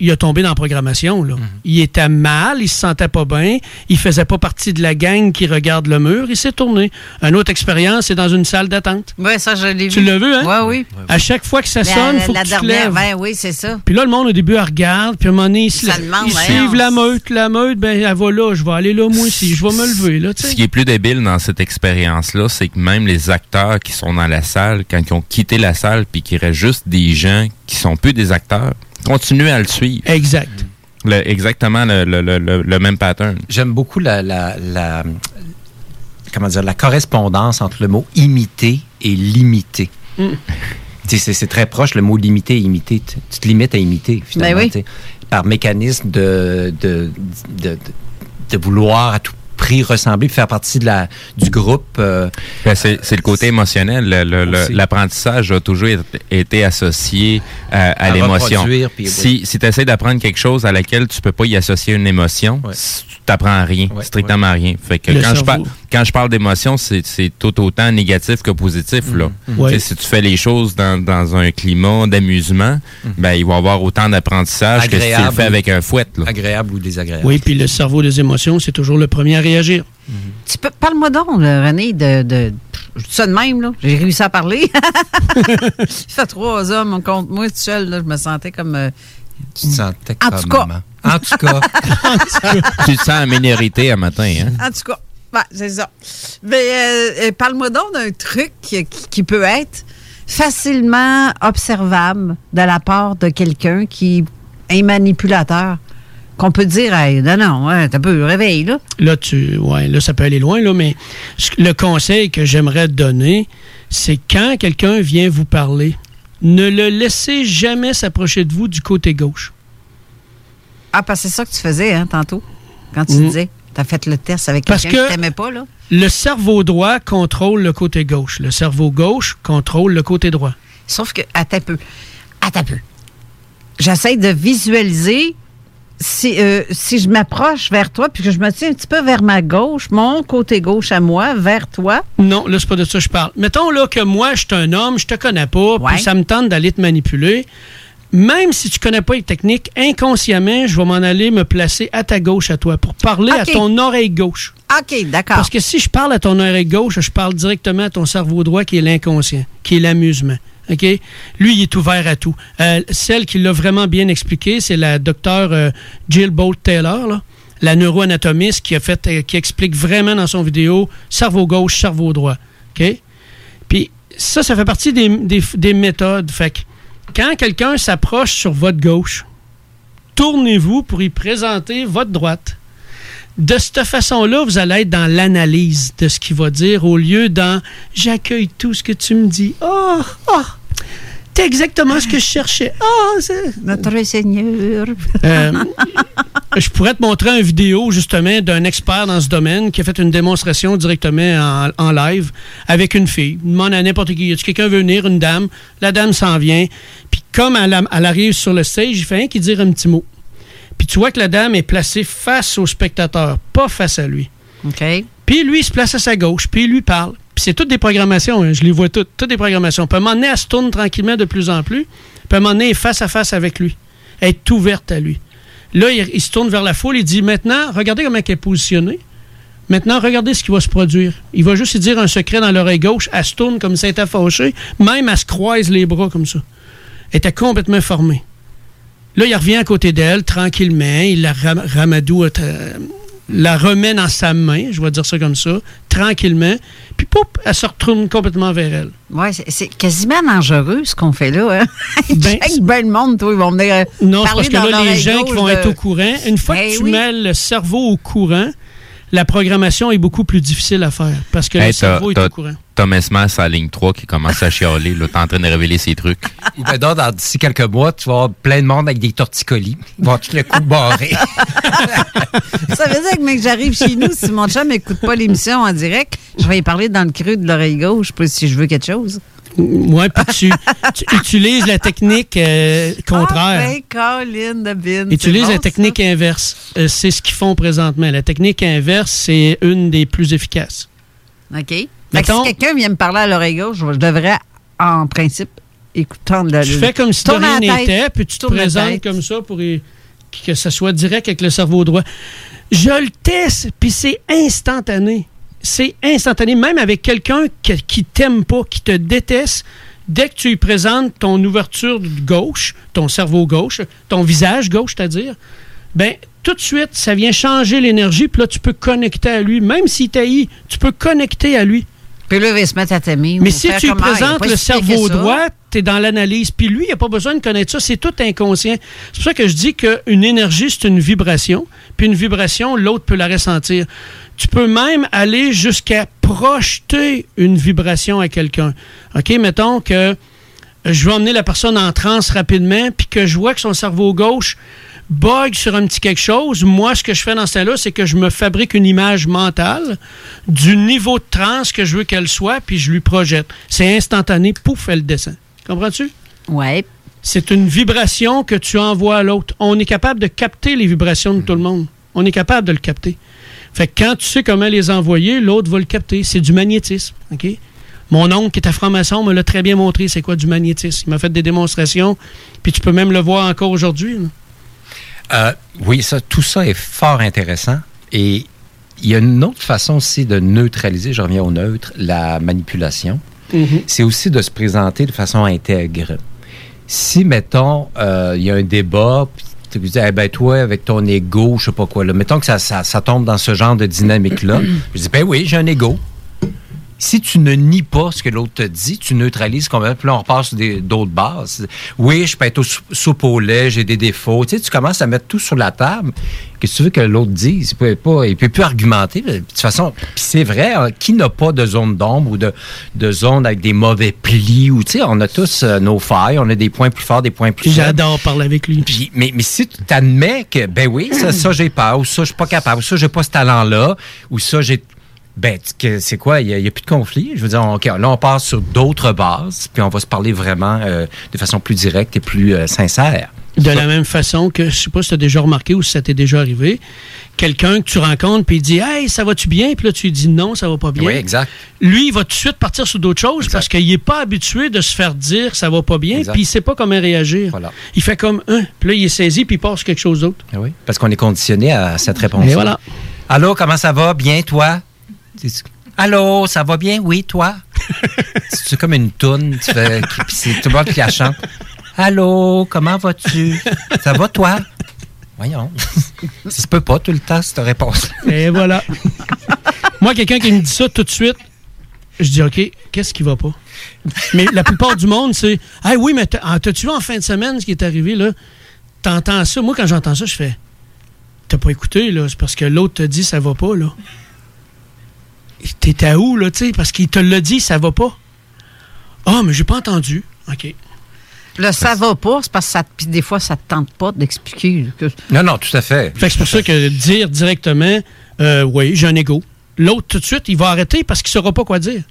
Il a tombé dans la programmation. Mhm. Il était mal, il se sentait pas bien, il faisait pas partie de la gang qui regarde le mur, il s'est tourné. Une autre expérience, c'est dans une salle d'attente. Oui, ça, je l'ai vu. Tu l'as vu, hein? Oui, oui. À chaque fois que ça La- sonne, il faut la que tu te lèves. ben oui, c'est ça. Puis là, le monde, au début, elle regarde, puis à un moment donné, ils, se Ça lèvent. demande, ils voyons. suivent la meute. La meute, ben, elle va là, je vais aller là, moi aussi, je vais me lever, là. Ce qui est plus débile dans cette expérience-là, c'est que même les acteurs qui sont dans la salle, quand ils ont quitté la salle, puis qu'il reste juste des gens qui sont plus des acteurs, continuent à le suivre. Exact. Le- exactement le, le- le- même pattern. J'aime beaucoup la, la, la- comment dire, la correspondance entre le mot imiter et limiter. Mm. Sais, C'est c'est très proche, le mot limiter et imiter. Tu, tu te limites à imiter, finalement. Ben oui. Par mécanisme de, de, de, de- de vouloir à tout ressembler, puis faire partie de la, du groupe. euh, Ben, c'est c'est le côté émotionnel. Le- le- le- Aussi. L'apprentissage a toujours été- associé euh, à, À l'émotion. reproduire, puis- Si, si tu essaies d'apprendre quelque chose à laquelle tu peux pas y associer une émotion, tu t'apprends rien, strictement rien. Fait que Le quand je, parle, quand je parle d'émotion, c'est tout autant négatif que positif. Là. Mhm. Sais, Si tu fais les choses dans, dans un climat d'amusement, ben, il va y avoir autant d'apprentissage que si tu le fais avec un fouet. Là. agréable ou désagréable. Oui, puis le cerveau des émotions, c'est toujours le premier à réagir. Tu peux, parle-moi donc, là, René, de, de ça de même, là. J'ai réussi à parler. (laughs) Il fait trois hommes contre moi tout seul, là. Je me sentais comme. euh, Tu te sentais En tout comment? En tout cas. (laughs) tu te sens en minorité un matin. Hein? En tout cas, ouais, c'est ça. Mais euh, euh, parle-moi donc d'un truc qui, peut être facilement observable de la part de quelqu'un qui est manipulateur. Qu'on peut dire, hey, non, non, ouais, t'as peu, réveille, là. Là, tu, ouais, là, ça peut aller loin, là, mais le conseil que j'aimerais te donner, c'est quand quelqu'un vient vous parler, ne le laissez jamais s'approcher de vous du côté gauche. Ah, parce que c'est ça que tu faisais, hein, tantôt, quand tu disais, t'as fait le test avec quelqu'un que- qui t'aimait pas, là? Le cerveau droit contrôle le côté gauche. Le cerveau gauche contrôle le côté droit. Sauf que, attends un peu. Attends un peu. J'essaie de visualiser si, euh, si je m'approche vers toi puis que je me tiens un petit peu vers ma gauche, mon côté gauche à moi, vers toi. Non, là, c'est pas de ça que je parle. Mettons là que moi, je suis un homme, je te connais pas, Ouais. puis ça me tente d'aller te manipuler. Même si tu connais pas les techniques, inconsciemment, je vais m'en aller me placer à ta gauche à toi pour parler à ton oreille gauche. OK, d'accord. Parce que si je parle à ton oreille gauche, je parle directement à ton cerveau droit qui est l'inconscient, qui est l'amusement. OK? Lui, il est ouvert à tout. Euh, celle qui l'a vraiment bien expliqué, c'est la docteure euh, Jill Bolt Taylor, là, la neuroanatomiste qui a fait, euh, qui explique vraiment dans son vidéo cerveau gauche, cerveau droit. OK? Puis ça, ça fait partie des, des- des méthodes. Fait que quand quelqu'un s'approche sur votre gauche, tournez-vous pour y présenter votre droite. De cette façon-là, vous allez être dans l'analyse de ce qu'il va dire au lieu dans j'accueille tout ce que tu me dis. Oh, oh, t'es exactement ce que je cherchais. Oh, c'est. Notre Seigneur. Euh, je pourrais te montrer une vidéo justement d'un expert dans ce domaine qui a fait une démonstration directement en, en live avec une fille. Il demande à n'importe qui, quelqu'un veut venir, une dame, la dame s'en vient, puis comme elle, arrive sur le stage, il fait rien qu'il dire un petit mot. Puis tu vois que la dame est placée face au spectateur, pas face à lui. OK. Puis lui, il se place à sa gauche, puis il lui parle. Puis c'est toutes des programmations, hein, je les vois toutes, toutes des programmations. Puis à un moment donné, elle se tourne tranquillement de plus en plus. Puis à un moment donné, face à face avec lui. Elle est ouverte à lui. Là, il, se tourne vers la foule, il dit maintenant, regardez comment elle est positionnée. Maintenant, regardez ce qui va se produire. Il va juste dire un secret dans l'oreille gauche. Elle se tourne comme si elle était. Même, elle se croise les bras comme ça. Elle était complètement formée. Là, il revient à côté d'elle, tranquillement. Il la ram- ramadou, euh, la remet dans sa main, je vais dire ça comme ça, tranquillement. Puis, poup, elle se retourne complètement vers elle. Ouais, c'est- quasiment dangereux ce qu'on fait là. Hein? (laughs) Ben, ben le monde, toi, ils vont venir euh, Non, c'est parler parce que dans là, les gens qui vont de- être au courant, une fois Eh que tu oui. mets le cerveau au courant, la programmation est beaucoup plus difficile à faire parce que Hey, le cerveau est au courant. Thomas Mass à ligne 3 qui commence à chialer. là, T'es en train de révéler ses trucs. Ou ben donc, dans d'ici quelques mois, tu vas avoir plein de monde avec des torticolis. Ils vont tout le coup barrer. Ça veut dire que, mec, j'arrive chez nous, si mon chum n'écoute pas l'émission en direct, je vais y parler dans le creux de l'oreille gauche pour si je veux quelque chose. Ouais, puis tu, tu utilises la technique euh, contraire. Ah, ben, Colin de Bin. Utilise la technique inverse. Euh, c'est ce qu'ils font présentement. La technique inverse, c'est une des plus efficaces. OK. Fait que Mettons- si quelqu'un vient me parler à l'oreille gauche, je devrais, en principe, écoutant le. Tu fais comme si de rien la n'était, puis tu te la présentes comme ça pour y- que ça soit direct avec le cerveau droit. Je le teste, puis c'est instantané. C'est instantané, même avec quelqu'un qui, qui t'aime pas, qui te déteste. Dès que tu lui présentes ton ouverture gauche, ton cerveau gauche, ton visage gauche, c'est-à-dire, ben tout de suite, ça vient changer l'énergie, puis là, tu peux connecter à lui. Même s'il t'haït, tu peux connecter à lui. Puis là, il va se mettre à t'aimer. Mais si tu lui présentes le si cerveau droit, tu es dans l'analyse. Puis lui, il n'a pas besoin de connaître ça. C'est tout inconscient. C'est pour ça que je dis qu'une énergie, c'est une vibration. Puis une vibration, l'autre peut la ressentir. Tu peux même aller jusqu'à projeter une vibration à quelqu'un. OK, mettons que je veux emmener la personne en transe rapidement, puis que je vois que son cerveau gauche bug sur un petit quelque chose. Moi, ce que je fais dans ce temps-là, c'est que je me fabrique une image mentale du niveau de transe que je veux qu'elle soit, puis je lui projette. C'est instantané, pouf, elle descend. Comprends-tu? Ouais. C'est une vibration que tu envoies à l'autre. On est capable de capter les vibrations de tout le monde. On est capable de le capter. Fait que quand tu sais comment les envoyer, l'autre va le capter. C'est du magnétisme. OK? Mon oncle, qui est à franc-maçon, me l'a très bien montré, c'est quoi du magnétisme. Il m'a fait des démonstrations, puis tu peux même le voir encore aujourd'hui. Euh, oui, ça, tout ça est fort intéressant. Et il y a une autre façon aussi de neutraliser, je reviens au neutre, la manipulation. C'est aussi de se présenter de façon intègre. Si, mettons, euh, il y a un débat, puis tu dis, eh ben toi, avec ton ego, je sais pas quoi, là, mettons que ça, ça, ça tombe dans ce genre de dynamique-là, (clears throat) je dis, ben oui, j'ai un ego. Si tu ne nies pas ce que l'autre te dit, tu neutralises complètement. Puis là, on repasse d'autres bases. Oui, je peux être au sou- soupe au lait, j'ai des défauts. Tu sais, tu commences à mettre tout sur la table. Qu'est-ce que tu veux que l'autre dise? Il peut pas, il peut plus argumenter. De toute façon, c'est vrai, hein, qui n'a pas de zone d'ombre ou de, de zone avec des mauvais plis? Ou, tu sais, on a tous euh, nos failles, on a des points plus forts, des points plus faibles. J'adore parler avec lui. Puis, mais, mais si tu t'admets que, ben oui, ça, ça j'ai peur, ou ça, je suis pas capable, ou ça, j'ai pas ce talent-là, ou ça, j'ai. Ben, c'est quoi? Il n'y a, plus de conflit. Je veux dire, OK, là, on part sur d'autres bases, puis on va se parler vraiment euh, de façon plus directe et plus euh, sincère. De la même façon que, je sais pas si tu as déjà remarqué ou si ça t'est déjà arrivé, quelqu'un que tu rencontres puis il dit Hey, ça va-tu bien? Puis là, tu lui dis non, ça va pas bien. Oui, exact. Lui, il va tout de suite partir sur d'autres choses parce qu'il n'est pas habitué de se faire dire ça va pas bien, puis il sait pas comment réagir. Il fait comme un, puis là, il est saisi, puis il passe quelque chose d'autre. Ah oui, parce qu'on est conditionné à cette réponse. Et voilà. Allô, comment ça va? Bien, toi? Allô, ça va bien? Oui, toi? (laughs) c'est comme une toune, tu fais, c'est tout le monde qui la chante. Allô, comment vas-tu? Ça va, toi? Voyons. Ça se peut pas tout le temps, cette réponse. Et voilà. Moi, quelqu'un qui me dit ça tout de suite, je dis OK, qu'est-ce qui va pas? Mais la plupart du monde, c'est Ah oui, mais ah, t'as-tu vu en fin de semaine ce qui est arrivé là? T'entends ça? Moi, quand j'entends ça, je fais T'as pas écouté, là, c'est parce que l'autre te dit ça va pas, là. T'es à où, là, tu sais, parce qu'il te l'a dit, ça va pas. Ah, mais j'ai pas entendu. OK. Le ça va pas, c'est parce que ça, des fois, ça te tente pas d'expliquer. que- Non, non, tout à fait. Fait que c'est pour ça que dire directement, euh, oui, j'ai un ego. L'autre, tout de suite, il va arrêter parce qu'il saura pas quoi dire.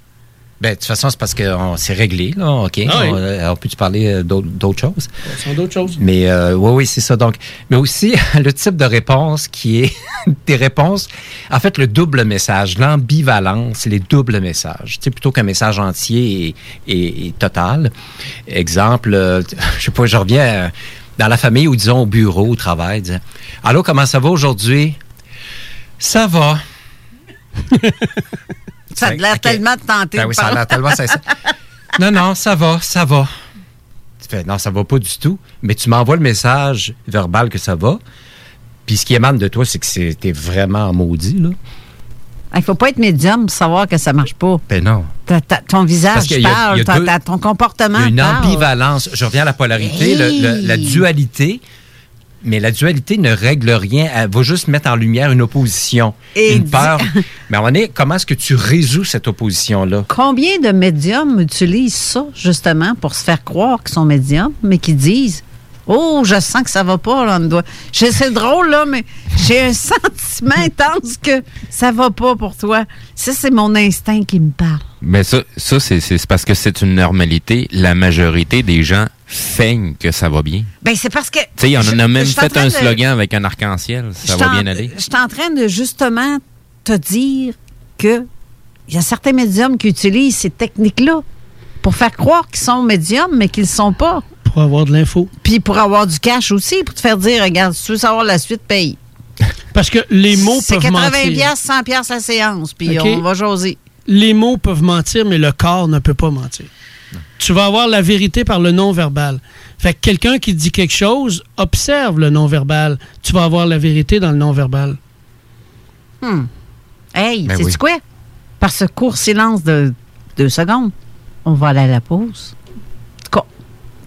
Ben, de toute façon, c'est parce que on- c'est réglé, là, OK? Ah oui. on, euh, on peut-tu parler euh, d'autres d'autres choses? Ce sont d'autres choses. Mais euh, oui, oui, c'est ça. Donc, mais aussi (laughs) le type de réponse qui est (laughs) des réponses, en fait, le double message, l'ambivalence, les doubles messages. Tu sais, plutôt qu'un message entier et, et- et total. Exemple, euh, (laughs) je sais pas, je reviens dans la famille ou disons au bureau, au travail. disant, Allô, comment ça va aujourd'hui? Ça va. Ça a l'air Ok. tellement tenté. Ben de oui, ça a parler. l'air tellement sincère. (laughs) Non, non, ça va, ça va. Tu fais, non, ça va pas du tout. Mais tu m'envoies le message verbal que ça va. Puis ce qui émane de toi, c'est que t'es vraiment maudit, là. Il faut pas être médium pour savoir que ça marche pas. Ben non. Ton visage qu'il y a- parle, y a deux- ton comportement Il y a une parle. ambivalence. Je reviens à la polarité, le- le- la dualité. Mais la dualité ne règle rien. Elle va juste mettre en lumière une opposition, Et une peur. (laughs) Mais à un moment donné, comment est-ce que tu résous cette opposition-là? Combien de médiums utilisent ça, justement, pour se faire croire qu'ils sont médiums, mais qui disent Oh, je sens que ça va pas, là, on doit. C'est drôle, là, mais j'ai un (laughs) sentiment intense que ça va pas pour toi. Ça, c'est mon instinct qui me parle. Mais ça, ça c'est parce que c'est une normalité. La majorité des gens feignent que ça va bien. Ben, c'est parce que. Tu sais, on je- en a même fait un de- slogan avec un arc-en-ciel. Ça va bien aller. Je suis en train de justement te dire que il y a certains médiums qui utilisent ces techniques-là pour faire croire qu'ils sont médiums, mais qu'ils ne sont pas. Pour avoir de l'info. Puis pour avoir du cash aussi, pour te faire dire, regarde, si tu veux savoir la suite, paye. (laughs) Parce que les mots C'est peuvent 80 mentir. piastres, 100 piastres la séance, puis on va jaser. Les mots peuvent mentir, mais le corps ne peut pas mentir. Tu vas avoir la vérité par le non-verbal. Fait que quelqu'un qui dit quelque chose, observe le non-verbal. Tu vas avoir la vérité dans le non-verbal. Hmm. Hey, Ben sais-tu oui. quoi? Par ce court silence de deux secondes, on va aller à la pause.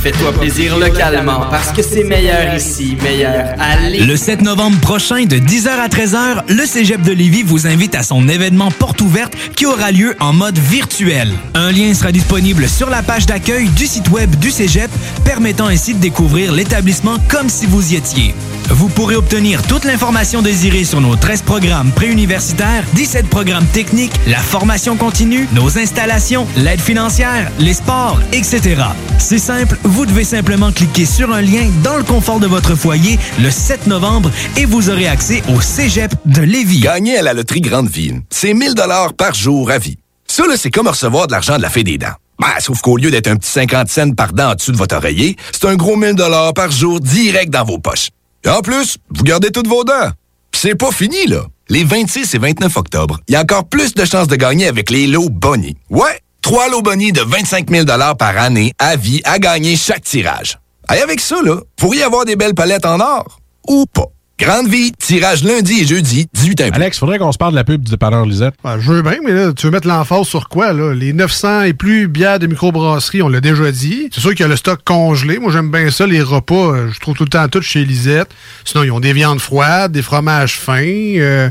Fais-toi plaisir localement parce que c'est meilleur ici, meilleur Lévis. Le 7 novembre prochain, de 10h à 13h, le Cégep de Lévis vous invite à son événement porte ouverte qui aura lieu en mode virtuel. Un lien sera disponible sur la page d'accueil du site web du Cégep, permettant ainsi de découvrir l'établissement comme si vous y étiez. Vous pourrez obtenir toute l'information désirée sur nos 13 programmes préuniversitaires, 17 programmes techniques, la formation continue, nos installations, l'aide financière, les sports, etc. C'est simple, vous devez simplement cliquer sur un lien dans le confort de votre foyer le 7 novembre et vous aurez accès au Cégep de Lévis. Gagner à la loterie Grande Ville, c'est 1000 dollars par jour à vie. Ça, c'est comme recevoir de l'argent de la Fée des dents. Ben, sauf qu'au lieu d'être un petit 50 cents par dent en dessous de votre oreiller, c'est un gros 1000 dollars par jour direct dans vos poches. Et en plus, vous gardez toutes vos dents. C'est pas fini, là. Les 26 et 29 octobre, il y a encore plus de chances de gagner avec les lots Bonnie. Ouais, trois lots Bonnie de 25 000 par année à vie à gagner chaque tirage. Et avec ça, là, pourriez avoir des belles palettes en or. Ou pas. Grande vie, tirage lundi et jeudi, 18 impôts. Alex, faudrait qu'on se parle de la pub du dépanneur Lisette. Ben, je veux bien, mais là, tu veux mettre l'emphase sur quoi, là? Les 900 et plus bières de microbrasserie, on l'a déjà dit. C'est sûr qu'il y a le stock congelé. Moi, j'aime bien ça, les repas. euh, je trouve tout le temps tout chez Lisette. Sinon, ils ont des viandes froides, des fromages fins, euh,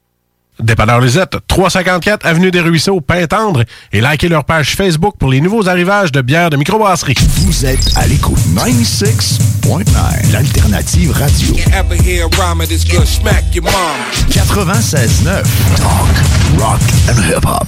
Dépanneur Lisette, 354 Avenue des Ruisseaux, Pintendre, et likez leur page Facebook pour les nouveaux arrivages de bières de microbrasserie. Vous êtes à l'écoute 96.9, l'alternative radio. Ever hear a rhyme of this good smack your mom? 96.9, talk, rock and hip-hop.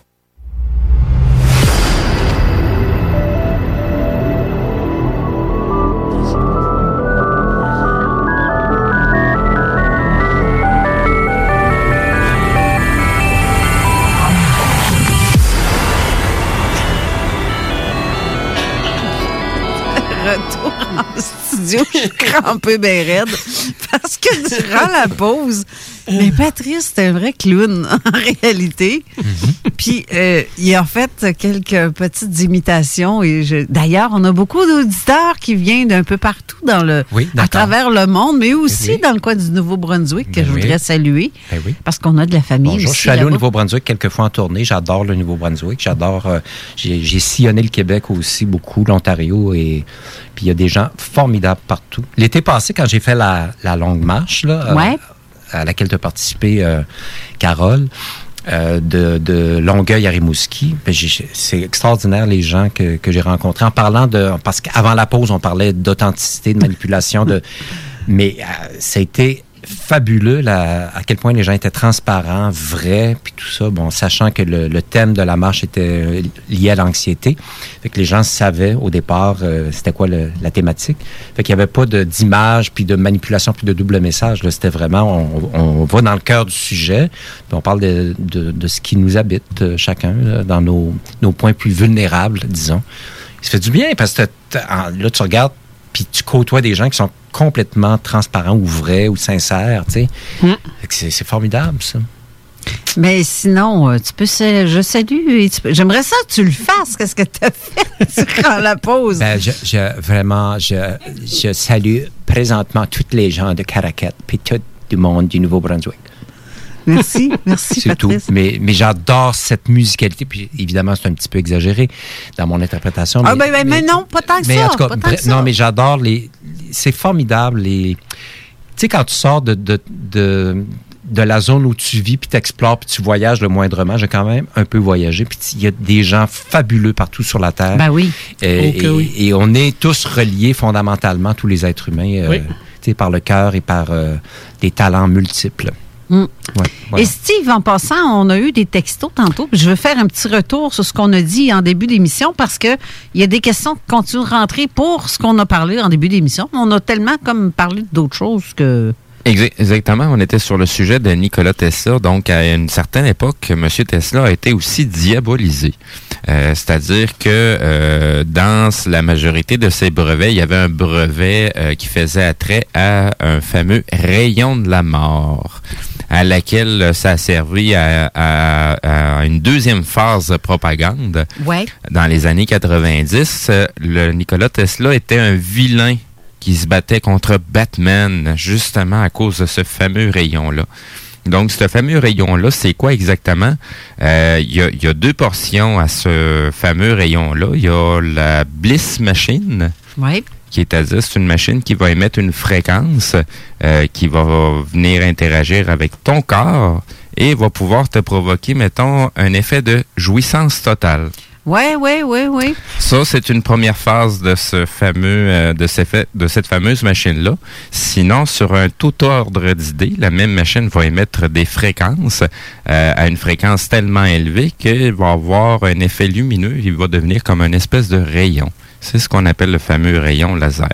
Je suis crampée bien raide parce que durant la pause, mais Patrice, c'est un vrai clown (laughs) en réalité. Puis euh, il a fait quelques petites imitations et je- d'ailleurs, on a beaucoup d'auditeurs qui viennent d'un peu partout dans le Oui, à travers le monde, mais aussi Oui. dans le coin du Nouveau-Brunswick que Ben je voudrais saluer oui. parce qu'on a de la famille Bonjour, aussi je suis allé au. Nouveau-Brunswick quelques fois en tournée. J'adore le Nouveau-Brunswick. J'adore. euh, j'ai sillonné le Québec aussi beaucoup, l'Ontario et puis il y a des gens formidables partout. L'été passé, quand j'ai fait la, la longue marche là, euh. À laquelle tu as participé, euh, Carole. euh, de, de Longueuil à Rimouski. Ben, C'est extraordinaire les gens que, que j'ai rencontrés. En parlant de... Parce qu'avant la pause, on parlait d'authenticité, de manipulation, de... (laughs) Mais euh, ça a été fabuleux là, à quel point les gens étaient transparents, vrais, puis tout ça, bon, sachant que le, thème de la marche était euh, lié à l'anxiété. Fait que les gens savaient au départ euh, c'était quoi la thématique. Fait qu'il n'y avait pas d'image, puis de manipulation, puis de double message. C'était vraiment, on, va dans le cœur du sujet, on parle de, de, ce qui nous habite euh, chacun, là, dans nos, nos points plus vulnérables, disons. Se fait du bien, parce que là, tu regardes puis tu côtoies des gens qui sont complètement transparents ou vrais ou sincères, tu sais. Mm. Que C'est formidable, ça. Mais sinon, euh, tu peux. Je salue. J'aimerais ça que tu le fasses. Qu'est-ce que (laughs) tu as fait durant la pause? Ben, je, je- vraiment, je, je salue présentement toutes les gens de Caracat, puis tout le monde du Nouveau-Brunswick. Merci, merci, C'est tout. Mais, mais j'adore cette musicalité. Puis évidemment, c'est un petit peu exagéré dans mon interprétation. Ah, ben, ben, mais non, pas tant que mais ça. en tout cas, pas tant bref, que ça. non, mais j'adore les. C'est formidable. Les, tu sais, quand tu sors de, de, de, de la zone où tu vis, puis tu explores, puis tu voyages le moindrement, j'ai quand même un peu voyagé. Puis il y a des gens fabuleux partout sur la Terre. Ben oui. Et, Oh et- oui. et on est tous reliés fondamentalement, tous les êtres humains, euh, Oui. tu sais, par le cœur et par euh, des talents multiples. Mm. Ouais, voilà. Et Steve, en passant, on a eu des textos tantôt. puis Je veux faire un petit retour sur ce qu'on a dit en début d'émission parce que il y a des questions qui continuent de rentrer pour ce qu'on a parlé en début d'émission. On a tellement comme parlé d'autres choses que. Exa- Exactement, on était sur le sujet de Nikola Tesla. Donc, à une certaine époque, M. Tesla a été aussi diabolisé. Euh, C'est-à-dire que euh, dans la majorité de ses brevets, il y avait un brevet euh, qui faisait attrait à un fameux rayon de la mort, à laquelle euh, ça a servi à, à- à une deuxième phase de propagande. Ouais. Dans les années 90, euh, le Nikola Tesla était un vilain qui se battait contre Batman, justement à cause de ce fameux rayon-là. Donc, ce fameux rayon-là, c'est quoi exactement? Euh, Il y, a, il y a deux portions à ce fameux rayon-là. Il y a la Bliss Machine, qui est à dire, c'est une machine qui va émettre une fréquence euh, qui va venir interagir avec ton corps et va pouvoir te provoquer, mettons, un effet de jouissance totale. Ouais, ouais, ouais, ouais. Ça, c'est une première phase de ce fameux, euh, de, ces fait- de cette fameuse machine-là. Sinon, sur un tout ordre d'idées, la même machine va émettre des fréquences euh, à une fréquence tellement élevée qu'il va avoir un effet lumineux. Il va devenir comme une espèce de rayon. C'est ce qu'on appelle le fameux rayon laser.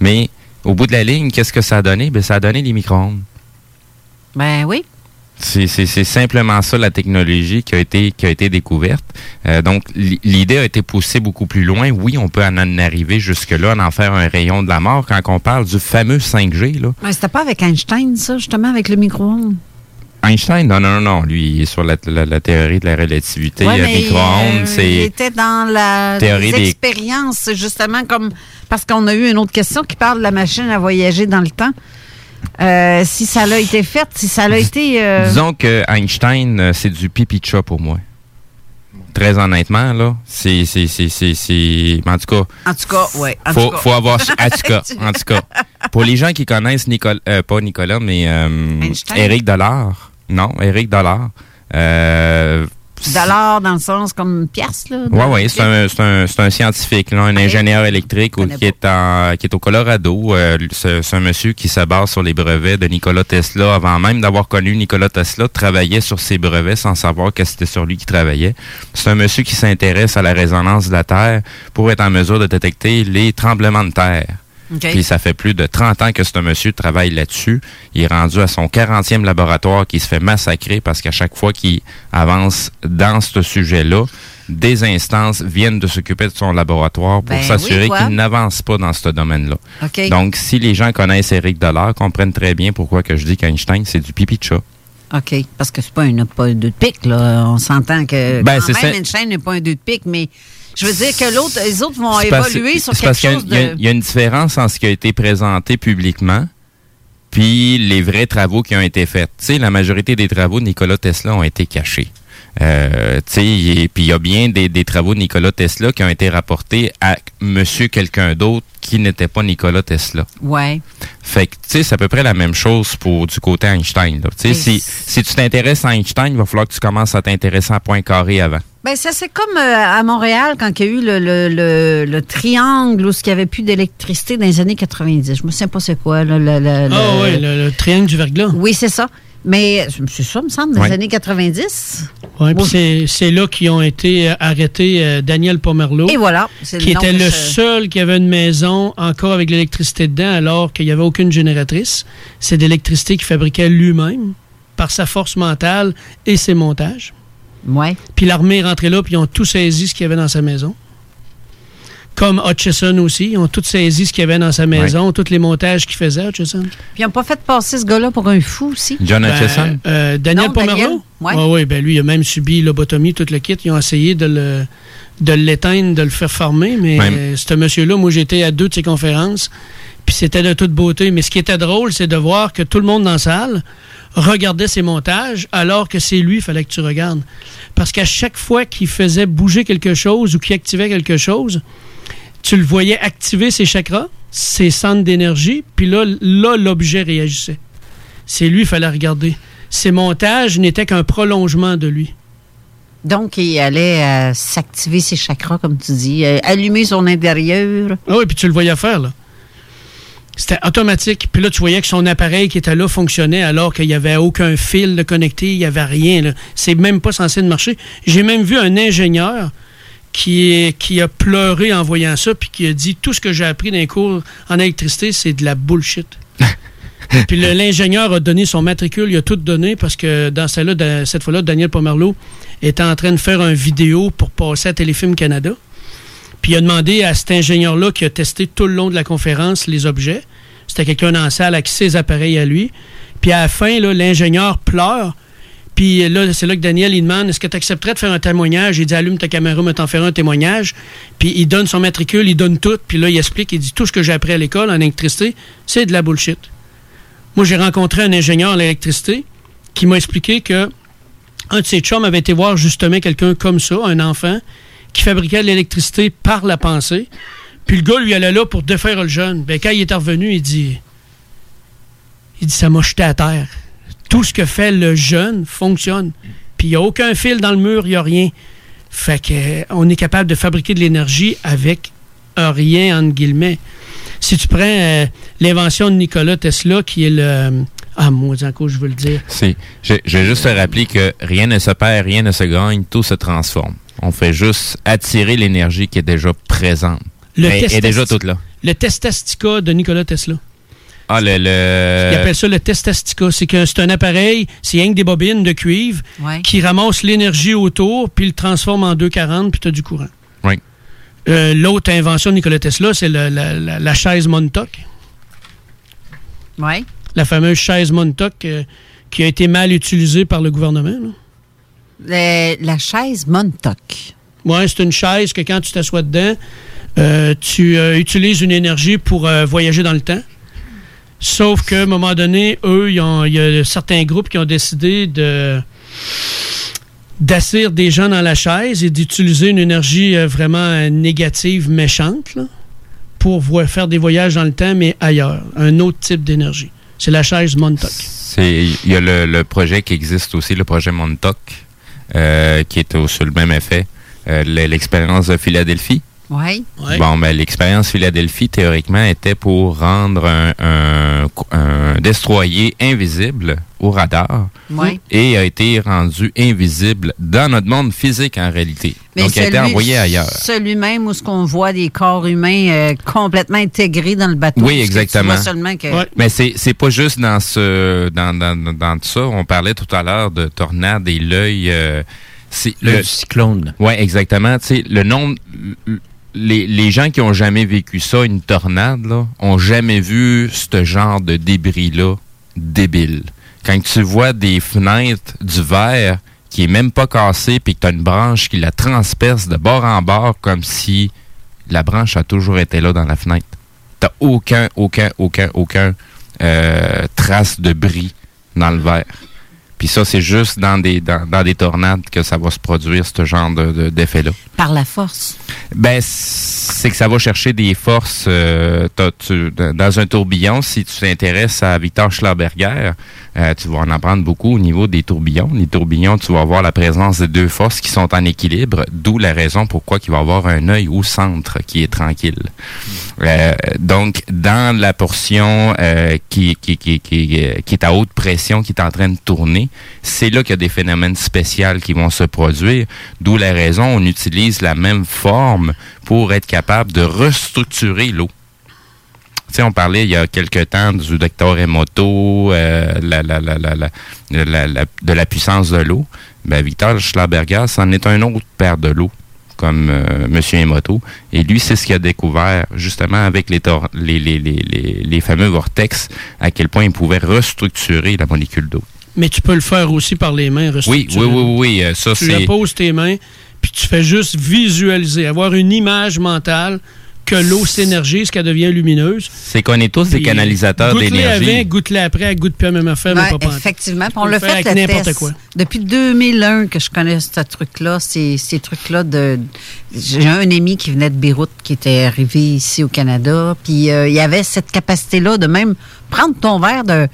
Mais au bout de la ligne, qu'est-ce que ça a donné? Ben, ça a donné les micro-ondes. Ben oui. C'est simplement ça la technologie qui a été qui a été découverte. Euh, donc l'idée a été poussée beaucoup plus loin. Oui, on peut en en arriver jusque là, en faire un rayon de la mort quand on parle du fameux 5G là. Mais c'était pas avec Einstein, ça, justement, avec le micro-ondes? Einstein, non non non, non, lui il est sur la, la- la théorie de la relativité, Ouais, micro-ondes, euh, Il c'est était dans la Théorie des- expériences, justement, comme. Parce qu'on a eu une autre question qui parle de la machine à voyager dans le temps. Euh, si ça l'a été fait, si ça l'a été. euh, disons que Einstein euh, c'est du pipi de chat pour moi. Très honnêtement là, c'est en tout cas En tout cas, ouais. en faut, faut avoir. En tout cas, (laughs) en tout cas, pour les gens qui connaissent Nicolas, euh, pas Nicolas, mais. Éric Dollard. Non, Éric Dollard. Dollar dans le sens comme pièce, là. Ouais, ouais, c'est un, c'est un, c'est un scientifique, là, un ingénieur électrique qui, est en, qui est au Colorado. Euh, c'est c'est un monsieur qui se base sur les brevets de Nikola Tesla. Avant même d'avoir connu Nikola Tesla, travaillait sur ses brevets sans savoir que c'était sur lui qui travaillait. C'est un monsieur qui s'intéresse à la résonance de la Terre pour être en mesure de détecter les tremblements de terre. Puis ça fait plus de 30 ans que ce monsieur travaille là-dessus. Il est rendu à son 40e laboratoire qui se fait massacrer parce qu'à chaque fois qu'il avance dans ce sujet-là, des instances viennent de s'occuper de son laboratoire pour Ben s'assurer oui, qu'il n'avance pas dans ce domaine-là. Donc, si les gens connaissent Eric Dollar, comprennent très bien pourquoi que je dis qu'Einstein, c'est du pipi de chat. OK. Parce que c'est pas un pas de pique, là. On s'entend que. Ben, quand même. Einstein n'est pas un deux de pique, mais je veux dire que l'autre, les autres vont parce- évoluer sur quelque parce qu'il y a- chose il y a- de. Il y, a une différence en ce qui a été présenté publiquement puis les vrais travaux qui ont été faits. Tu sais, la majorité des travaux de Nikola Tesla ont été cachés. Euh, puis il y a bien des, des travaux de Nikola Tesla qui ont été rapportés à monsieur quelqu'un d'autre qui n'était pas Nikola Tesla. Ouais. Fait que, tu sais, c'est à peu près la même chose pour du côté Einstein. là. Si, si tu t'intéresses à Einstein, il va falloir que tu commences à t'intéresser à Poincaré avant. Ben, ça, c'est comme euh, à Montréal, quand il y a eu le, le, le, le triangle où il n'y avait plus d'électricité dans les années 90. Je me souviens pas c'est quoi. Là, le, le- Ah le- oui, le, le triangle du verglas. Oui, c'est ça. Mais c'est ça, me semble, dans les années 90. Oui, puis c'est- là qu'ils ont été euh, arrêtés euh, Daniel Pomerleau. Et voilà, c'est le Qui était le seul qui avait une maison encore avec l'électricité dedans, alors qu'il n'y avait aucune génératrice. C'est de l'électricité qu'il fabriquait lui-même par sa force mentale et ses montages. Ouais. Puis l'armée est rentrée là, puis ils ont tout saisi ce qu'il y avait dans sa maison. Comme Hutchison aussi. Ils ont tout saisi ce qu'il y avait dans sa maison, tous les montages qu'il faisait, Hutchison. Puis ils n'ont pas fait passer ce gars-là pour un fou aussi. John Ben, Hutchison? euh, Daniel Non, Pomerleau? Daniel, ouais. Oui, ben lui, il a même subi lobotomie, tout le kit. Ils ont essayé de le de l'éteindre, de le faire former, mais euh, ce monsieur-là, moi, j'étais à deux de ses conférences, puis c'était de toute beauté. Mais ce qui était drôle, c'est de voir que tout le monde dans la salle regardait ses montages, alors que c'est lui, il fallait que tu regardes. Parce qu'à chaque fois qu'il faisait bouger quelque chose ou qu'il activait quelque chose, tu le voyais activer ses chakras, ses centres d'énergie, puis là, là l'objet réagissait. C'est lui, il fallait regarder. Ses montages n'étaient qu'un prolongement de lui. Donc, il allait euh, s'activer ses chakras, comme tu dis, euh, allumer son intérieur. Ah oui, puis tu le voyais faire, là. C'était automatique. Puis là, tu voyais que son appareil qui était là fonctionnait alors qu'il n'y avait aucun fil de connecté, il n'y avait rien. là. C'est même pas censé de marcher. J'ai même vu un ingénieur qui, est- qui a pleuré en voyant ça, puis qui a dit tout ce que j'ai appris dans les cours en électricité, c'est de la bullshit. (laughs) puis l'ingénieur a donné son matricule, il a tout donné parce que dans celle-là, cette fois-là, Daniel Pomerleau était en train de faire une vidéo pour passer à Téléfilm Canada. Puis il a demandé à cet ingénieur-là qui a testé tout le long de la conférence les objets. C'était quelqu'un dans la salle avec ses appareils à lui. Puis à la fin, l'ingénieur pleure. Puis là, c'est là que Daniel, il demande est-ce que tu accepterais de faire un témoignage? Il dit allume ta caméra, mais t'en faire un témoignage. Puis il donne son matricule, il donne tout. Puis là, il explique il dit tout ce que j'ai appris à l'école en électricité, c'est de la bullshit. Moi, j'ai rencontré un ingénieur en électricité qui m'a expliqué que un de ses chums avait été voir justement quelqu'un comme ça, un enfant, qui fabriquait de l'électricité par la pensée. Puis le gars, lui, allait là pour défaire le jeune. Ben, quand il est revenu, il dit Il dit Ça m'a jeté à terre. Tout ce que fait le jeune fonctionne. Puis il n'y a aucun fil dans le mur, il n'y a rien. Fait que, euh, est capable de fabriquer de l'énergie avec rien, entre guillemets. Si tu prends euh, l'invention de Nikola Tesla, qui est le. Ah, moi, encore, je veux le dire. C'est, je, je vais juste te rappeler que rien ne se perd, rien ne se gagne, tout se transforme. On fait juste attirer l'énergie qui est déjà présente. Le Elle est déjà toute là. Le testastica de Nikola Tesla. Ah, le. le... Ils appellent ça le testastica. C'est que c'est un appareil, c'est rien que des bobines de cuivre Ouais. qui ramasse l'énergie autour, puis le transforme en 240, puis tu as du courant. Oui. Euh, L'autre invention de Nikola Tesla, c'est la, la- la chaise Montauk. Oui. La fameuse chaise Montauk euh, qui a été mal utilisée par le gouvernement. Le- la chaise Montauk. Ouais, c'est une chaise que quand tu t'assois dedans, euh, tu utilises une énergie pour voyager dans le temps. Sauf qu'à un moment donné, eux, il y a certains groupes qui ont décidé de d'assir des gens dans la chaise et d'utiliser une énergie euh, vraiment euh, négative, méchante, pour faire des voyages dans le temps, mais ailleurs. Un autre type d'énergie. C'est la chaise Montauk. Il y a le, projet qui existe aussi, le projet Montauk, euh, qui est sur le même effet. Le- l'expérience de Philadelphie. Oui. Bon, ben, l'expérience Philadelphie, théoriquement, était pour rendre un, un, un destroyer invisible au radar Ouais. et a été rendu invisible dans notre monde physique en réalité. Donc, il a été celui- envoyé ailleurs. Celui-même où ce qu'on voit des corps humains euh, complètement intégrés dans le bateau. Oui, que exactement. vois seulement que... Mais c'est c'est pas juste dans ce dans, dans, dans, dans tout ça. On parlait tout à l'heure de tornade et l'œil. euh, c'est le du cyclone. Oui, exactement. Tu sais, le nombre. Les, les gens qui ont jamais vécu ça, une tornade, là, ont jamais vu ce genre de débris-là débile. Quand tu vois des fenêtres du verre qui est même pas cassé puis que tu as une branche qui la transperce de bord en bord comme si la branche a toujours été là dans la fenêtre. T'as aucun, aucun, aucun, aucun euh, trace de bris dans le verre. Puis ça, c'est juste dans des, dans, dans des tornades que ça va se produire, ce genre de- de- d'effet-là. Par la force? Ben, c'est que ça va chercher des forces. euh, t'as- tu- dans un tourbillon, si tu t'intéresses à Victor Schlarberger, euh, tu vas en apprendre beaucoup au niveau des tourbillons. Les tourbillons, tu vas avoir la présence de deux forces qui sont en équilibre, d'où la raison pourquoi il va avoir un œil au centre qui est tranquille. Euh, donc, dans la portion euh, qui, qui, qui, qui, euh, qui est à haute pression, qui est en train de tourner, c'est là qu'il y a des phénomènes spéciaux qui vont se produire, d'où la raison on utilise la même forme pour être capable de restructurer l'eau. Tu sais, on parlait il y a quelque temps du docteur Emoto, euh, de la puissance de l'eau. Ben, Victor Schlarberger, c'en est un autre père de l'eau. comme euh, Monsieur Emoto. Et lui, c'est ce qu'il a découvert, justement, avec les fameux vortex, à quel point il pouvait restructurer la molécule d'eau. Mais tu peux le faire aussi par les mains. Oui, oui, oui, oui, euh, ça tu poses tes mains, puis tu fais juste visualiser, avoir une image mentale que l'eau s'énergise, qu'elle devient lumineuse. C'est qu'on est tous des canalisateurs goûte-les avant, d'énergie. goûte-les après, elle goûte plus la même affaire, mais Ouais, pas effectivement. On le fait avec le n'importe test. quoi. Depuis 2001 que je connais ce truc-là, ces, ces trucs-là de... J'ai un ami qui venait de Beyrouth, qui était arrivé ici au Canada, puis euh, il y avait cette capacité-là de même prendre ton verre de...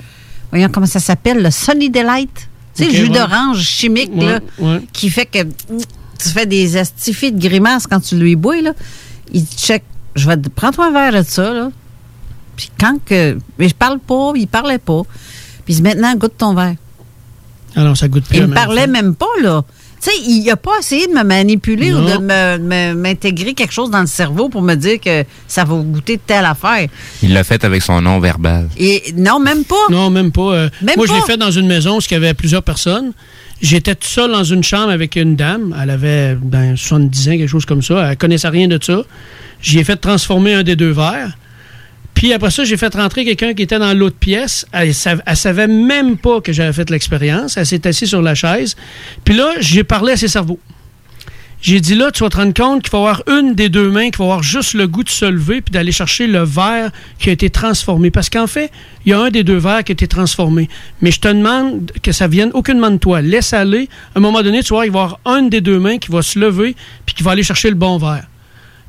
Voyons comment ça s'appelle, le Sunny Delight? Tu sais, le jus ouais. d'orange chimique, Ouais, là, ouais. qui fait que tu fais des astifies de grimaces quand tu lui bois, là. Il check, je vais te prendre un verre de ça, là. Puis quand que... Mais je parle pas, il parlait pas. Puis maintenant, goûte ton verre. Alors, ça goûte plus Il me parlait même pas, là. Tu sais, il n'a pas essayé de me manipuler ou de me- me- m'intégrer quelque chose dans le cerveau pour me dire que ça va goûter telle affaire. Il l'a fait avec son nom verbal. Et non, même pas. Non, même pas. euh, Même moi, je l'ai fait dans une maison où il y avait plusieurs personnes. J'étais tout seul dans une chambre avec une dame. Elle avait ben, 70 ans, quelque chose comme ça. Elle connaissait rien de ça. J'y ai fait transformer un des deux verres. Puis après ça, j'ai fait rentrer quelqu'un qui était dans l'autre pièce. Elle, elle savait même pas que j'avais fait l'expérience. Elle s'est assise sur la chaise. Puis là, j'ai parlé à ses cerveaux. J'ai dit là, tu vas te rendre compte qu'il y avoir une des deux mains qui va avoir juste le goût de se lever puis d'aller chercher le verre qui a été transformé. Parce qu'en fait, il y a un des deux verres qui a été transformé. Mais je te demande que ça vienne aucunement de toi. Laisse aller. À un moment donné, tu vas voir, il va y avoir une des deux mains qui va se lever puis qui va aller chercher le bon verre.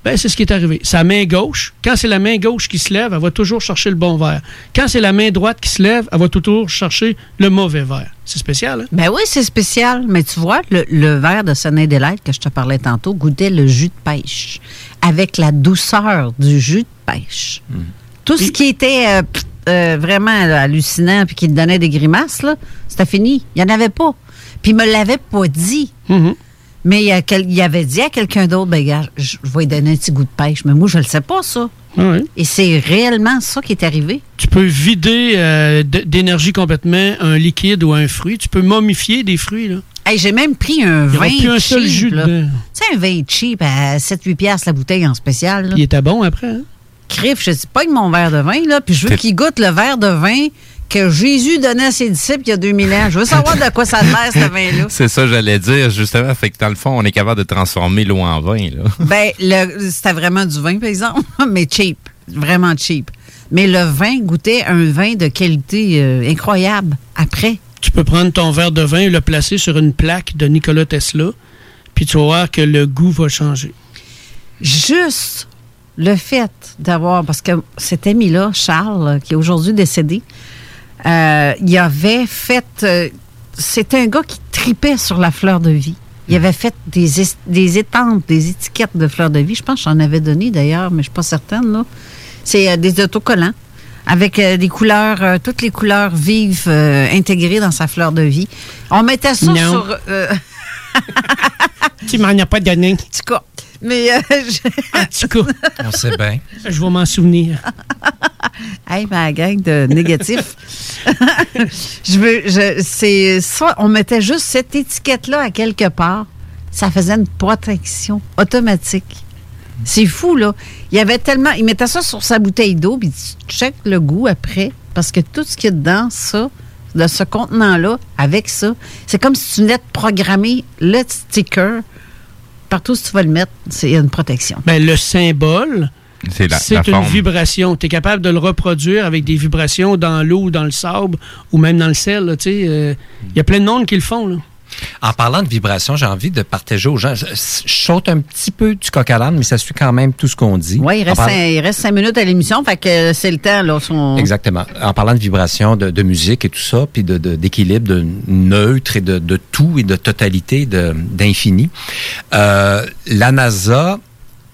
Ben, c'est ce qui est arrivé. Sa main gauche, quand c'est la main gauche qui se lève, elle va toujours chercher le bon verre. Quand c'est la main droite qui se lève, elle va toujours chercher le mauvais verre. C'est spécial, hein? Ben oui, c'est spécial. Mais tu vois, le, le verre de Sunny Delight que je te parlais tantôt goûtait le jus de pêche avec la douceur du jus de pêche. Tout ce qui était euh, pff, euh, vraiment là, hallucinant puis qui te donnait des grimaces, là, c'était fini. Il n'y en avait pas. Puis il me l'avait pas dit. Mais il, y a quel- il avait dit à quelqu'un d'autre, ben, gars, je vais lui donner un petit goût de pêche. Mais moi, je ne le sais pas, ça. Et c'est réellement ça qui est arrivé. Tu peux vider euh, d'énergie complètement un liquide ou un fruit. Tu peux momifier des fruits, là. Hey, j'ai même pris un vin plus un seul cheap, jus là. dedans. Tu sais, un vin cheap à 7-8 piastres la bouteille en spécial. là. Il était bon après, hein? Crif, je dis pas mon verre de vin, là, puis je veux qu'il goûte le verre de vin que Jésus donnait à ses disciples il y a 2000 ans. Je veux savoir de quoi ça l'air, ce vin-là. (laughs) C'est ça, j'allais dire, justement. Fait que dans le fond, on est capable de transformer l'eau en vin, là. (laughs) Ben, le- c'était vraiment du vin, par exemple, (laughs) mais cheap. Vraiment cheap. Mais le vin goûtait un vin de qualité euh, incroyable après. Tu peux prendre ton verre de vin et le placer sur une plaque de Nikola Tesla, puis tu vas voir que le goût va changer. Juste le fait d'avoir, parce que cet ami-là, Charles, qui est aujourd'hui décédé, euh, il avait fait, euh, c'était un gars qui tripait sur la fleur de vie. Il avait fait des, es- des étampes, des étiquettes de fleur de vie. Je pense que j'en avais donné d'ailleurs, mais je ne suis pas certaine. là. C'est euh, des autocollants avec euh, des couleurs, euh, toutes les couleurs vives intégrées dans sa fleur de vie. On mettait ça Non. sur... euh, (laughs) Tu m'en as pas donné. En tout cas. Mais euh, (laughs) je- En tout cas. On sait bien. Je vais m'en souvenir. (laughs) Hey, ma gang de négatifs. (laughs) je veux, je, c'est ça, on mettait juste cette étiquette-là à quelque part. Ça faisait une protection automatique. C'est fou, là. Il y avait tellement. Il mettait ça sur sa bouteille d'eau, puis tu check le goût après. Parce que tout ce qu'il y a dedans, ça, de ce contenant-là, avec ça, c'est comme si tu venais de programmer le sticker. Partout où tu vas le mettre, c'est une protection. Ben, le symbole, C'est la, c'est la une forme. vibration. Tu es capable de le reproduire avec des vibrations dans l'eau, ou dans le sable, ou même dans le sel. euh, Il y a plein de monde qui le font. Là. En parlant de vibration, j'ai envie de partager aux gens. Je, je saute un petit peu du coq à mais ça suit quand même tout ce qu'on dit. Oui, il reste, parlant- cinq, il reste cinq minutes à l'émission, fait que c'est le temps, là. son- Exactement. En parlant de vibration, de, de musique et tout ça, puis de- de- d'équilibre, de, neutre et de, de tout et de totalité, d'infini, euh, la NASA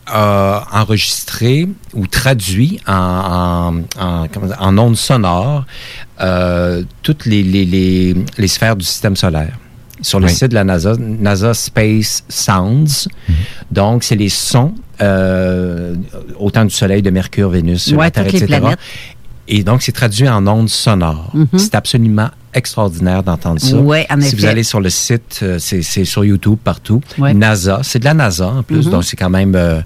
a enregistré ou traduit en, en, en, comment dire, en ondes sonores euh, toutes les, les, les, les sphères du système solaire. Sur le Oui. site de la NASA, NASA Space Sounds. Donc, c'est les sons, euh, autant du Soleil, de Mercure, Vénus, Ouais, la Terre, toutes les etc. planètes. Et donc, c'est traduit en ondes sonores. Mhm. C'est absolument extraordinaire d'entendre ça. En si vous allez sur le site, euh, c'est sur YouTube partout. Ouais. NASA, c'est de la NASA en plus, Mhm. donc c'est quand même euh,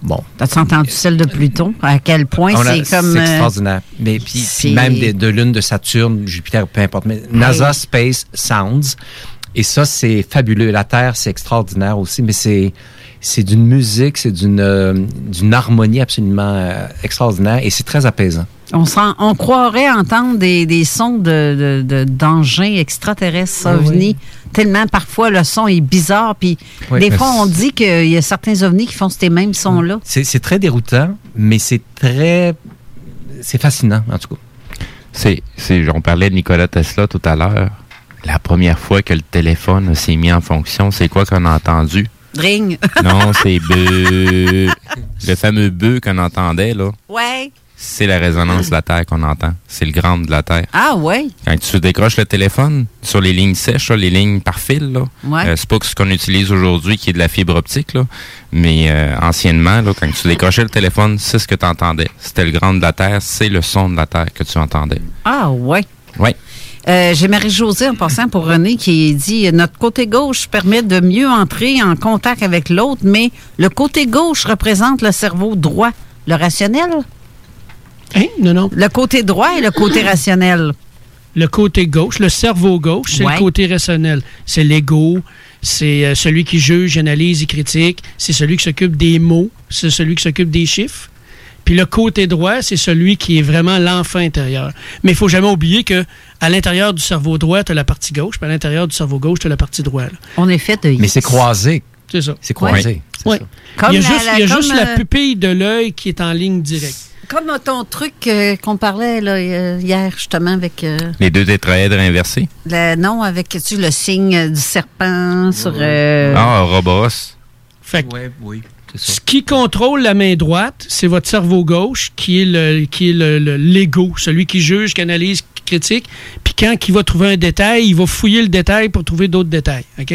bon. T'as entendu celle de Pluton? À quel point c'est comme. C'est euh, extraordinaire. Mais puis même des- de lune de Saturne, Jupiter, peu importe. Mais NASA Space Sounds. Et ça, c'est fabuleux. La Terre, c'est extraordinaire aussi, mais c'est c'est d'une musique, c'est d'une euh, d'une harmonie absolument euh, extraordinaire et c'est très apaisant. On, sent, on croirait entendre des, des sons de, de, de- d'engins extraterrestres, Ah oui. ovnis, tellement parfois le son est bizarre. Puis Oui. des fois, on dit qu'il y a certains ovnis qui font ces mêmes sons-là. C'est c'est très déroutant, mais c'est très c'est fascinant en tout cas. C'est, c'est, on parlait de Nikola Tesla tout à l'heure. La première fois que le téléphone s'est mis en fonction, c'est quoi qu'on a entendu? Ring. (laughs) Non, c'est beu. (laughs) Le fameux beu qu'on entendait, là, ouais. c'est la résonance de la Terre qu'on entend. C'est le grand de la Terre. Ah, ouais. Quand tu décroches le téléphone sur les lignes sèches, là, les lignes par fil, là, Ouais. euh, c'est pas que ce qu'on utilise aujourd'hui qui est de la fibre optique, là, mais euh, anciennement, là, quand tu décrochais le téléphone, c'est ce que tu entendais. C'était le grand de la Terre, c'est le son de la Terre que tu entendais. Ah, ouais. Oui. Euh, J'ai Marie-Josée en passant pour René qui dit Notre côté gauche permet de mieux entrer en contact avec l'autre, mais le côté gauche représente le cerveau droit, le rationnel? Hein? Non, non. Le côté droit et le côté (clears throat) rationnel. Le côté gauche, le cerveau gauche, c'est Ouais. le côté rationnel. C'est l'ego, c'est euh, celui qui juge, analyse et critique, c'est celui qui s'occupe des mots, c'est celui qui s'occupe des chiffres. Puis le côté droit, c'est celui qui est vraiment l'enfant intérieur. Mais il faut jamais oublier que à l'intérieur du cerveau droit, tu as la partie gauche, puis à l'intérieur du cerveau gauche, tu as la partie droite. là. On est fait de Mais c'est croisé. C'est ça. C'est croisé. c'est Ouais. ça. Comme il y a la- juste, la- il y a comme, juste la euh, pupille de l'œil qui est en ligne directe. Comme ton truc euh, qu'on parlait là, euh, hier, justement, avec. euh, Les deux tétraèdres inversés. le, non, avec tu, le signe du serpent sur. euh, Ah, Robos. Fait que oui. Ce qui contrôle la main droite, c'est votre cerveau gauche, qui est le qui est le- le- l'ego, celui qui juge, qui analyse, qui critique. Puis quand il va trouver un détail, il va fouiller le détail pour trouver d'autres détails. OK?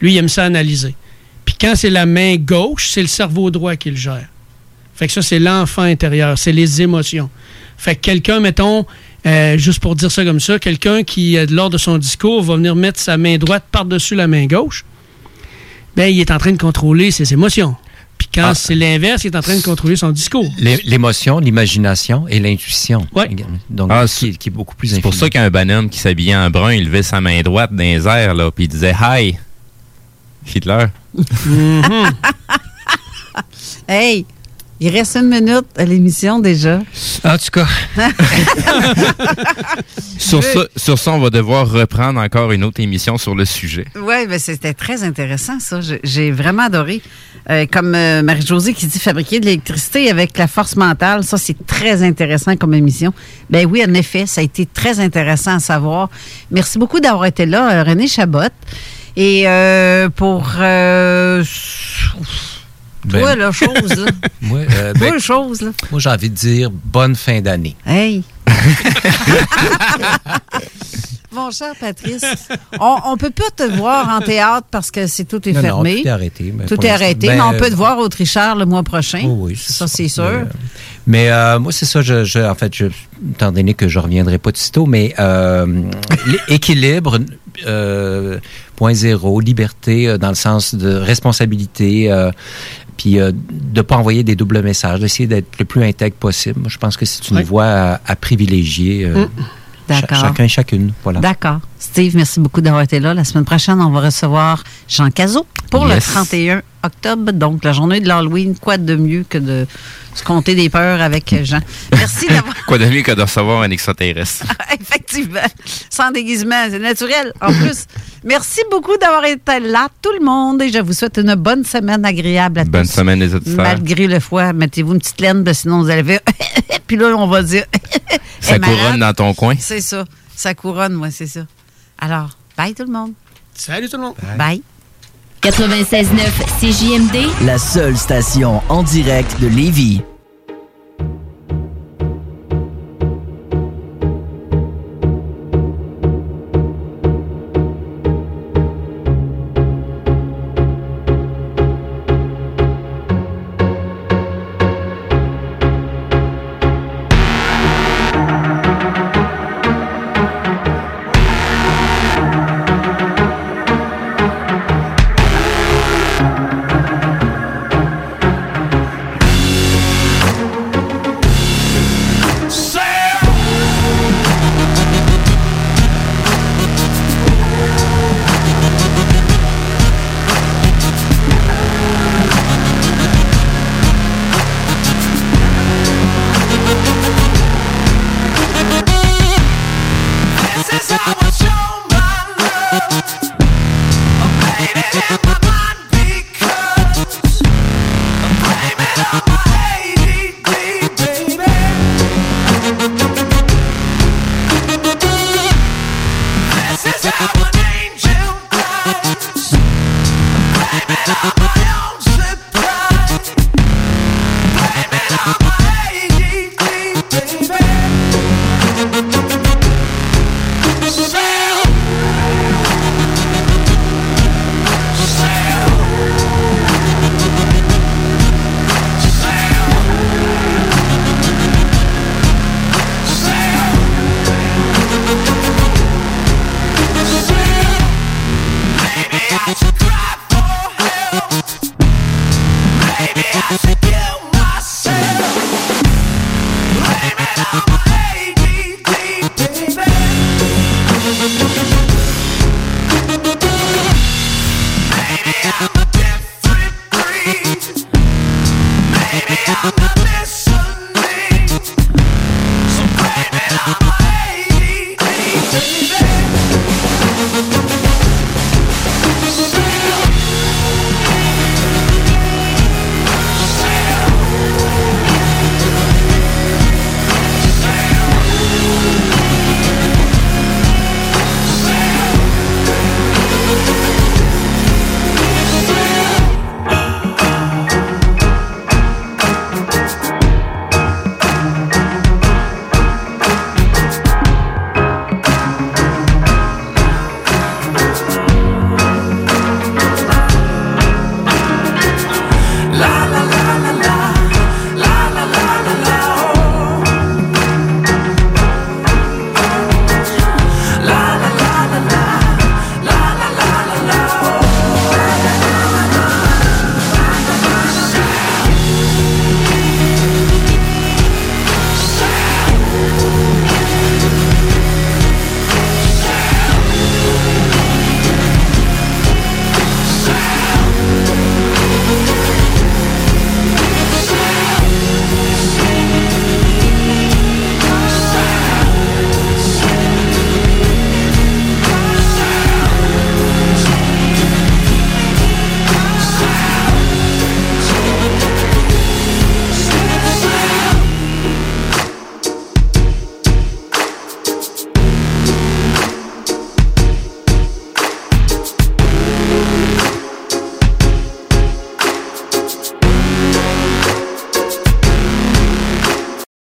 Lui, il aime ça analyser. Puis quand c'est la main gauche, c'est le cerveau droit qui le gère. Fait que ça, c'est l'enfant intérieur, c'est les émotions. Fait que quelqu'un, mettons, euh, juste pour dire ça comme ça, quelqu'un qui, euh, lors de son discours, va venir mettre sa main droite par-dessus la main gauche, ben, il est en train de contrôler ses émotions. Puis quand Ah. c'est l'inverse, il est en train de contrôler son discours. L'é- L'émotion, l'imagination et l'intuition. également. Donc, Ah, qui, qui est beaucoup plus C'est pour ça qu'un bonhomme qui s'habillait en brun, il levait sa main droite dans les airs, là, puis il disait Hi! Hitler. (laughs) Hey, il reste une minute à l'émission déjà. En tout cas. (laughs) Sur ça, sur ça, on va devoir reprendre encore une autre émission sur le sujet. Oui, ben c'était très intéressant, ça. J'ai- J'ai vraiment adoré. Euh, comme euh, Marie-Josée qui dit fabriquer de l'électricité avec la force mentale, ça, c'est très intéressant comme émission. Ben oui, en effet, ça a été très intéressant à savoir. Merci beaucoup d'avoir été là, euh, René Chabot. Et euh, pour. (laughs) Euh, toi, Ben- la chose, là. Moi, euh, ben, la chose, là. moi, j'ai envie de dire bonne fin d'année. Hey! (laughs) Mon cher Patrice, on, on peut pas te voir en théâtre parce que c'est tout est Non, non, fermé. tout est arrêté, mais Tout est arrêté, Ben, mais on peut euh, te voir au Trichard le mois prochain. Oh oui, ça, c'est sûr. Euh, Mais euh, moi, c'est ça, je, je- en fait, je, étant donné que je reviendrai pas de sitôt, mais euh, l'équilibre, euh, point zéro, liberté euh, dans le sens de responsabilité, euh, puis euh, de pas envoyer des doubles messages, d'essayer d'être le plus intègre possible. Je pense que c'est une Oui. voie à, à privilégier. euh, Mm. Chacun et chacune, voilà. D'accord. Steve, merci beaucoup d'avoir été là. La semaine prochaine, on va recevoir Jean Cazot pour Yes. le 31 octobre, donc la journée de l'Halloween. Quoi de mieux que de se compter des peurs avec Jean? Merci (laughs) d'avoir. Quoi de mieux que de recevoir un extraterrestre? (laughs) Effectivement. Sans déguisement, c'est naturel. En plus, merci beaucoup d'avoir été là, tout le monde, et je vous souhaite une bonne semaine agréable à Bonne tous. semaine, les auditeurs. Malgré le froid, mettez-vous une petite laine, sinon vous allez faire. (laughs) Puis là, on va dire. Ça couronne dans ton coin. C'est ça. Ça couronne, moi, c'est ça. Alors, bye tout le monde. Salut tout le monde. Bye. 96.9 CJMD, La seule station en direct de Lévis.